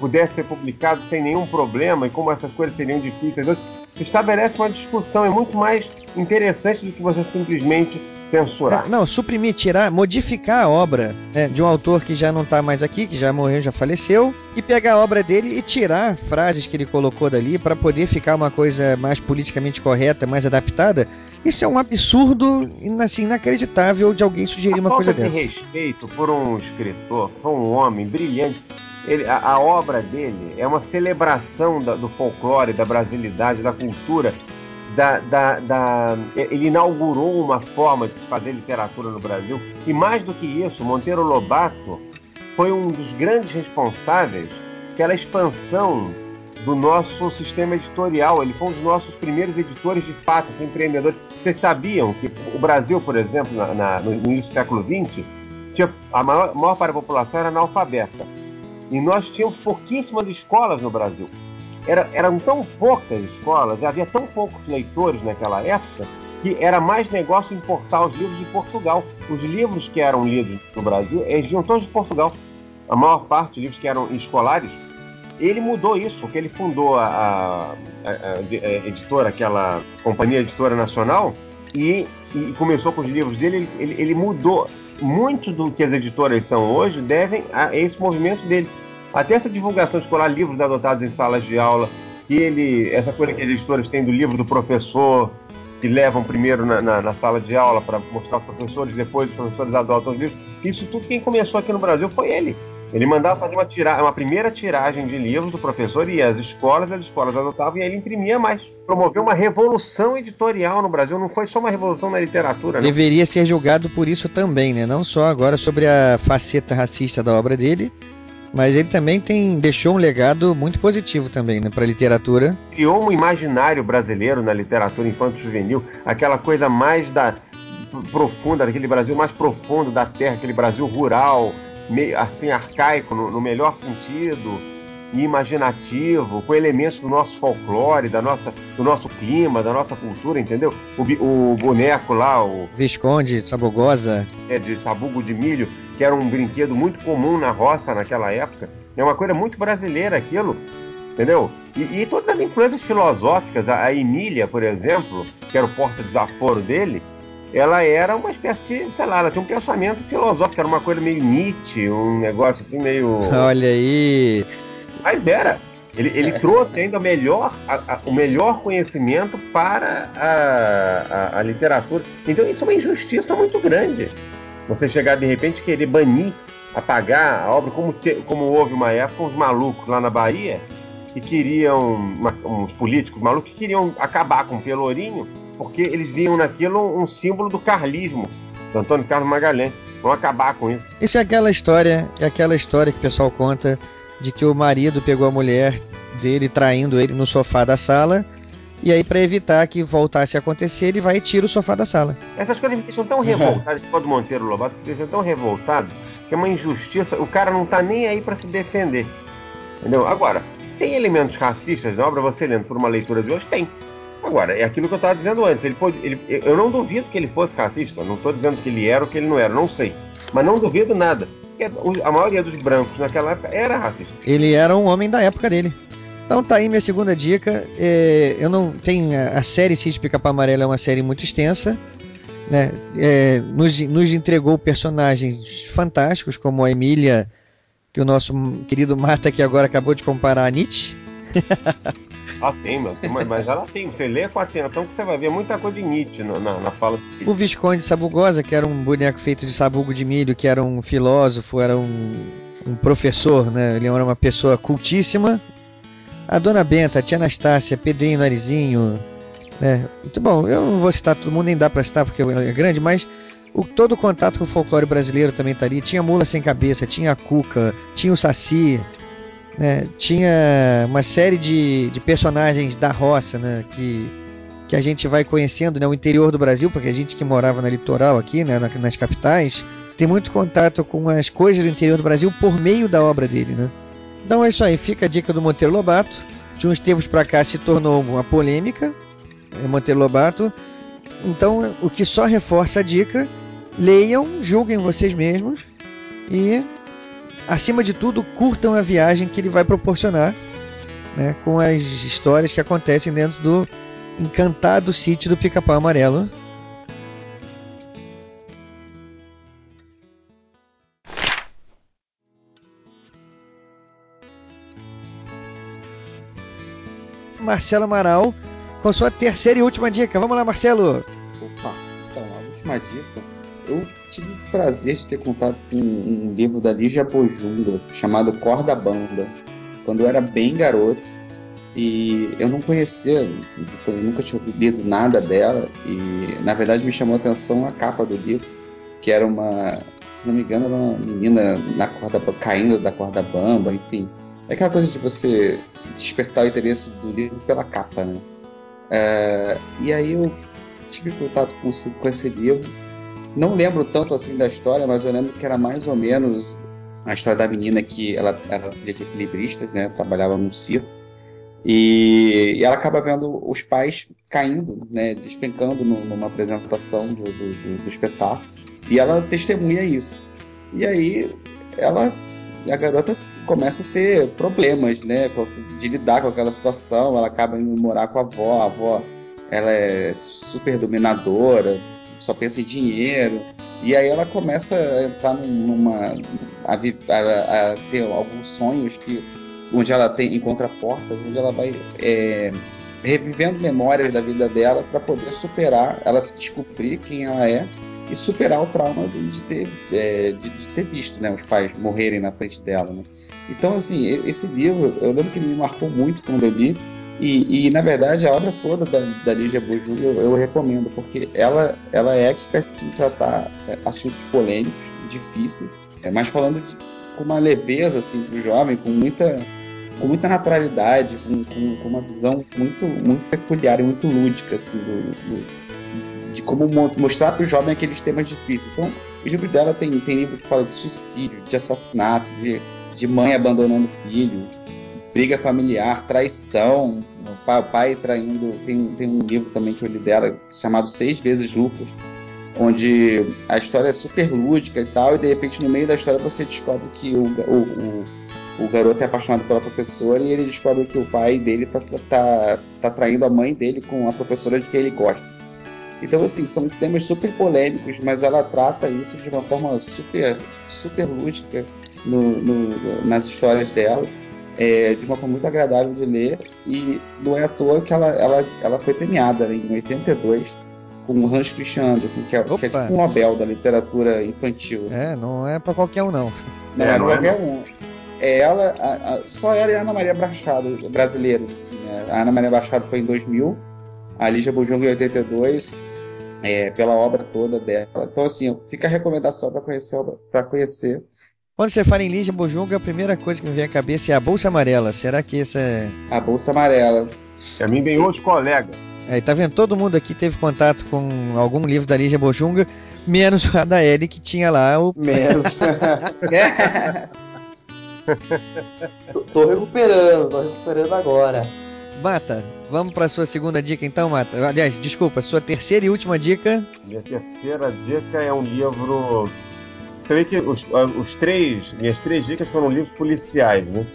pudesse ser publicado sem nenhum problema e como essas coisas seriam difíceis. Se estabelece uma discussão, é muito mais interessante do que você simplesmente censurar. Não, suprimir, tirar, modificar a obra né, de um autor que já não está mais aqui, que já morreu, já faleceu, e pegar a obra dele e tirar frases que ele colocou dali para poder ficar uma coisa mais politicamente correta, mais adaptada. Isso é um absurdo, assim, inacreditável de alguém sugerir uma falta coisa de dessa. respeito por um escritor, por um homem brilhante. Ele- a, a obra dele é uma celebração da- do folclore, da brasilidade, da cultura. Da, da- da- ele inaugurou uma forma de se fazer literatura no Brasil. E mais do que isso, Monteiro Lobato foi um dos grandes responsáveis pela expansão do nosso sistema editorial. Ele foi um dos nossos primeiros editores de fato, assim, empreendedores. Vocês sabiam que o Brasil, por exemplo, na- na- no início do século XX, tinha, a maior, maior parte da população era analfabeta. E nós tínhamos pouquíssimas escolas no Brasil. Era- eram tão poucas escolas, havia tão poucos leitores naquela época, que era mais negócio importar os livros de Portugal. Os livros que eram lidos no Brasil, eles vinham todos de Portugal. A maior parte de livros que eram escolares, ele mudou isso, porque ele fundou a- a- a- a editora, aquela companhia editora nacional, e, e começou com os livros dele. Ele, ele- mudou muito do que as editoras são hoje, devem a esse movimento dele. Até essa divulgação escolar, livros adotados em salas de aula, que ele, essa coisa que as editoras têm do livro do professor, que levam primeiro na, na- na sala de aula para mostrar aos professores, depois os professores adotam os livros. Isso tudo quem começou aqui no Brasil foi ele. Ele mandava fazer uma, tira uma primeira tiragem de livros do professor e as escolas, as escolas adotavam e aí ele imprimia mais. Promoveu uma revolução editorial no Brasil, não foi só uma revolução na literatura, né? Deveria ser julgado por isso também, né? Não só agora sobre a faceta racista da obra dele, mas ele também tem deixou um legado muito positivo também, né, para a literatura. criou um imaginário brasileiro na literatura infanto-juvenil, aquela coisa mais da profunda, daquele Brasil mais profundo da terra, aquele Brasil rural, meio assim arcaico no, no melhor sentido, e imaginativo, com elementos do nosso folclore, da nossa, do nosso clima, da nossa cultura, entendeu? O, o boneco lá, o Visconde, Sabogosa. é, de sabugo de milho, que era um brinquedo muito comum na roça naquela época. É uma coisa muito brasileira aquilo, entendeu? E, e todas as influências filosóficas, a, a Emília, por exemplo, que era o porta-desaforo dele, ela era uma espécie de, sei lá, ela tinha um pensamento filosófico, era uma coisa meio Nietzsche, um negócio assim meio... Olha aí. Mas era. Ele, ele trouxe ainda o melhor, a- a- o melhor conhecimento para a, a- a literatura. Então isso é uma injustiça muito grande. Você chegar de repente e querer banir, apagar a obra, como, te- como houve uma época, uns malucos lá na Bahia que queriam, uma- uns políticos malucos que queriam acabar com o Pelourinho, porque eles viam naquilo um símbolo do carlismo, do Antônio Carlos Magalhães. Vão acabar com isso. Isso é aquela história, é aquela história que o pessoal conta de que o marido pegou a mulher dele traindo ele no sofá da sala. E aí, para evitar que voltasse a acontecer, ele vai e tira o sofá da sala. Essas coisas me deixam tão revoltado, quando Monteiro Lobato me deixam tão revoltado, que é uma injustiça. O cara não tá nem aí para se defender. Entendeu? Agora, tem elementos racistas na obra, você lendo por uma leitura de hoje? Tem. Agora, é aquilo que eu estava dizendo antes. Ele pode, ele, eu não duvido que ele fosse racista. Não estou dizendo que ele era ou que ele não era, não sei. Mas não duvido nada. Porque a maioria dos brancos naquela época era racista. Ele era um homem da época dele. Então tá aí minha segunda dica. É, eu não tenho a, série Sítio Pica-Pau Amarelo é uma série muito extensa. Né? É, nos, nos entregou personagens fantásticos como a Emília, que o nosso querido Marta aqui agora acabou de comparar a Nietzsche. Ela tem, mas, mas ela tem. Você lê com atenção que você vai ver muita coisa de Nietzsche na, na, na fala O Visconde Sabugosa, que era um boneco feito de sabugo de milho, que era um filósofo, era um, um professor, né? Ele era uma pessoa cultíssima. A Dona Benta, a Tia Anastácia, Pedrinho Narizinho. Né? Muito bom, eu não vou citar todo mundo, nem dá pra citar porque é grande, mas o, todo o contato com o folclore brasileiro também estaria. Tinha Mula Sem Cabeça, tinha a Cuca, tinha o Saci, né? tinha uma série de, de personagens da roça né? que, que a gente vai conhecendo, né? o interior do Brasil, porque a gente que morava na litoral aqui, né? nas capitais, tem muito contato com as coisas do interior do Brasil por meio da obra dele. Né? Então é isso aí, fica a dica do Monteiro Lobato. De uns tempos para cá se tornou uma polêmica, é Monteiro Lobato. Então, o que só reforça a dica, leiam, julguem vocês mesmos e, acima de tudo, curtam a viagem que ele vai proporcionar né, com as histórias que acontecem dentro do encantado sítio do Pica-Pau Amarelo. Marcelo Amaral com sua terceira e última dica. Vamos lá, Marcelo. Opa, então, a última dica. Eu tive o prazer de ter contato com um livro da Lígia Bojunga chamado Corda Bamba, quando eu era bem garoto. E eu não conhecia, nunca tinha lido nada dela. E na verdade me chamou a atenção a capa do livro, que era uma, se não me engano, era uma menina na corda, caindo da corda bamba, enfim. É aquela coisa de você despertar o interesse do livro pela capa, né? É, e aí eu tive contato com com esse livro. Não lembro tanto assim da história, mas eu lembro que era mais ou menos a história da menina que ela era de equilibrista, né? Trabalhava num circo. E, e, ela acaba vendo os pais caindo, né, despencando no, numa apresentação do, do, do, espetáculo. E ela testemunha isso. E aí ela, a garota começa a ter problemas, né, de lidar com aquela situação. Ela acaba indo morar com a avó, a avó ela é super dominadora, só pensa em dinheiro. E aí ela começa a entrar numa a, a, a ter alguns sonhos que onde ela tem encontra portas, onde ela vai é, revivendo memórias da vida dela para poder superar, ela se descobrir quem ela é e superar o trauma de ter, é, de, de, ter visto né, os pais morrerem na frente dela. Né? Então, assim, esse livro, eu lembro que me marcou muito quando eu li, e, e na verdade a obra toda da, da Lígia Boju eu, eu, recomendo, porque ela, ela é expert em tratar é, assuntos polêmicos, difíceis, é, mas falando de, com uma leveza assim, para o jovem, com muita, com muita naturalidade, com, com, com, uma visão muito, muito peculiar e muito lúdica assim, do, do de como mostrar para o jovem aqueles temas difíceis. Então, os livros dela tem, tem livro que fala de suicídio, de assassinato, de, de mãe abandonando filho, briga familiar, traição, o pai, traindo. Tem, tem um livro também que eu li dela chamado Seis Vezes Lucas, onde a história é super lúdica e tal, e de repente no meio da história você descobre que o, o, o, o garoto é apaixonado pela professora e ele descobre que o pai dele tá, tá, tá traindo a mãe dele com a professora de quem ele gosta. Então, assim, são temas super polêmicos, mas ela trata isso de uma forma super, super lúdica no, no, nas histórias dela, é, de uma forma muito agradável de ler, e não é à toa que ela, ela, ela foi premiada em 82 com o Hans Christian Andersen, que é, que é tipo um Nobel da literatura infantil. Assim. É, não é para qualquer um, não. Não é, é qualquer um. É ela, a, a, só ela e a Ana Maria Brachado, brasileiros, assim, né? A Ana Maria Brachado foi em 2000, a Lígia Bujung em 82, é, pela obra toda dela. Então, assim, fica a recomendação para conhecer, para conhecer. Quando você fala em Lígia Bujung, a primeira coisa que me vem à cabeça é a Bolsa Amarela. Será que isso é. A Bolsa Amarela. A mim vem hoje colega. Aí tá vendo? Todo mundo aqui teve contato com algum livro da Lígia Bojunga, menos a da Ellie que tinha lá o. Menos. tô, tô recuperando, tô recuperando agora. Mata, vamos pra sua segunda dica então, Mata. Aliás, desculpa, sua terceira e última dica. Minha terceira dica é um livro. Você vê que os, os três, minhas três dicas foram livros policiais, né?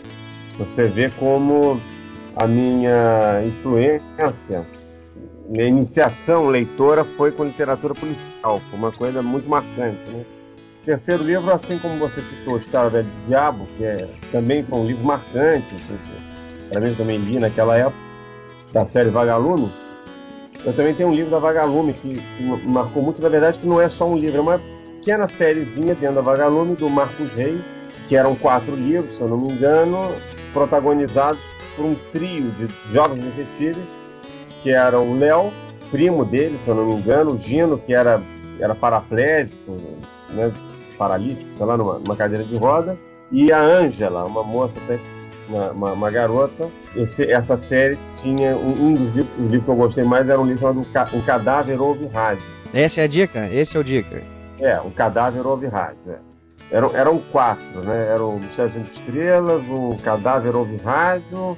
Você vê como a minha influência, minha iniciação leitora foi com literatura policial, foi uma coisa muito marcante, né? Terceiro livro, assim como você citou, História Velha do Diabo, que é, também foi um livro marcante, para mim também li naquela época, da série Vagalume. Eu também tenho um livro da Vagalume que, que marcou muito, na verdade, que não é só um livro, é uma pequena sériezinha dentro da Vagalume, do Marcos Reis, que eram quatro livros, se eu não me engano, protagonizados por um trio de jovens detetives, que eram o Léo, primo dele, se eu não me engano, o Gino, que era, era paraplégico, né, paralítico, sei lá, numa, numa cadeira de roda, e a Ângela, uma moça até uma, uma, uma, garota. Esse, essa série tinha um, um dos livros, livros, que eu gostei mais era um livro chamado Um Cadáver Ouve Rádio. Essa é a dica? Esse é o dica. É, Um Cadáver Ouve Rádio. É. Eram, eram quatro, né? Era o de Estrelas, o Cadáver Ouve Rádio,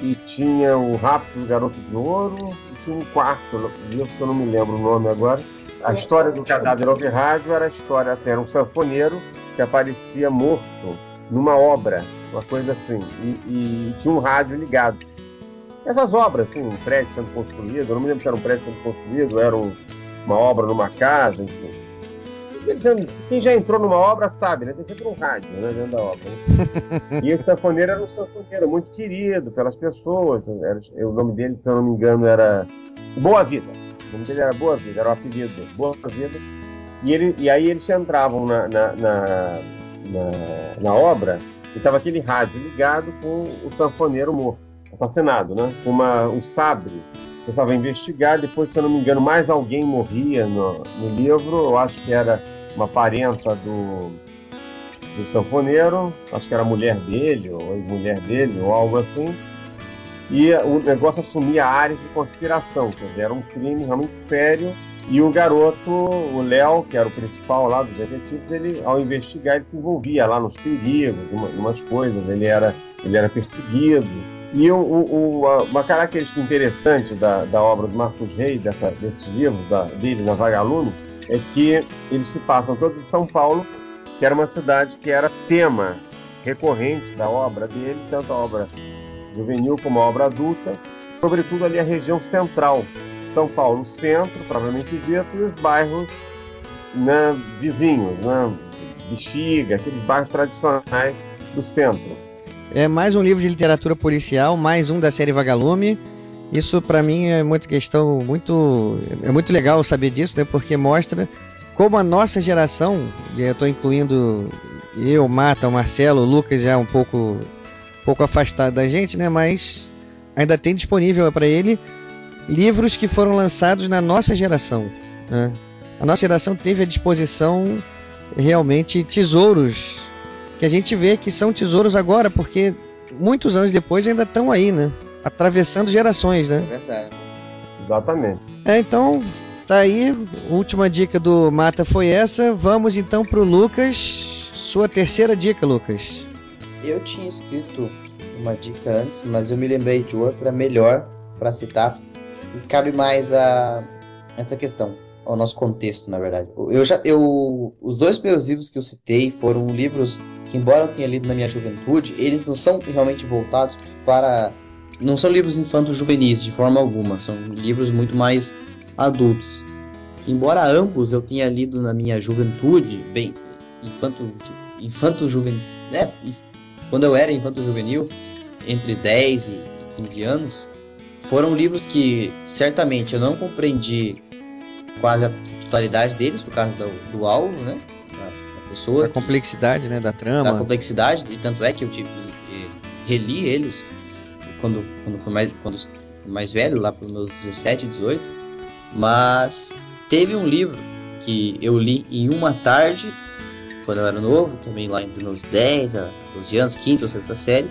e tinha o Rápido do Garoto de Ouro, e tinha um quarto livro que eu não me lembro o nome agora. A história do Cadáver Ouve Rádio era a história, assim, era um sanfoneiro que aparecia morto numa obra, uma coisa assim, e, e, tinha um rádio ligado. Essas obras, assim, um prédio sendo construído, eu não me lembro se era um prédio sendo construído, era um, uma obra numa casa, enfim. Quem já entrou numa obra sabe, né? Tem sempre um rádio né, dentro da obra. Né? E esse sanfoneiro era um sanfoneiro muito querido pelas pessoas. Era, o nome dele, se eu não me engano, era Boa Vida. O nome dele era Boa Vida, era o apelido Boa Vida. E, ele, e aí eles entravam na, na, na na, na obra, e estava aquele rádio ligado com o sanfoneiro morto, assassinado, né? Com uma, um sabre. Começava a investigar, depois, se eu não me engano, mais alguém morria no, no livro, eu acho que era uma parenta do, do sanfoneiro, acho que era mulher dele, ou mulher dele, ou algo assim. E o negócio assumia áreas de conspiração, quer dizer, era um crime realmente sério e o garoto, o Léo, que era o principal lá dos detetives, ele, ao investigar, ele se envolvia lá nos perigos, em umas coisas, ele era, ele era perseguido. E o, o, uma característica interessante da, da obra do Marcos Reis, dessa, desses livros da, dele na Vagalume, é que eles se passam todos em São Paulo, que era uma cidade que era tema recorrente da obra dele, tanto a obra juvenil como a obra adulta, sobretudo ali a região central, são Paulo centro, provavelmente dito, e os bairros né, vizinhos, né, Bexiga, aqueles bairros tradicionais do centro. É mais um livro de literatura policial, mais um da série Vagalume. Isso para mim é muita questão, muito é muito legal saber disso, né? Porque mostra como a nossa geração, e eu estou incluindo eu, Mata, o Marcelo, o Lucas já um pouco pouco afastado da gente, né? Mas ainda tem disponível para ele livros que foram lançados na nossa geração. Né? A nossa geração teve à disposição realmente tesouros que a gente vê que são tesouros agora, porque muitos anos depois ainda estão aí, né? Atravessando gerações, né? É verdade. Exatamente. É, então, tá aí. Última dica do Mata foi essa. Vamos então pro Lucas. Sua terceira dica, Lucas. Eu tinha escrito uma dica antes, mas eu me lembrei de outra melhor para citar e cabe mais a essa questão, ao nosso contexto, na verdade. Eu já, eu, os dois meus livros que eu citei foram livros que, embora eu tenha lido na minha juventude, eles não são realmente voltados para, não são livros infanto-juvenis de forma alguma, são livros muito mais adultos. Embora ambos eu tenha lido na minha juventude, bem, infanto, infanto juvenil, né? Quando eu era infanto juvenil, entre 10 e 15 anos, foram livros que certamente eu não compreendi quase a totalidade deles por causa do, do alvo, né? Da, da pessoa. Da complexidade, né? Da trama. Da complexidade, e tanto é que eu tive reli eles quando, quando fui mais, quando fui mais velho, lá para meus 17, 18. Mas teve um livro que eu li em uma tarde, quando eu era novo, também lá entre meus 10 a 12 anos, quinta ou sexta série,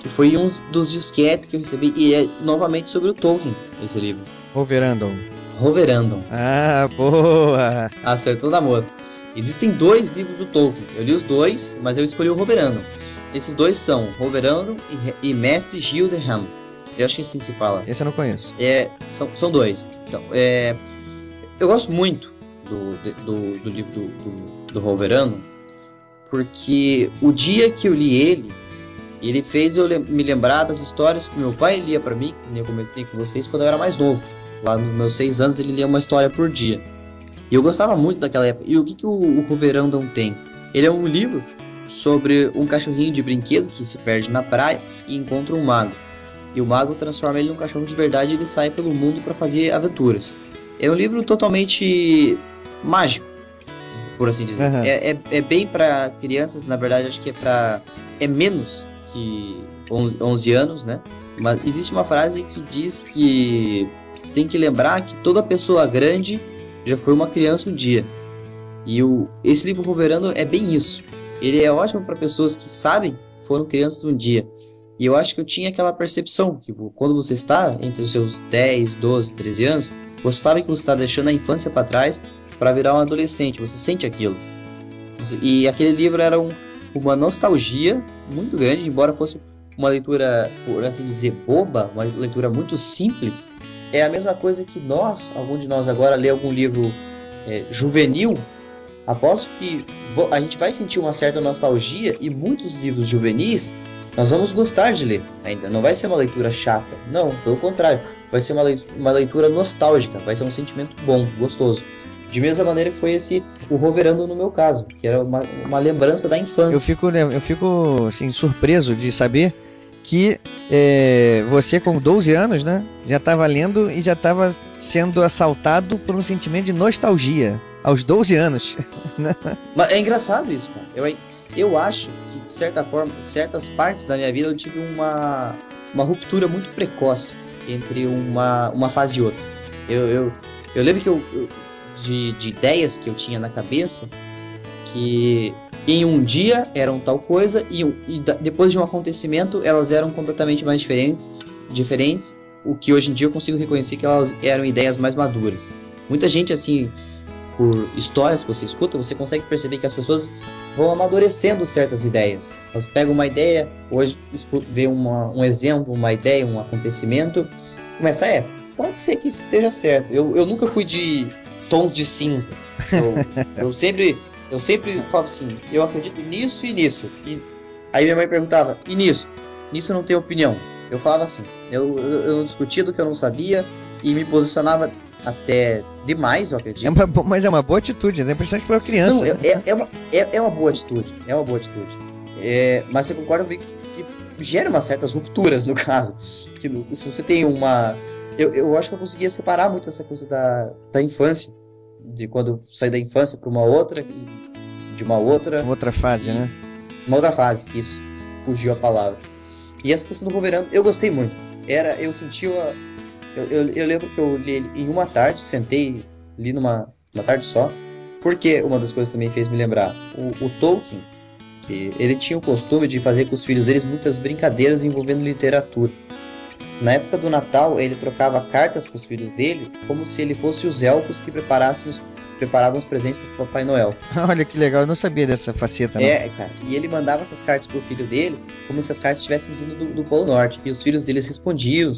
que foi um dos disquetes que eu recebi, e é novamente sobre o Tolkien, esse livro. Roverandom. Roverandom. Ah, boa! Acertou da moça. Existem dois livros do Tolkien. Eu li os dois, mas eu escolhi o Roverandom. Esses dois são Roverandom e, e Mestre Gilderham. Eu acho que assim se fala. Esse eu não conheço. É, são, são dois. Então, é, eu gosto muito do, do, do livro do, do, do porque o dia que eu li ele, ele fez eu me lembrar das histórias que meu pai lia para mim, que eu comentei com vocês, quando eu era mais novo. Lá nos meus seis anos ele lia uma história por dia. E eu gostava muito daquela época. E o que, que o, o tem? Ele é um livro sobre um cachorrinho de brinquedo que se perde na praia e encontra um mago. E o mago transforma ele num cachorro de verdade e ele sai pelo mundo para fazer aventuras. É um livro totalmente mágico, por assim dizer. Uhum. É, é, é bem para crianças, na verdade, acho que é para é menos que 11, 11 anos, né? Mas existe uma frase que diz que você tem que lembrar que toda pessoa grande já foi uma criança um dia. E o, esse livro Roverando é bem isso. Ele é ótimo para pessoas que sabem foram crianças um dia. E eu acho que eu tinha aquela percepção que quando você está entre os seus 10, 12, 13 anos, você sabe que você está deixando a infância para trás para virar um adolescente. Você sente aquilo. E aquele livro era um, uma nostalgia muito grande, embora fosse uma leitura, por assim dizer, boba, uma leitura muito simples. É a mesma coisa que nós, algum de nós agora, lê algum livro é, juvenil, aposto que a gente vai sentir uma certa nostalgia e muitos livros juvenis nós vamos gostar de ler ainda. Não vai ser uma leitura chata, não, pelo contrário, vai ser uma leitura, uma leitura nostálgica, vai ser um sentimento bom, gostoso. De mesma maneira que foi esse o Roverando no meu caso, que era uma, uma lembrança da infância. Eu fico, eu fico assim, surpreso de saber que é, você com 12 anos, né, já estava lendo e já estava sendo assaltado por um sentimento de nostalgia aos 12 anos. né? É engraçado isso, cara. Eu, eu acho que de certa forma, certas partes da minha vida eu tive uma, uma ruptura muito precoce entre uma, uma fase e outra. Eu, eu, eu lembro que eu, eu de, de ideias que eu tinha na cabeça que em um dia eram tal coisa e, e depois de um acontecimento elas eram completamente mais diferentes, diferentes, o que hoje em dia eu consigo reconhecer que elas eram ideias mais maduras. Muita gente assim, por histórias que você escuta, você consegue perceber que as pessoas vão amadurecendo certas ideias. Elas pegam uma ideia, hoje vê uma, um exemplo, uma ideia, um acontecimento, começa, é, pode ser que isso esteja certo. Eu, eu nunca fui de tons de cinza. Eu, eu sempre eu sempre falo assim, eu acredito nisso e nisso. E aí minha mãe perguntava, e nisso? Nisso eu não tenho opinião. Eu falava assim, eu, eu, eu não discutia do que eu não sabia e me posicionava até demais, eu acredito. É uma, mas é uma boa atitude, né? Principalmente para criança. Não, é, é, é, uma, é, é, uma boa atitude, é uma boa atitude. É, mas você concorda comigo que, que, gera umas certas rupturas no caso. Que se você tem uma... Eu, eu acho que eu conseguia separar muito essa coisa da, da infância de quando saí da infância para uma outra de uma outra outra fase, né? Uma outra fase, isso. Fugiu a palavra. E essa questão do Wolverine, eu gostei muito. Era, eu sentia eu, eu, eu, lembro que eu li ele em uma tarde, sentei li numa uma tarde só. Porque uma das coisas também fez me lembrar, o, o Tolkien, que ele tinha o costume de fazer com os filhos deles muitas brincadeiras envolvendo literatura. Na época do Natal, ele trocava cartas com os filhos dele, como se ele fosse os elfos que preparassem os, preparavam os presentes para o Papai Noel. Olha que legal, eu não sabia dessa faceta. Não. É, cara, e ele mandava essas cartas pro filho dele, como se as cartas estivessem vindo do, do, Polo Norte. E os filhos deles respondiam.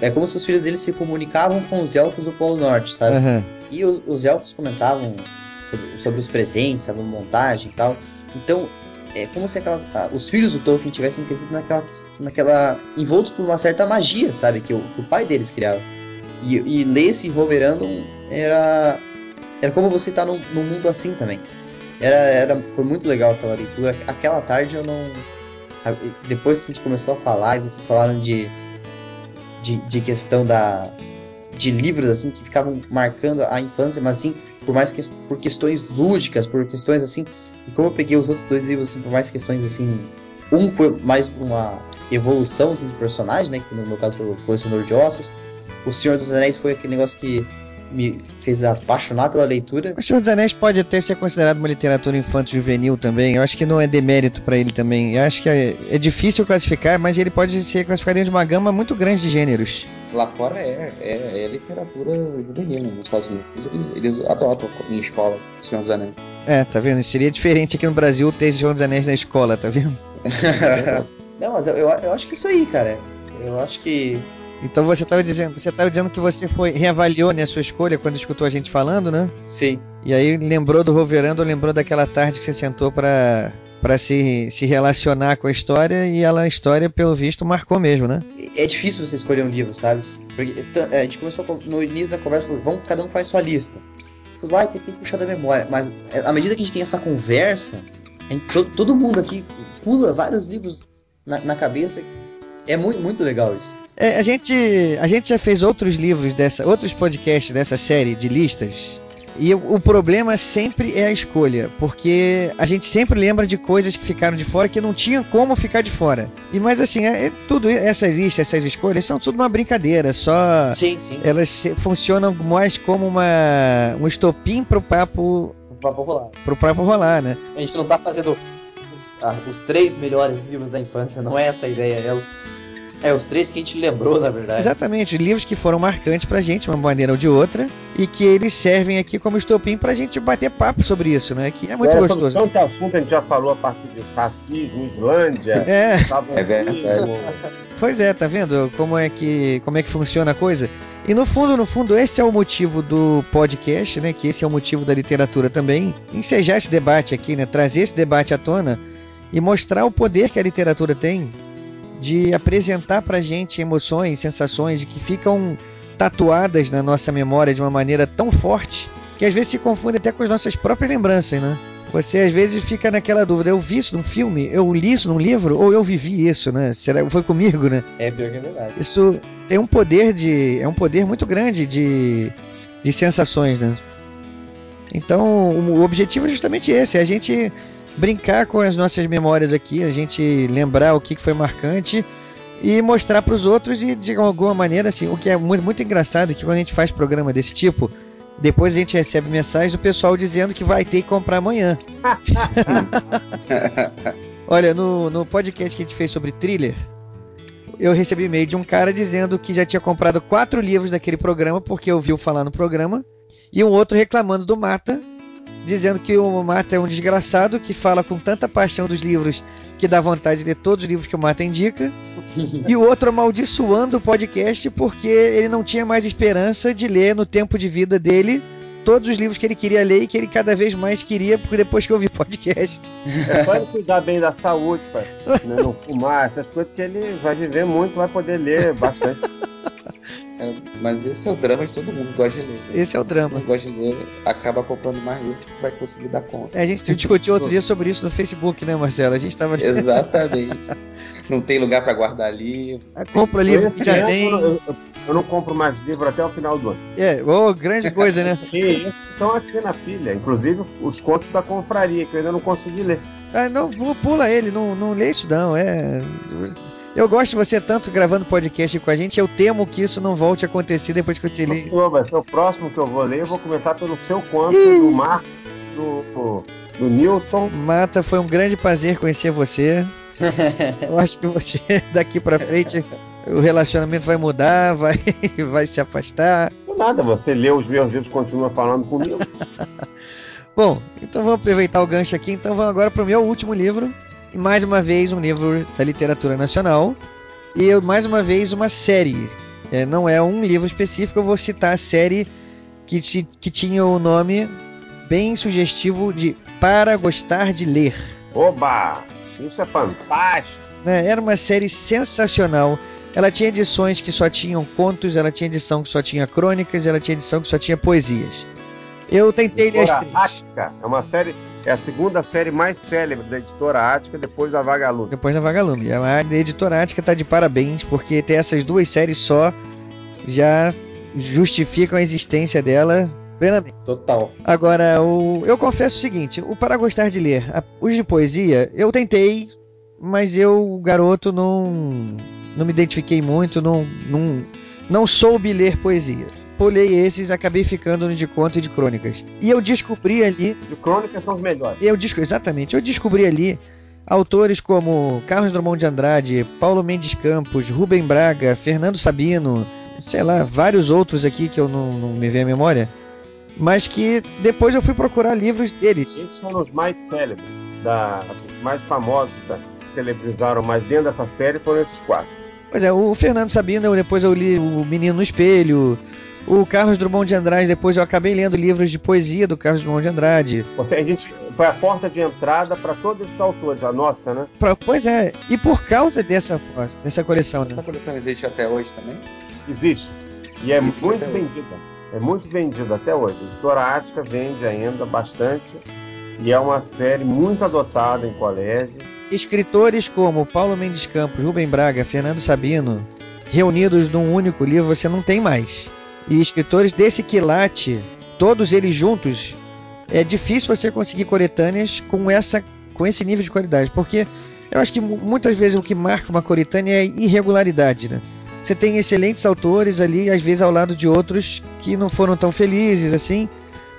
É como se os filhos deles se comunicavam com os elfos do Polo Norte, sabe? Uhum. E o, os elfos comentavam sobre, sobre os presentes, a montagem e tal. Então, é como se aquelas, ah, os filhos do Tolkien tivessem sido naquela, naquela envoltos por uma certa magia, sabe, que o, que o pai deles criava. E, e ler esse Roverandom era era como você estar tá num, mundo assim também. Era, era foi muito legal aquela leitura. Aquela tarde eu não depois que a gente começou a falar e vocês falaram de de, de questão da de livros assim que ficavam marcando a infância, mas assim por mais que por questões lúdicas, por questões assim e como eu peguei os outros dois livros, assim, por mais questões assim. Um foi mais uma evolução assim, de personagem, né? Que no meu caso foi o Colecionador de Ossos. O Senhor dos Anéis foi aquele negócio que me fez apaixonar pela leitura. O Senhor dos Anéis pode até ser considerado uma literatura infanto-juvenil também. Eu acho que não é demérito pra ele também. Eu acho que é, é difícil classificar, mas ele pode ser classificado dentro de uma gama muito grande de gêneros. Lá fora é, é, é literatura juvenil, nos Estados Unidos eles, eles adotam em escola o Senhor dos Anéis. É, tá vendo? Seria diferente aqui no Brasil ter Senhor dos Anéis na escola, tá vendo? Não, mas eu, eu, eu acho que é isso aí, cara. Eu acho que Então você estava dizendo, você tava dizendo que você foi reavaliou né, a sua escolha quando escutou a gente falando, né? Sim. E aí lembrou do Roverando, lembrou daquela tarde que você sentou pra para se, se relacionar com a história e ela a história pelo visto marcou mesmo, né? é difícil você escolher um livro, sabe? Porque t- a gente começou com- no início da conversa, falou, vamos, cada um faz sua lista. Fui lá e tentei puxar da memória, mas é, à medida que a gente tem essa conversa, a gente- to- todo mundo aqui pula vários livros na, na cabeça. É muito, muito legal isso. É, a gente a gente já fez outros livros dessa, outros podcasts dessa série de listas. E o, o problema sempre é a escolha, porque a gente sempre lembra de coisas que ficaram de fora que não tinha como ficar de fora. E mas assim, é, é tudo essas listas, essas escolhas são tudo uma brincadeira, só Sim, sim. elas funcionam mais como uma um estopim pro papo papo rolar. pro papo rolar, né? A gente não tá fazendo os, ah, os três melhores livros da infância, não é essa a ideia, é os, é os três que a gente lembrou, na verdade. Exatamente, livros que foram marcantes pra gente, de uma maneira ou de outra, e que eles servem aqui como estopim pra gente bater papo sobre isso, né? Que é muito Era gostoso. Tanto assunto a gente já falou a partir de racismo, Islândia. É. É verdade. Pois é, tá vendo como é que como é que funciona a coisa? E no fundo, no fundo, esse é o motivo do podcast, né? Que esse é o motivo da literatura também, ensejar esse debate aqui, né? Trazer esse debate à tona e mostrar o poder que a literatura tem de apresentar pra gente emoções, sensações que ficam tatuadas na nossa memória de uma maneira tão forte que às vezes se confunde até com as nossas próprias lembranças, né? Você às vezes fica naquela dúvida, eu vi isso num filme, eu li isso num livro, ou eu vivi isso, né? Será foi comigo, né? É pior que é verdade. Isso tem um poder de. É um poder muito grande de, de sensações, né? Então, o o objetivo é justamente esse, é a gente brincar com as nossas memórias aqui, a gente lembrar o que foi marcante e mostrar para os outros e de alguma maneira assim, o que é muito, muito engraçado é que quando a gente faz programa desse tipo, depois a gente recebe mensagem do pessoal dizendo que vai ter que comprar amanhã. Olha, no, no podcast que a gente fez sobre thriller, eu recebi e-mail de um cara dizendo que já tinha comprado quatro livros daquele programa porque ouviu falar no programa, e um outro reclamando do Mata, dizendo que o Mata é um desgraçado que fala com tanta paixão dos livros que dá vontade de ler todos os livros que o Mata indica, e o outro amaldiçoando o podcast porque ele não tinha mais esperança de ler no tempo de vida dele todos os livros que ele queria ler e que ele cada vez mais queria porque depois que eu ouvi podcast. É só ele cuidar bem da saúde, pai. Né, Não fumar, essas coisas que ele vai viver muito, vai poder ler bastante. É, mas esse é o drama de todo mundo que gosta de ler. Esse é o drama. Quem gosta de ler acaba comprando mais livros que vai conseguir dar conta. É, A gente discutiu outro dia sobre isso no Facebook, né, Marcelo? A gente tava. Exatamente. Não tem lugar pra guardar livro. Compra livro que já tem. Eu, eu- eu não compro mais livro até o final do ano. É, ô, grande coisa, né? Esses estão aqui na pilha, inclusive os contos da confraria, que eu ainda não consegui ler. Ah, não, pu- pula ele, não, não lê isso não, é. Eu gosto de você tanto gravando podcast com a gente, eu temo que isso não volte a acontecer depois que você lê. Vai ser o próximo que eu vou ler, eu vou começar pelo seu conto, do Marcos, do, do Newton. Mata, foi um grande prazer conhecer você. Eu acho que você, daqui pra frente, o relacionamento vai mudar, vai, vai se afastar. Não nada, você lê os meus livros e continua falando comigo. Bom, então vamos aproveitar o gancho aqui. Então vamos agora para o meu último livro. E mais uma vez um livro da literatura nacional. E eu, mais uma vez uma série. É, não é um livro específico, eu vou citar a série que, ti- que tinha o nome bem sugestivo de Para Gostar de Ler. Oba! Isso é fantástico! né? Era uma série sensacional. Ela tinha edições que só tinham contos, ela tinha edição que só tinha crônicas, ela tinha edição que só tinha poesias. Eu tentei ler as três. Ática é uma série, é a segunda série mais célebre da editora Ática depois da Vagalume. Depois da Vagalume. A editora Ática tá de parabéns, porque ter essas duas séries só já justificam a existência dela plenamente. Total. Agora, o, eu confesso o seguinte: o Para Gostar de Ler, a- os de poesia, eu tentei, mas eu, garoto, não, não me identifiquei muito, não, não, não soube ler poesia. Pulei esses, acabei ficando no de conto e de crônicas. E eu descobri ali. De crônicas são os melhores. Eu desco exatamente, eu descobri ali autores como Carlos Drummond de Andrade, Paulo Mendes Campos, Rubem Braga, Fernando Sabino, sei lá, vários outros aqui que eu não, não me vem à memória. Mas que depois eu fui procurar livros deles. Esses foram os mais célebres, da, os mais famosos, da, que celebrizaram mais dentro dessa série foram esses quatro. Pois é, o Fernando Sabino, depois eu li O Menino no Espelho, o Carlos Drummond de Andrade, depois eu acabei lendo livros de poesia do Carlos Drummond de Andrade. Ou seja, a gente foi a porta de entrada para todos esses autores, a nossa, né? Pra- pois é, e por causa dessa, dessa coleção, né? Essa coleção existe até hoje também? Existe. E é Existe muito hoje. vendida. É muito vendida até hoje. A editora Ática vende ainda bastante. E é uma série muito adotada em colégio. Escritores como Paulo Mendes Campos, Rubem Braga, Fernando Sabino, reunidos num único livro, você não tem mais. E escritores desse quilate, todos eles juntos, é difícil você conseguir coletâneas com essa com esse nível de qualidade, porque eu acho que mu- muitas vezes o que marca uma coletânea é irregularidade, né? Você tem excelentes autores ali, às vezes ao lado de outros que não foram tão felizes assim,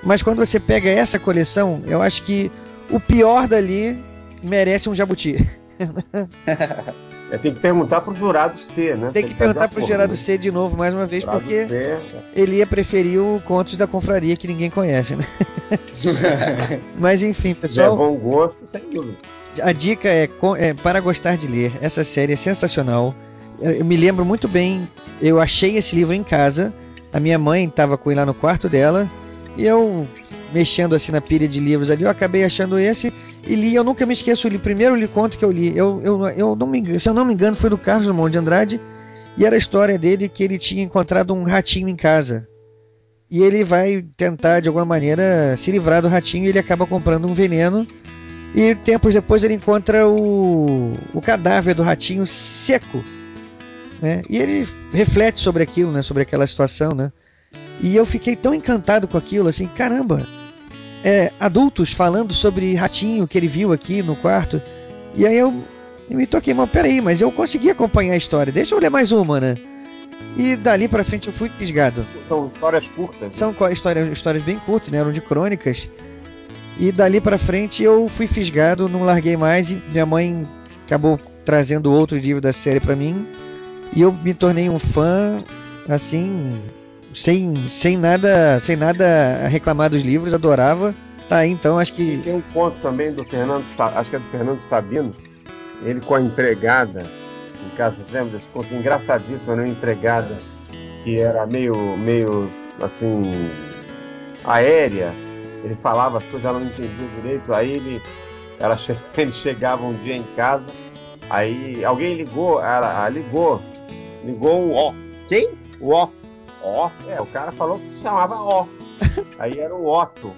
mas quando você pega essa coleção, eu acho que o pior dali merece um jabuti. É, tem que perguntar pro jurado C, né? Tem que perguntar pro forma. C de novo, mais uma vez, Jurado porque C, ele ia preferir o Contos da Confraria que ninguém conhece, né? Mas enfim, é pessoal, bom gosto, sem dúvida. a dica é, é para gostar de ler. Essa série é sensacional. Eu me lembro muito bem, eu achei esse livro em casa. A minha mãe estava com ele lá no quarto dela. E eu, mexendo assim na pilha de livros ali, eu acabei achando esse e li. Eu nunca me esqueço, li- primeiro li conto que eu li. Eu, eu, eu não me se eu não me engano, foi do Carlos de Andrade. E era a história dele que ele tinha encontrado um ratinho em casa. E ele vai tentar, de alguma maneira, se livrar do ratinho e ele acaba comprando um veneno. E tempos depois ele encontra o, o cadáver do ratinho seco. Né? E ele reflete sobre aquilo, né? sobre aquela situação. Né? E eu fiquei tão encantado com aquilo, assim, caramba! É, adultos falando sobre ratinho que ele viu aqui no quarto. E aí eu, eu me toquei, mas peraí, mas eu consegui acompanhar a história. Deixa eu ler mais uma, né? E dali pra frente eu fui fisgado. São histórias curtas. São histórias, histórias bem curtas, né? Eram de crônicas. E dali pra frente eu fui fisgado, não larguei mais. E minha mãe acabou trazendo outro livro da série pra mim. E eu me tornei um fã, assim, sem, sem nada sem nada a reclamar dos livros, adorava. Tá aí, então acho que. Tem um conto também do Fernando, acho que é do Fernando Sabino, ele com a empregada em casa, vocês lembram desse conto? Engraçadíssimo, era uma empregada que era meio, meio assim, aérea, ele falava as coisas, ela não entendia direito, aí ele, ela ele chegava um dia em casa, aí alguém ligou, ela ah, ligou, ligou o ó. Quem? O ó. Ó? É, o cara falou que se chamava ó. Aí era o Otto.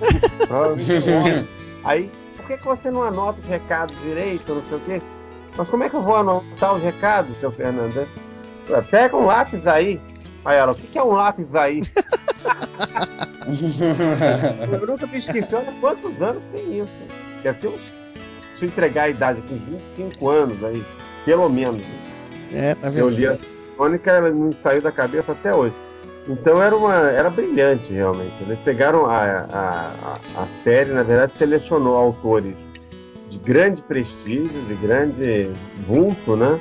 Aí, por que, que você não anota os recados direito, não sei o quê? Mas como é que eu vou anotar os recados, seu Fernando? Pega um lápis aí. Aí ela, o que, que é um lápis aí? eu nunca me esqueci, olha quantos anos tem isso. Deve ter uns. Se eu entregar a idade com 25 anos aí, pelo menos. É, tá Eu vendo? li a crônica, ela não saiu da cabeça até hoje. Então era uma. Era brilhante realmente. Eles pegaram a, a, a, série, na verdade, selecionou autores de grande prestígio, de grande vulto, né?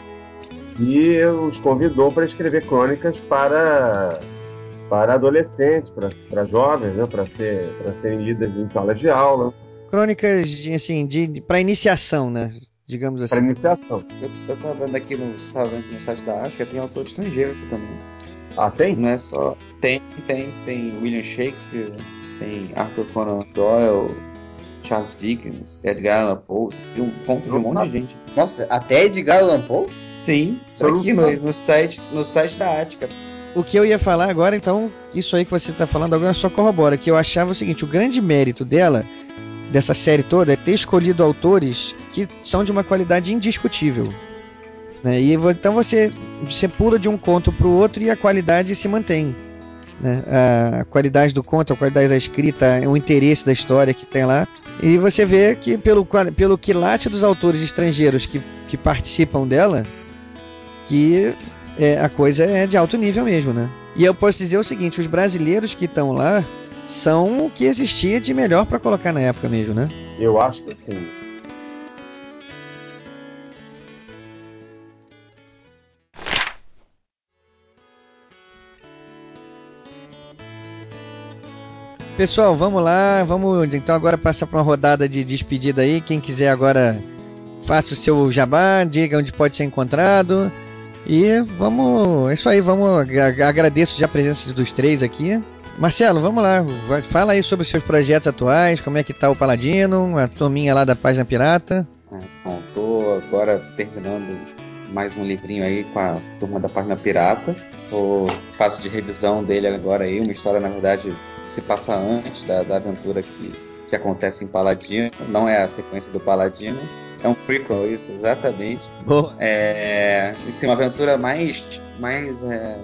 E os convidou para escrever crônicas para, para adolescentes, para, para jovens, né? para, ser, para serem lidas em salas de aula. Crônicas, assim, de para iniciação, né? Digamos assim. Para iniciação. Eu, eu tava vendo aqui no, tava vendo aqui no site da Ática, tem autor estrangeiro também. Ah, tem? Não é só. Tem, tem, tem William Shakespeare, tem Arthur Conan Doyle, Charles Dickens, Edgar Allan Poe, tem um ponto de um monte de gente. Nossa, até Edgar Allan Poe? Sim, não aqui no, no site, no site da Ática. O que eu ia falar agora, então, isso aí que você está falando agora só corrobora. Que eu achava o seguinte: o grande mérito dela, dessa série toda, é ter escolhido autores que são de uma qualidade indiscutível. Né? E então você, você pula de um conto para o outro e a qualidade se mantém. Né? A qualidade do conto, a qualidade da escrita, o interesse da história que tem lá. E você vê que pelo, pelo quilate dos autores estrangeiros que, que participam dela, que é, a coisa é de alto nível mesmo, né? E eu posso dizer o seguinte: os brasileiros que estão lá são o que existia de melhor para colocar na época mesmo, né? Eu acho que sim. Pessoal, vamos lá, vamos então agora passar para uma rodada de despedida aí. Quem quiser agora faça o seu jabá, diga onde pode ser encontrado. E vamos, é isso aí, vamos ag- agradeço já a presença dos três aqui. Marcelo, vamos lá, fala aí sobre os seus projetos atuais, como é que tá o Paladino, a turminha lá da Página Pirata. É, bom, tô agora terminando mais um livrinho aí com a turma da página Pirata. Tô, faço de revisão dele agora aí, uma história na verdade que se passa antes da, da aventura que, que acontece em Paladino. Não é a sequência do Paladino, é um prequel, isso, exatamente. Boa. É, assim, uma aventura mais, mais, é,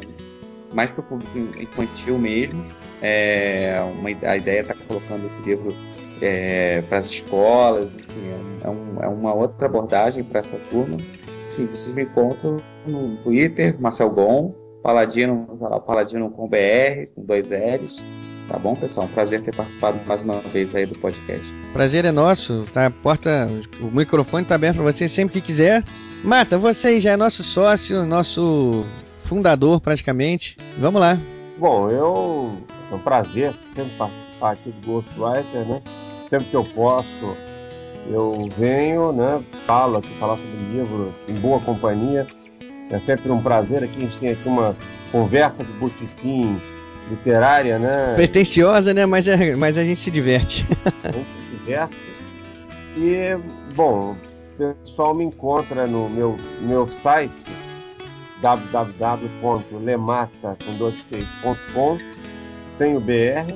mais pro público infantil mesmo. É, uma, a ideia é estar colocando esse livro para as escolas, enfim, é, é um- é uma outra abordagem para essa turma. Sim, vocês me encontram no Twitter, Marcel Gon, Paladino, sei lá, Paladino com BR, com dois L's. Tá bom, pessoal? Um prazer ter participado mais uma vez aí do podcast. Prazer é nosso, tá? A porta, o microfone tá aberto para você sempre que quiser. Mata, você já é nosso sócio, nosso fundador praticamente. Vamos lá. Bom, eu. É um prazer sempre participar aqui do Ghostwriter, né? Sempre que eu posso, eu venho, né? Falo aqui, falar sobre o livro em boa companhia. É sempre um prazer aqui. A gente tem aqui uma conversa de botequim literária, né? Pretenciosa, né? Mas, é, mas a gente se diverte. A gente se diverte. E, bom, o pessoal me encontra no meu, meu site www.lemata.com sem o BR.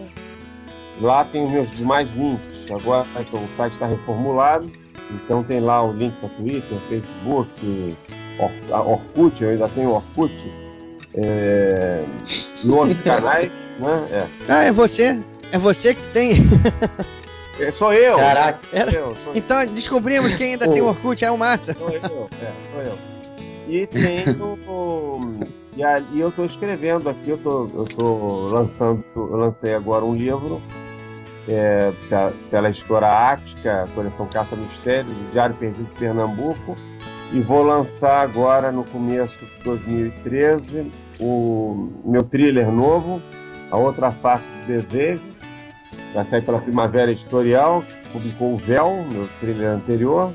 Lá tem os meus demais links. Agora então, o site está reformulado, então tem lá o link para Twitter, Facebook, Or, Orkut, eu ainda tenho Orkut, é, outros canais, né? É. Ah, é você? É você que tem? É, Sou eu. Caraca. Era- eu, sou Então descobrimos quem ainda tem o Orkut, é o Mata. Sou eu, é, sou eu. E tenho. E, e eu estou escrevendo aqui, eu tô lançando, eu lancei agora um livro é, pe- pela editora Ática, coleção Caça Mistérios, Diário Perdido de Pernambuco, e vou lançar agora no começo de 2013 o meu thriller novo, A Outra Face do Desejo, vai sair pela Primavera Editorial, que publicou o Véu, meu thriller anterior,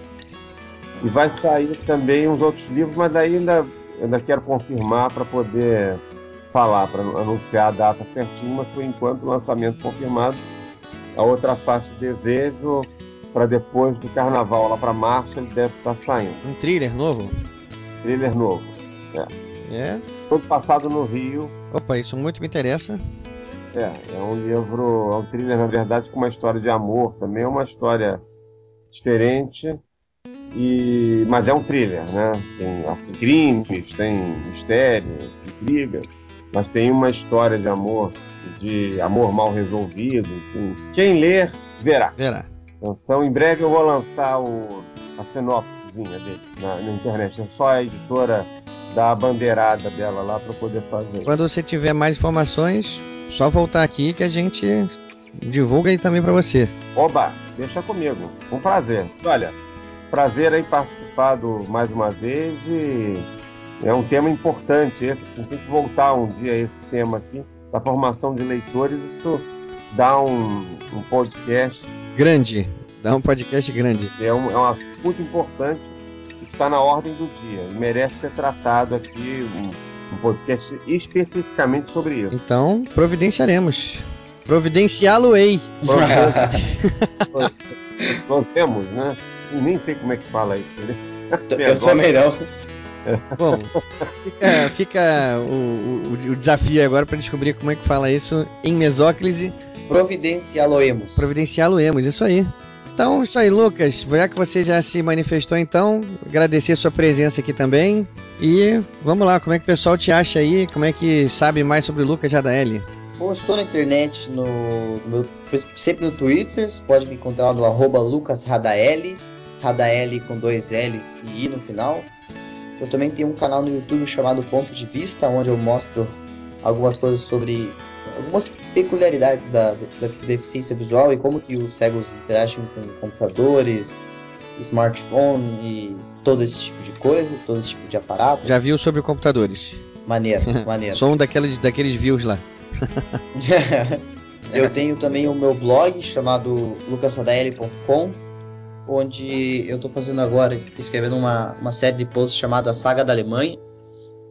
e vai sair também uns outros livros, mas ainda, ainda quero confirmar para poder falar, para anunciar a data certinha, mas por enquanto o lançamento confirmado. A outra face do desejo, para depois do carnaval, lá para março, ele deve estar saindo. Um thriller novo? Thriller novo. É. É. Todo passado no Rio. Opa, isso muito me interessa. É, é um livro, é um thriller, na verdade, com uma história de amor também, é uma história diferente. E, mas é um thriller, né? Tem crimes, tem mistério, intriga, mas tem uma história de amor, de amor mal resolvido, enfim. Quem ler, verá. Verá. Então, em breve eu vou lançar o, a sinopsezinha dele na, na internet. É só a editora dar a bandeirada dela lá para poder fazer. Quando você tiver mais informações, só voltar aqui que a gente divulga aí também para você. Oba, deixa comigo. Um prazer. Olha, prazer aí participado mais uma vez e é um tema importante esse. A gente tem que voltar um dia a esse tema aqui da formação de leitores. Isso dá um, um podcast Grande. Dá um podcast grande. É um, é um assunto muito importante que está na ordem do dia e merece ser tratado aqui um, um podcast especificamente sobre isso. Então, providenciaremos. Providenciá-lo-ei. Nós temos, né? Nem sei como é que fala isso. né? Eu também não. Bom, fica, fica o, o- o desafio agora para descobrir como é que fala isso em mesóclise. Providenciá-lo-emos. Providenciá-lo-emos, isso aí. Então, isso aí, Lucas. Já que você já se manifestou, então, agradecer sua presença aqui também. E vamos lá, como é que o pessoal te acha aí? Como é que sabe mais sobre o Lucas Jadaeli? Bom, estou na internet, no, no sempre no Twitter, você pode me encontrar no arroba lucasradaeli, Radaeli com dois L's e I no final. Eu também tenho um canal no YouTube chamado Ponto de Vista, onde eu mostro algumas coisas sobre algumas peculiaridades da, da, deficiência visual e como que os cegos interagem com computadores, smartphone e todo esse tipo de coisa, todo esse tipo de aparato. Já viu sobre computadores? Maneiro, maneiro. Sou um daqueles, daqueles views lá. Eu tenho também o meu blog chamado lucasadl.com, onde eu estou fazendo agora, escrevendo uma, uma série de posts chamada Saga da Alemanha,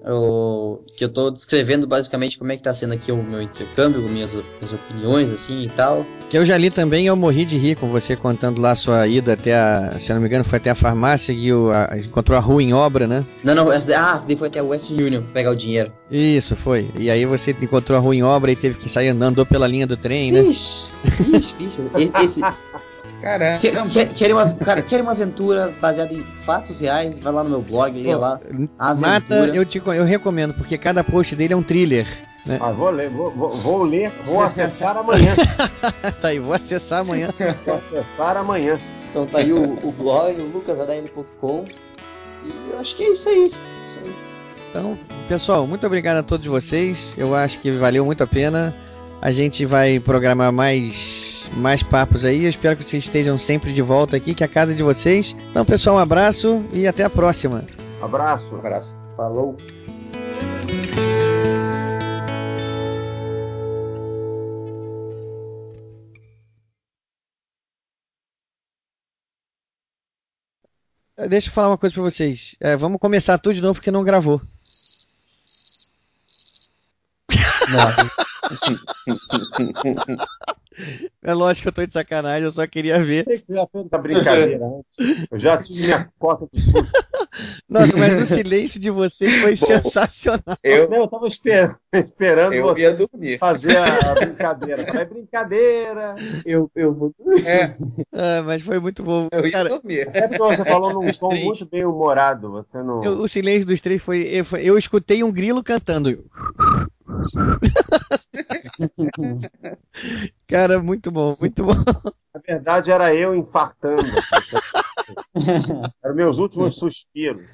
eu, que eu estou descrevendo basicamente como é que está sendo aqui o meu intercâmbio, minhas, minhas opiniões assim e tal. Que eu já li também eu morri de rir com você contando lá a sua ida até a, se eu não me engano, foi até a farmácia e a, encontrou a rua em obra, né? Não, não, essa, ah, foi até a Western Union pegar o dinheiro. Isso, foi. E aí você encontrou a rua em obra e teve que sair andando pela linha do trem, né? Ixi, ixi, ixi. Esse, esse, Caramba. Quer, quer, quer uma, cara, quer uma aventura baseada em fatos reais? Vai lá no meu blog, lê lá. Mata, eu, te, eu recomendo, porque cada post dele é um thriller. Né? Ah, vou ler, vou, vou, vou ler, vou acessar amanhã. tá aí, vou acessar amanhã. vou acessar amanhã. Então tá aí o, o blog, o lucasadl.com. E eu acho que é isso aí. Isso aí. Então, pessoal, muito obrigado a todos vocês. Eu acho que valeu muito a pena. A gente vai programar mais mais papos aí. Eu espero que vocês estejam sempre de volta aqui, que é a casa de vocês. Então, pessoal, um abraço e até a próxima. Abraço. Um abraço. Falou. Deixa eu falar uma coisa pra vocês. É, vamos começar tudo de novo porque não gravou. Nossa. É lógico que eu tô de sacanagem, eu só queria ver. Sei que você já fez essa brincadeira antes. Eu já tive minha cota de susto. Nossa, mas o silêncio de vocês foi Bom, sensacional. Eu, Não, eu tava esperando, esperando eu você ia dormir. fazer a, brincadeira. É brincadeira. Eu, eu vou. É, Ah, mas foi muito bom. eu ia Cara, dormir. É porque você falou num três. muito bem humorado. Você não. eu- o silêncio dos três foi eu, foi- eu escutei um grilo cantando. Cara, muito bom, muito bom. Na verdade, era eu infartando. Eram meus últimos suspiros.